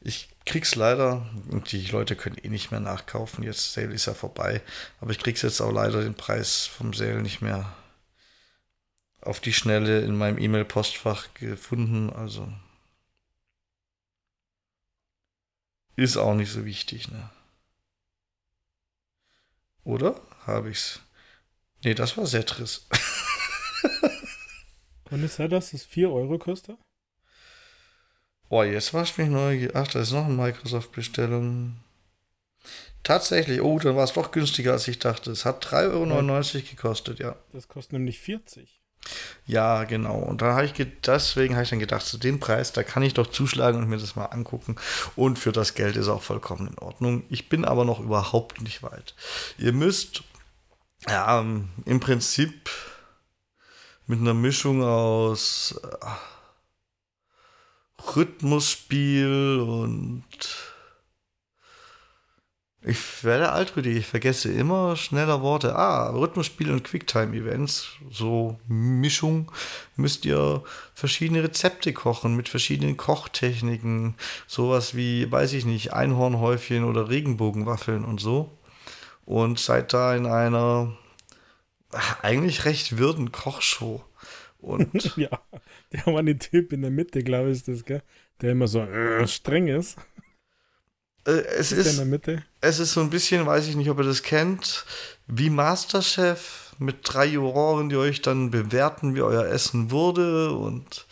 ich krieg's leider, und die Leute können eh nicht mehr nachkaufen. Jetzt Sale ist ja vorbei. Aber ich krieg's jetzt auch leider den Preis vom Sale nicht mehr auf die Schnelle in meinem E-Mail-Postfach gefunden. Also ist auch nicht so wichtig, ne? Oder? Habe ich's? Nee, das war Setris. Kann es sein, dass es 4 Euro kostet? Oh, jetzt warst du mich neugierig. Ach, da ist noch eine Microsoft-Bestellung. Tatsächlich, oh, dann war es doch günstiger, als ich dachte. Es hat 3,99 Euro gekostet, ja. Das kostet nämlich 40. Ja, genau. Und da habe ich deswegen habe ich dann gedacht, zu dem Preis, da kann ich doch zuschlagen und mir das mal angucken. Und für das Geld ist auch vollkommen in Ordnung. Ich bin aber noch überhaupt nicht weit. Ihr müsst ja im Prinzip mit einer Mischung aus äh, Rhythmusspiel und ich werde altmütig, ich vergesse immer schneller Worte. Ah, Rhythmusspiel und Quicktime-Events, so Mischung, müsst ihr verschiedene Rezepte kochen mit verschiedenen Kochtechniken. Sowas wie, weiß ich nicht, Einhornhäufchen oder Regenbogenwaffeln und so. Und seid da in einer ach, eigentlich recht wirden Kochshow. Und ja, der war ein Typ in der Mitte, glaube ich, ist das, gell? Der immer so äh, streng ist. Äh, es, ist, ist es ist so ein bisschen, weiß ich nicht, ob ihr das kennt, wie Masterchef mit drei Juroren, die euch dann bewerten, wie euer Essen wurde und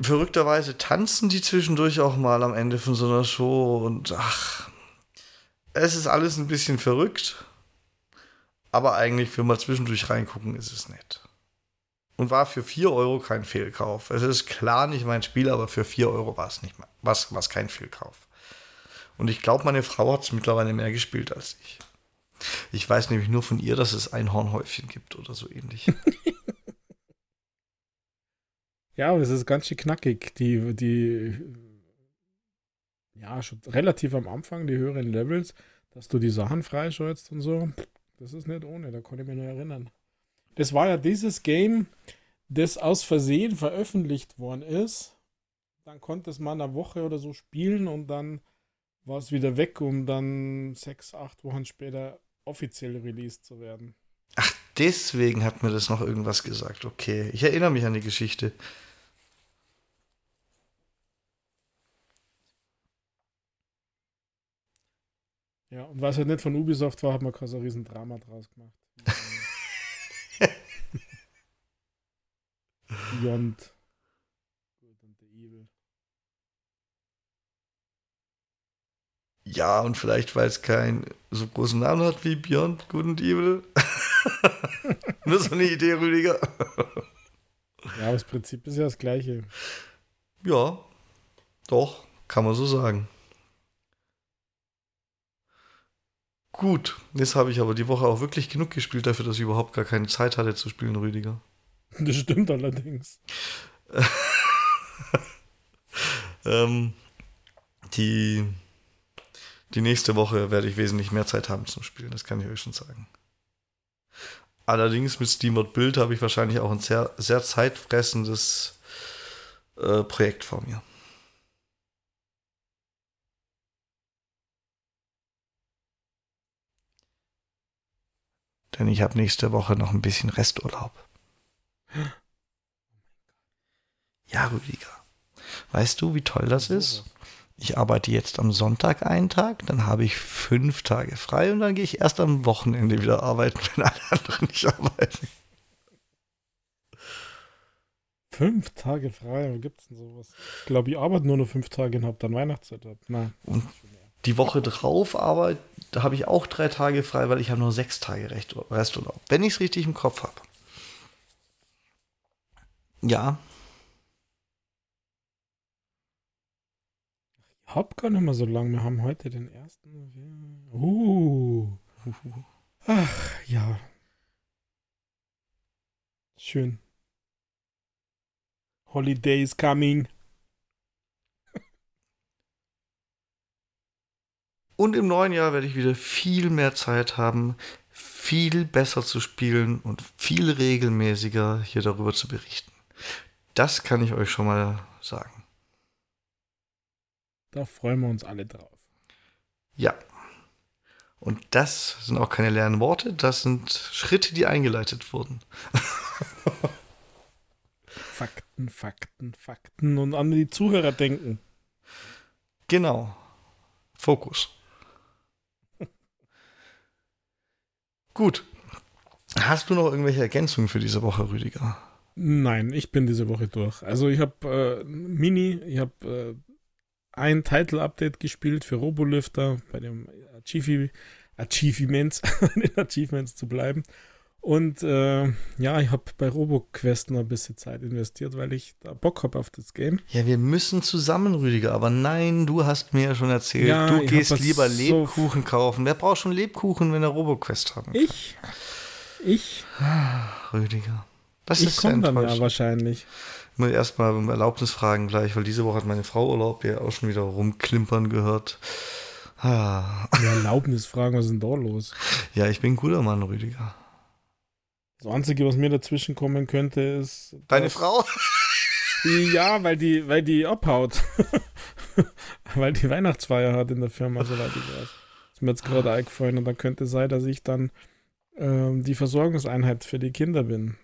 verrückterweise tanzen die zwischendurch auch mal am Ende von so einer Show und ach, es ist alles ein bisschen verrückt, aber eigentlich für mal zwischendurch reingucken ist es nett. Und war für 4 Euro kein Fehlkauf. Es ist klar nicht mein Spiel, aber für 4 Euro war es nicht mal, was, was kein Fehlkauf. Und ich glaube, meine Frau hat es mittlerweile mehr gespielt als ich. Ich weiß nämlich nur von ihr, dass es ein Hornhäufchen gibt oder so ähnlich. ja, aber es ist ganz schön knackig. Die, die, ja, schon relativ am Anfang, die höheren Levels, dass du die Sachen freischaltest und so. Das ist nicht ohne, da kann ich mich nur erinnern. Das war ja dieses Game, das aus Versehen veröffentlicht worden ist. Dann konnte es mal eine Woche oder so spielen und dann war es wieder weg, um dann sechs, acht Wochen später offiziell released zu werden. Ach, deswegen hat mir das noch irgendwas gesagt. Okay, ich erinnere mich an die Geschichte. Ja, und was halt nicht von Ubisoft war, hat man quasi ein riesen Drama draus gemacht. Beyond Ja, und vielleicht, weil es keinen so großen Namen hat wie Beyond Good and Evil. Nur so eine Idee, Rüdiger. ja, aber das Prinzip ist ja das gleiche. Ja, doch, kann man so sagen. Gut, jetzt habe ich aber die Woche auch wirklich genug gespielt dafür, dass ich überhaupt gar keine Zeit hatte zu spielen, Rüdiger. Das stimmt allerdings. ähm, die die nächste Woche werde ich wesentlich mehr Zeit haben zum Spielen, das kann ich euch schon sagen. Allerdings mit Steamworld Build habe ich wahrscheinlich auch ein sehr, sehr zeitfressendes äh, Projekt vor mir. Denn ich habe nächste Woche noch ein bisschen Resturlaub. Ja, Rüdiger. Weißt du, wie toll das ist? Ich arbeite jetzt am Sonntag einen Tag, dann habe ich fünf Tage frei und dann gehe ich erst am Wochenende wieder arbeiten, wenn alle anderen nicht arbeiten. Fünf Tage frei, wo gibt es denn sowas? Ich glaube, ich arbeite nur noch fünf Tage und habe dann Weihnachtszeit. Nein. Und die Woche drauf aber, da habe ich auch drei Tage frei, weil ich habe nur sechs Tage Resturlaub. Wenn ich es richtig im Kopf habe. Ja, hab gar nicht mehr so lange. Wir haben heute den ersten. Uh. Ach, ja. Schön. Holiday is coming. Und im neuen Jahr werde ich wieder viel mehr Zeit haben, viel besser zu spielen und viel regelmäßiger hier darüber zu berichten. Das kann ich euch schon mal sagen. Da freuen wir uns alle drauf. Ja. Und das sind auch keine leeren Worte, das sind Schritte, die eingeleitet wurden. Fakten, Fakten, Fakten und an die Zuhörer denken. Genau. Fokus. Gut. Hast du noch irgendwelche Ergänzungen für diese Woche, Rüdiger? Nein, ich bin diese Woche durch. Also ich habe äh, Mini, ich habe äh, ein Title-Update gespielt für Robolifter, bei dem Achievi, Achievements, den Achievements zu bleiben. Und äh, ja, ich habe bei RoboQuest noch ein bisschen Zeit investiert, weil ich da Bock habe auf das Game. Ja, wir müssen zusammen, Rüdiger. Aber nein, du hast mir ja schon erzählt, ja, du gehst lieber Lebkuchen so kaufen. Wer braucht schon Lebkuchen, wenn er RoboQuest haben kann? Ich? Ich? Rüdiger. Das ich komme dann ja wahrscheinlich. Ich muss erstmal um Erlaubnis fragen gleich, weil diese Woche hat meine Frau Urlaub, die auch schon wieder rumklimpern gehört. Ah. Ja, Erlaubnis fragen, was ist denn da los? Ja, ich bin ein guter Mann, Rüdiger. Das Einzige, was mir dazwischen kommen könnte, ist. Deine Frau? ja, weil die, weil die abhaut. weil die Weihnachtsfeier hat in der Firma, soweit ich weiß. ist mir jetzt gerade eingefallen und da könnte sein, dass ich dann ähm, die Versorgungseinheit für die Kinder bin.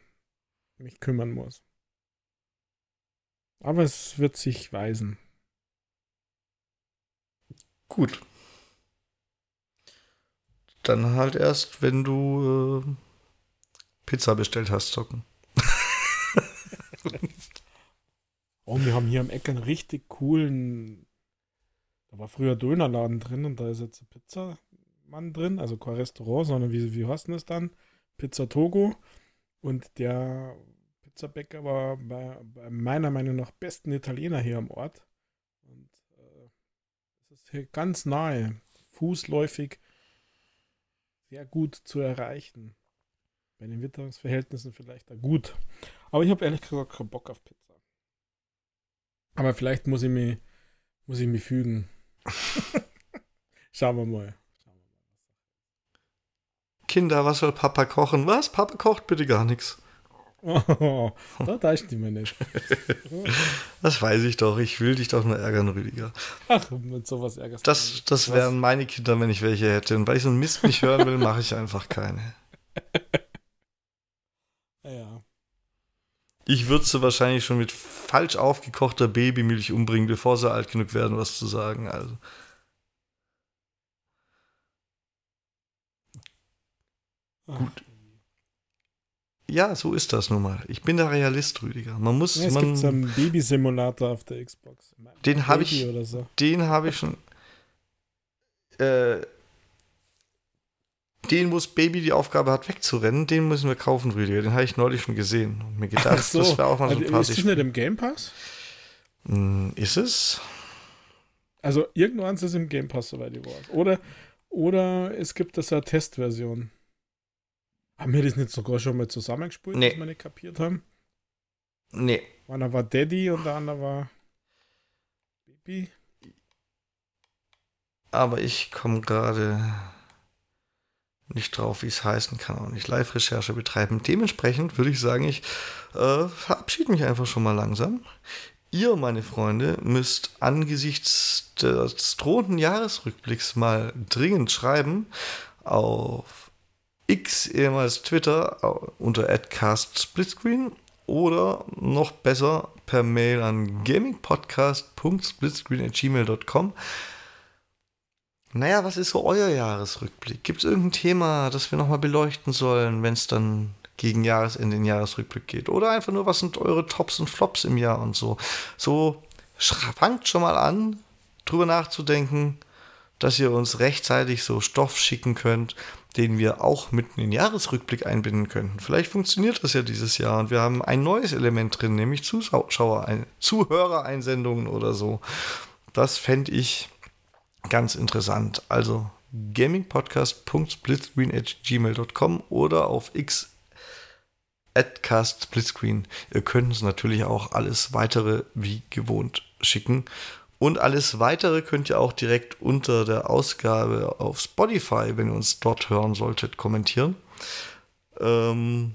Mich kümmern muss. Aber es wird sich weisen. Gut. Dann halt erst, wenn du äh, Pizza bestellt hast, zocken. oh, wir haben hier am Eck einen richtig coolen. Da war früher Dönerladen drin und da ist jetzt ein Pizzamann drin, also kein Restaurant, sondern wie, wie heißt denn das dann? Pizza Togo. Und der Pizzabäcker war bei, bei meiner Meinung nach besten Italiener hier am Ort. Und äh, ist hier ganz nahe, fußläufig, sehr gut zu erreichen bei den Witterungsverhältnissen vielleicht da gut. Aber ich habe ehrlich gesagt keinen Bock auf Pizza. Aber vielleicht muss ich mich, muss ich mich fügen. Schauen wir mal. Kinder, was soll Papa kochen? Was? Papa kocht bitte gar nichts. Oh, da täuscht mir nicht. das weiß ich doch. Ich will dich doch nur ärgern, Rüdiger. Ach, mit sowas ärgerst du Das, das wären meine Kinder, wenn ich welche hätte. Und weil ich so einen Mist nicht hören will, mache ich einfach keine. Ja. Ich würde sie wahrscheinlich schon mit falsch aufgekochter Babymilch umbringen, bevor sie alt genug werden, was zu sagen. Also. Gut. Ja, so ist das nun mal. Ich bin der Realist, Rüdiger. Man muss. Ja, es man, gibt so einen Babysimulator auf der Xbox. Den habe ich, so. den habe ich schon. Äh, den, wo das Baby die Aufgabe hat, wegzurennen, den müssen wir kaufen, Rüdiger. Den habe ich neulich schon gesehen und mir gedacht, so. das wäre auch mal so also, sympathisch. Ist das nicht im Game Pass? Hm, ist es? Also irgendwann ist es im Game Pass, soweit ich weiß. Oder, oder es gibt das ja Testversion. Haben wir das nicht sogar schon mal zusammengespult, nee. dass wir nicht kapiert haben? Nee. Einer war Daddy und der andere war Baby. Aber ich komme gerade nicht drauf, wie es heißen kann, auch nicht Live-Recherche betreiben. Dementsprechend würde ich sagen, ich äh, verabschiede mich einfach schon mal langsam. Ihr, meine Freunde, müsst angesichts des drohenden Jahresrückblicks mal dringend schreiben auf X, ehemals Twitter, unter @castsplitscreen oder noch besser per Mail an gamingpodcast.splitscreen@gmail.com. Naja, was ist so euer Jahresrückblick? Gibt es irgendein Thema, das wir nochmal beleuchten sollen, wenn es dann gegen Jahresende in den Jahresrückblick geht? Oder einfach nur, was sind eure Tops und Flops im Jahr und so? So, fangt schon mal an, drüber nachzudenken, dass ihr uns rechtzeitig so Stoff schicken könnt, den wir auch mitten in Jahresrückblick einbinden könnten. Vielleicht funktioniert das ja dieses Jahr und wir haben ein neues Element drin, nämlich Zuhörereinsendungen oder so. Das fände ich Ganz interessant. Also gamingpodcast.splitscreen.gmail.com oder auf x @castsplitscreen. Ihr könnt uns natürlich auch alles weitere wie gewohnt schicken. Und alles weitere könnt ihr auch direkt unter der Ausgabe auf Spotify, wenn ihr uns dort hören solltet, kommentieren. Ähm,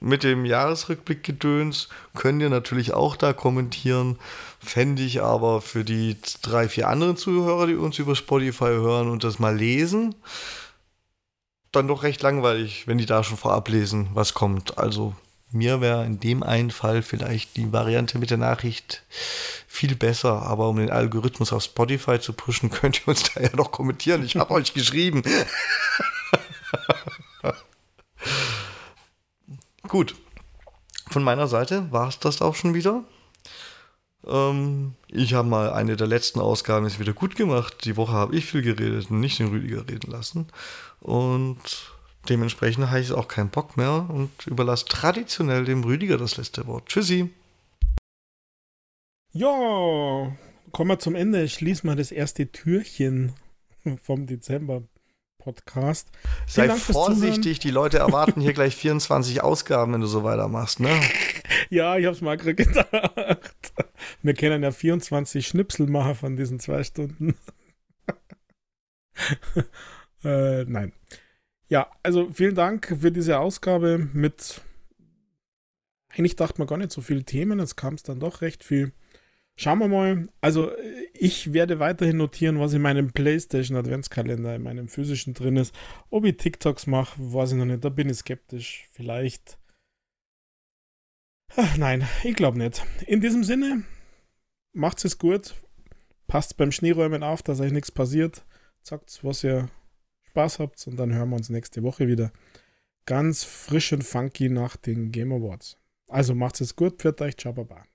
mit dem Jahresrückblick gedöns könnt ihr natürlich auch da kommentieren. Fände ich aber für die drei, vier anderen Zuhörer, die uns über Spotify hören und das mal lesen, dann doch recht langweilig, wenn die da schon vorab lesen, was kommt. Also mir wäre in dem einen Fall vielleicht die Variante mit der Nachricht viel besser, aber um den Algorithmus auf Spotify zu pushen, könnt ihr uns da ja noch kommentieren. Ich habe euch geschrieben. Gut. Von meiner Seite war es das auch schon wieder. Ähm, ich habe mal eine der letzten Ausgaben ist wieder gut gemacht. Die Woche habe ich viel geredet und nicht den Rüdiger reden lassen. Und dementsprechend habe ich auch keinen Bock mehr und überlasse traditionell dem Rüdiger das letzte Wort. Tschüssi. Ja, kommen wir zum Ende. Ich schließe mal das erste Türchen vom Dezember. Podcast. Sei vorsichtig, die Leute erwarten hier gleich 24 Ausgaben, wenn du so weitermachst, ne? ja, ich hab's mal gerade gedacht. Wir können ja 24 Schnipsel machen von diesen zwei Stunden. äh, nein. Ja, also vielen Dank für diese Ausgabe mit. Eigentlich dachte man gar nicht so viele Themen, jetzt kam es dann doch recht viel. Schauen wir mal. Also, ich werde weiterhin notieren, was in meinem PlayStation Adventskalender, in meinem physischen drin ist. Ob ich TikToks mache, weiß ich noch nicht. Da bin ich skeptisch. Vielleicht. Ach, nein, ich glaube nicht. In diesem Sinne, macht's es gut. Passt beim Schneeräumen auf, dass euch nichts passiert. Sagt, was ihr Spaß habt. Und dann hören wir uns nächste Woche wieder. Ganz frisch und funky nach den Game Awards. Also macht's es gut. Pfiat euch. Ciao, baba.